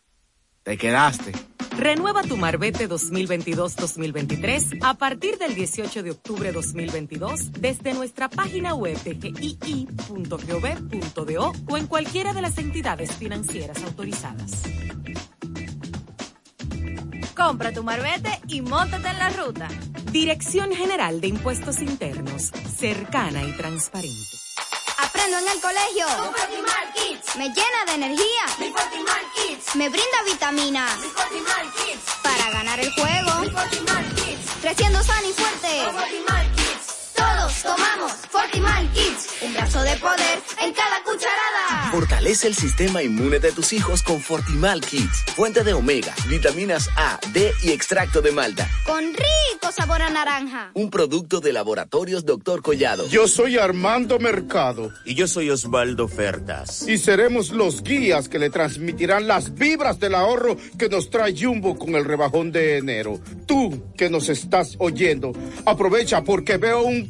Te quedaste. Renueva tu Marbete 2022-2023 a partir del 18 de octubre 2022 desde nuestra página web de gii.gov.do o en cualquiera de las entidades financieras autorizadas. Compra tu marbete y montate en la ruta. Dirección General de Impuestos Internos, cercana y transparente. Aprendo en el colegio. Con Fortimal Kids. Me llena de energía. Mi Fortimal Kids. Me brinda vitaminas. Mi Fortimal Kids. Para ganar el juego. Mi Fortimal Kids. Creciendo sano y fuerte. Con Fortimal Kids. Todos tomamos Fortimal Kids. Un brazo de poder en cada cucharada. Fortalece el sistema inmune de tus hijos con Fortimal Kids. Fuente de omega, vitaminas A, D y extracto de malta. Con rico sabor a naranja. Un producto de laboratorios Dr. Collado. Yo soy Armando Mercado. Y yo soy Osvaldo Fertas. Y seremos los guías que le transmitirán las vibras del ahorro que nos trae Jumbo con el rebajón de enero. Tú que nos estás oyendo, aprovecha porque veo un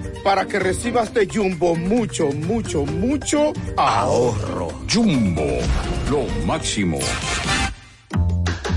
Para que recibas de Jumbo mucho, mucho, mucho ahorro. Jumbo, lo máximo.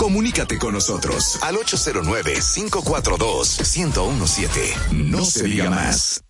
Comunícate con nosotros al 809-542-1017. No se diga más.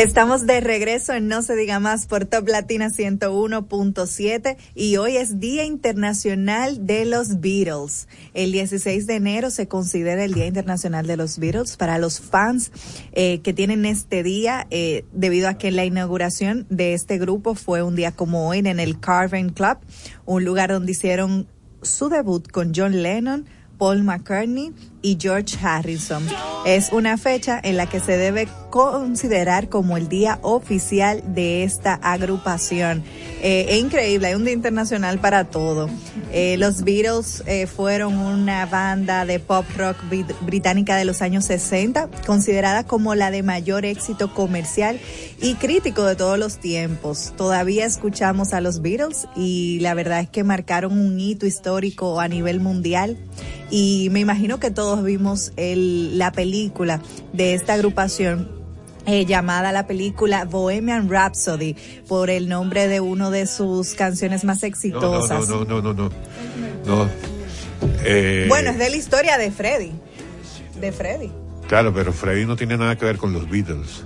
Estamos de regreso en No se diga más por Top Latina 101.7 y hoy es Día Internacional de los Beatles. El 16 de enero se considera el Día Internacional de los Beatles para los fans eh, que tienen este día eh, debido a que la inauguración de este grupo fue un día como hoy en el Carven Club, un lugar donde hicieron su debut con John Lennon, Paul McCartney y George Harrison. Es una fecha en la que se debe considerar como el día oficial de esta agrupación. Eh, es increíble, hay un día internacional para todo. Eh, los Beatles eh, fueron una banda de pop rock brit- británica de los años 60, considerada como la de mayor éxito comercial y crítico de todos los tiempos. Todavía escuchamos a los Beatles y la verdad es que marcaron un hito histórico a nivel mundial y me imagino que todos vimos el, la película de esta agrupación eh, llamada la película Bohemian Rhapsody por el nombre de una de sus canciones más No, exitosas. no, no, no, no, no. no. Eh, Bueno, es de la historia de Freddy. De Freddy. Claro, pero Freddy no tiene nada que ver con los Beatles.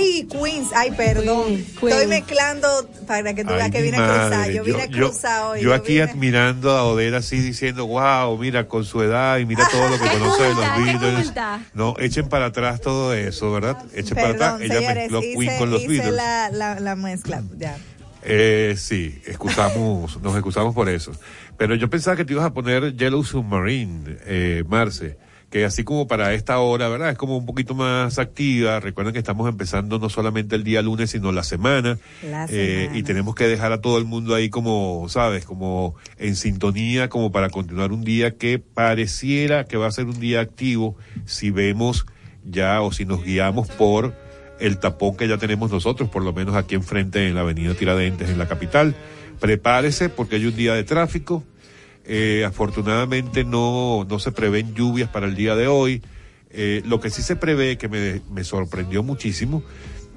Ay, Queens, ay, perdón. Estoy mezclando para que tú veas que vine a cruzar. madre. Yo vine a yo- cruzar hoy. yo yo aquí vine- admirando a Oder así diciendo, wow, mira, con su edad y mira todo lo que conoce de los Beatles. No, echen para atrás todo eso, ¿verdad? Echen para atrás. Ella señores, mezcló Queen hice, con los hice Beatles. la, la, la mezcla. Ya. Eh, sí, excusamos, nos excusamos por eso. Pero yo pensaba que te ibas a poner Yellow Submarine, eh, Marce, que así como para esta hora, ¿verdad? Es como un poquito más activa. Recuerden que estamos empezando no solamente el día lunes, sino la semana. La Eh, semana. y tenemos que dejar a todo el mundo ahí como, ¿sabes? Como en sintonía, como para continuar un día que pareciera que va a ser un día activo si vemos ya o si nos guiamos por el tapón que ya tenemos nosotros, por lo menos aquí enfrente en la avenida Tiradentes, en la capital. Prepárese porque hay un día de tráfico. Eh, afortunadamente no, no se prevén lluvias para el día de hoy. Eh, lo que sí se prevé, que me, me sorprendió muchísimo,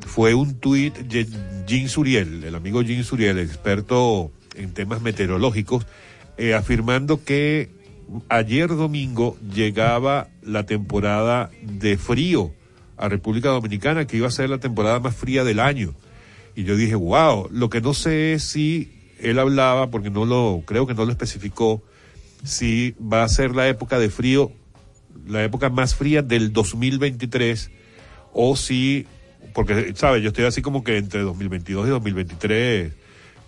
fue un tuit de Jean Suriel, el amigo Jean Suriel, experto en temas meteorológicos, eh, afirmando que ayer domingo llegaba la temporada de frío a República Dominicana, que iba a ser la temporada más fría del año. Y yo dije, wow, lo que no sé es si él hablaba, porque no lo, creo que no lo especificó, si va a ser la época de frío, la época más fría del 2023, o si, porque, ¿sabes? Yo estoy así como que entre 2022 y 2023,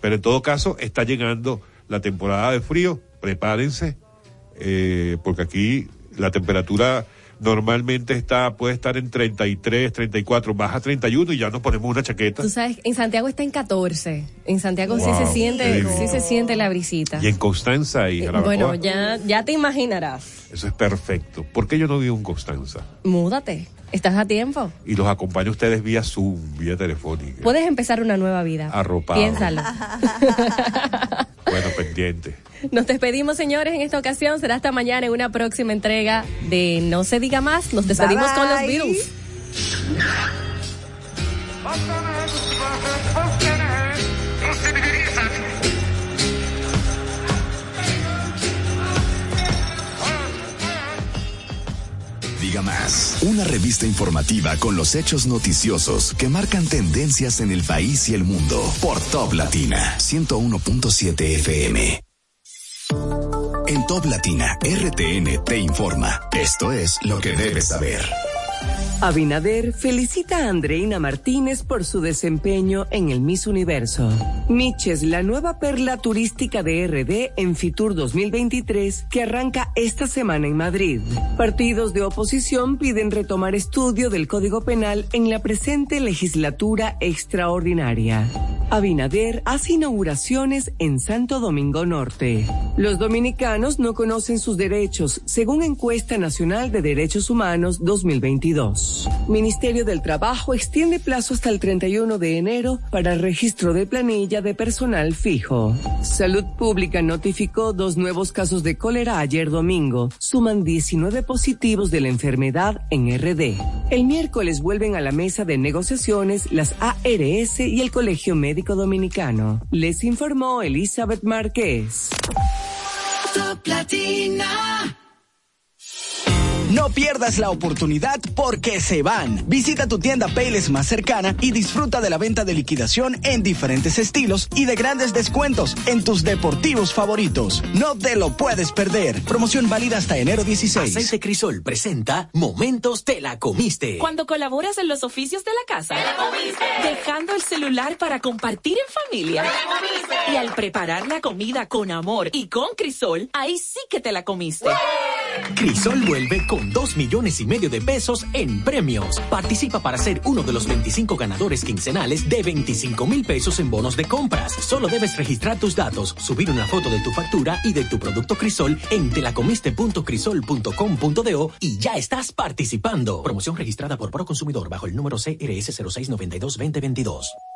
pero en todo caso está llegando la temporada de frío, prepárense, eh, porque aquí la temperatura normalmente está, puede estar en 33, 34, baja 31 y ya nos ponemos una chaqueta. Tú sabes, en Santiago está en 14. En Santiago sí se siente, sí se siente la brisita. Y en Constanza y Eh, Jarabacoa, Bueno, ya, ya te imaginarás. eso es perfecto. ¿Por qué yo no vivo en Constanza? Múdate. Estás a tiempo. Y los acompaño a ustedes vía Zoom, vía telefónica. Puedes empezar una nueva vida. Arropado. Piénsalo. Bueno, pendiente. Nos despedimos, señores, en esta ocasión. Será hasta mañana en una próxima entrega de No se diga más. Nos despedimos Bye, con los. Beatles. Diga más, una revista informativa con los hechos noticiosos que marcan tendencias en el país y el mundo por Top Latina 101.7 FM. En Top Latina, RTN te informa. Esto es lo que debes saber. Abinader felicita a Andreina Martínez por su desempeño en el Miss Universo. Miches, la nueva perla turística de RD en Fitur 2023 que arranca esta semana en Madrid. Partidos de oposición piden retomar estudio del Código Penal en la presente legislatura extraordinaria. Abinader hace inauguraciones en Santo Domingo Norte. Los dominicanos no conocen sus derechos, según encuesta nacional de derechos humanos 2022. Ministerio del Trabajo extiende plazo hasta el 31 de enero para registro de planilla de personal fijo. Salud Pública notificó dos nuevos casos de cólera ayer domingo. Suman 19 positivos de la enfermedad en RD. El miércoles vuelven a la mesa de negociaciones las ARS y el Colegio Médico Dominicano. Les informó Elizabeth Márquez. No pierdas la oportunidad porque se van. Visita tu tienda Payless más cercana y disfruta de la venta de liquidación en diferentes estilos y de grandes descuentos en tus deportivos favoritos. No te lo puedes perder. Promoción válida hasta enero 16. Aceite Crisol presenta Momentos te la comiste. Cuando colaboras en los oficios de la casa, ¡Te la comiste! dejando el celular para compartir en familia. ¡Te la comiste! Y al preparar la comida con amor y con Crisol, ahí sí que te la comiste. Crisol vuelve con 2 millones y medio de pesos en premios. Participa para ser uno de los 25 ganadores quincenales de 25 mil pesos en bonos de compras. Solo debes registrar tus datos, subir una foto de tu factura y de tu producto Crisol en telacomiste.crisol.com.do y ya estás participando. Promoción registrada por Proconsumidor bajo el número CRS 0692-2022.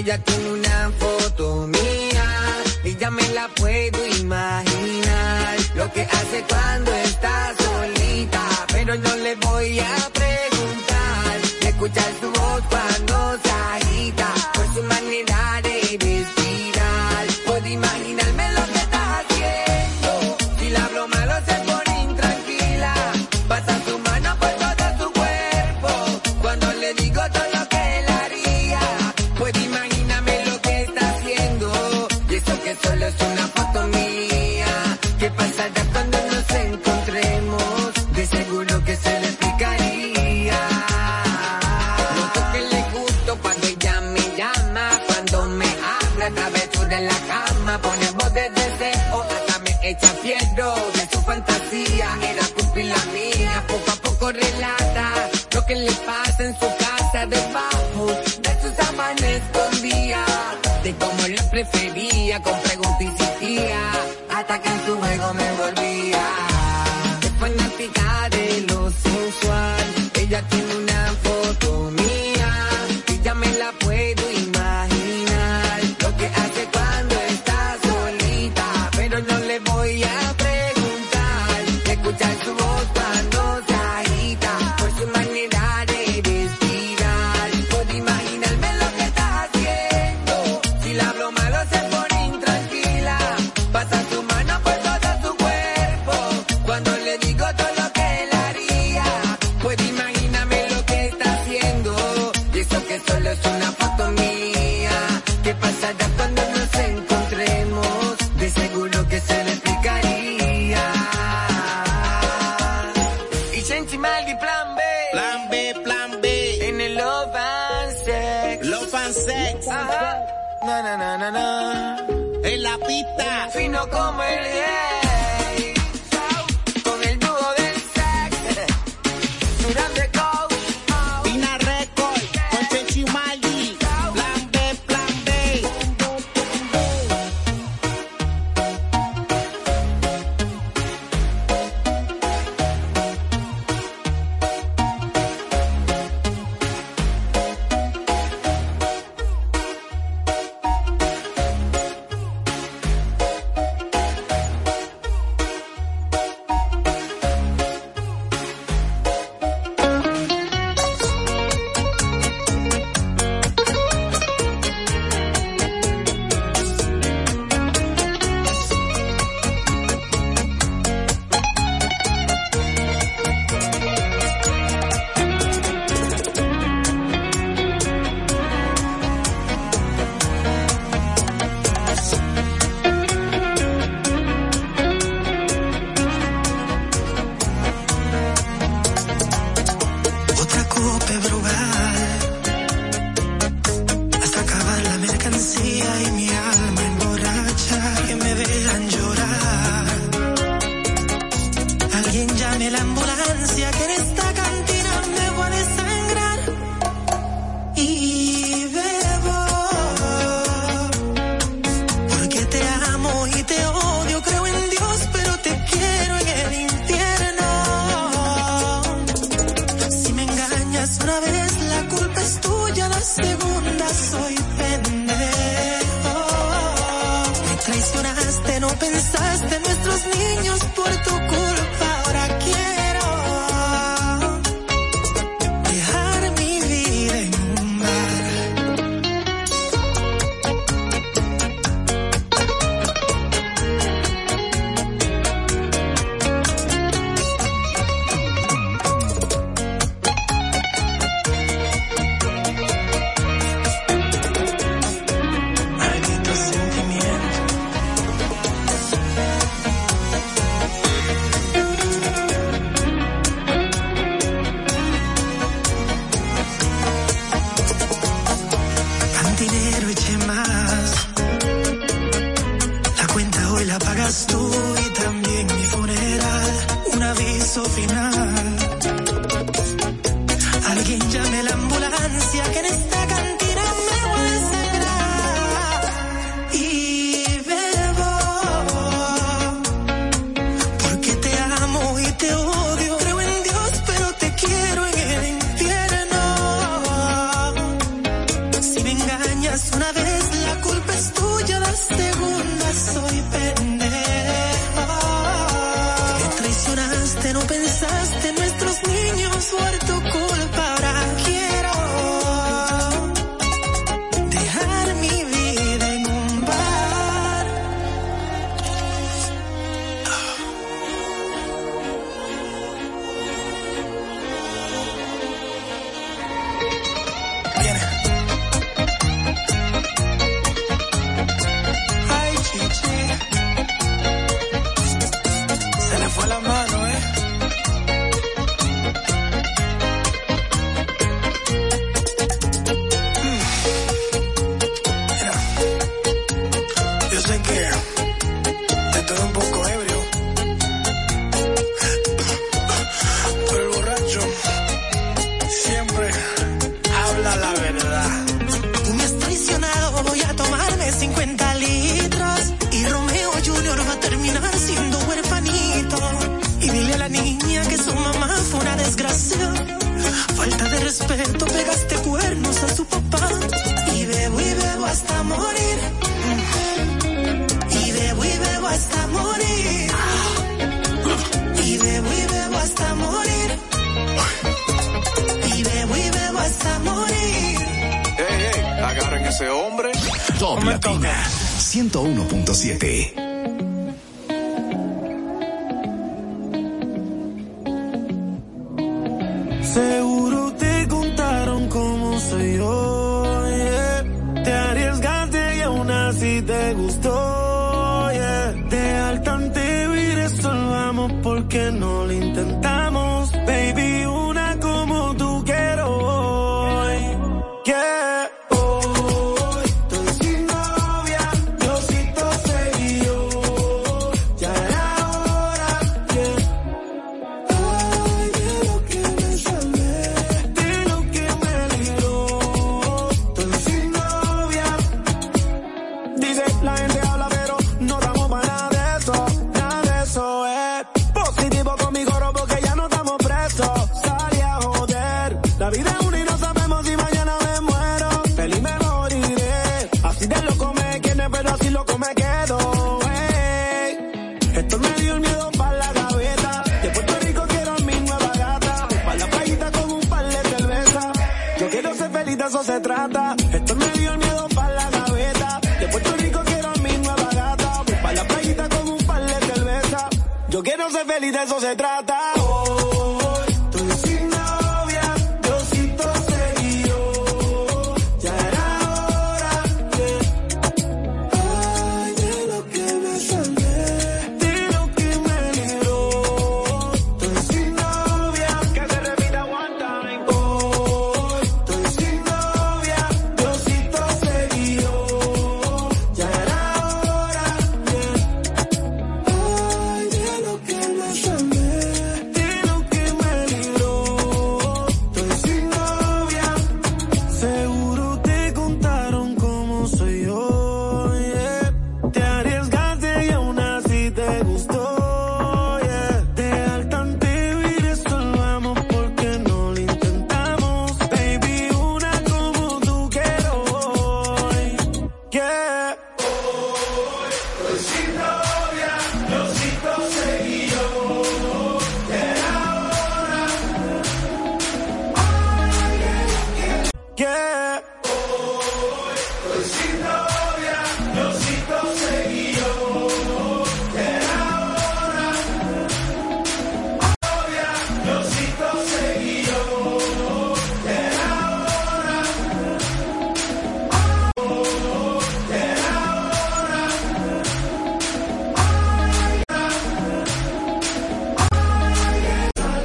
Ella tiene una foto mía y ya me la puedo imaginar. Lo que hace cuando está solita, pero no le voy a preguntar. Y escuchar Somalia.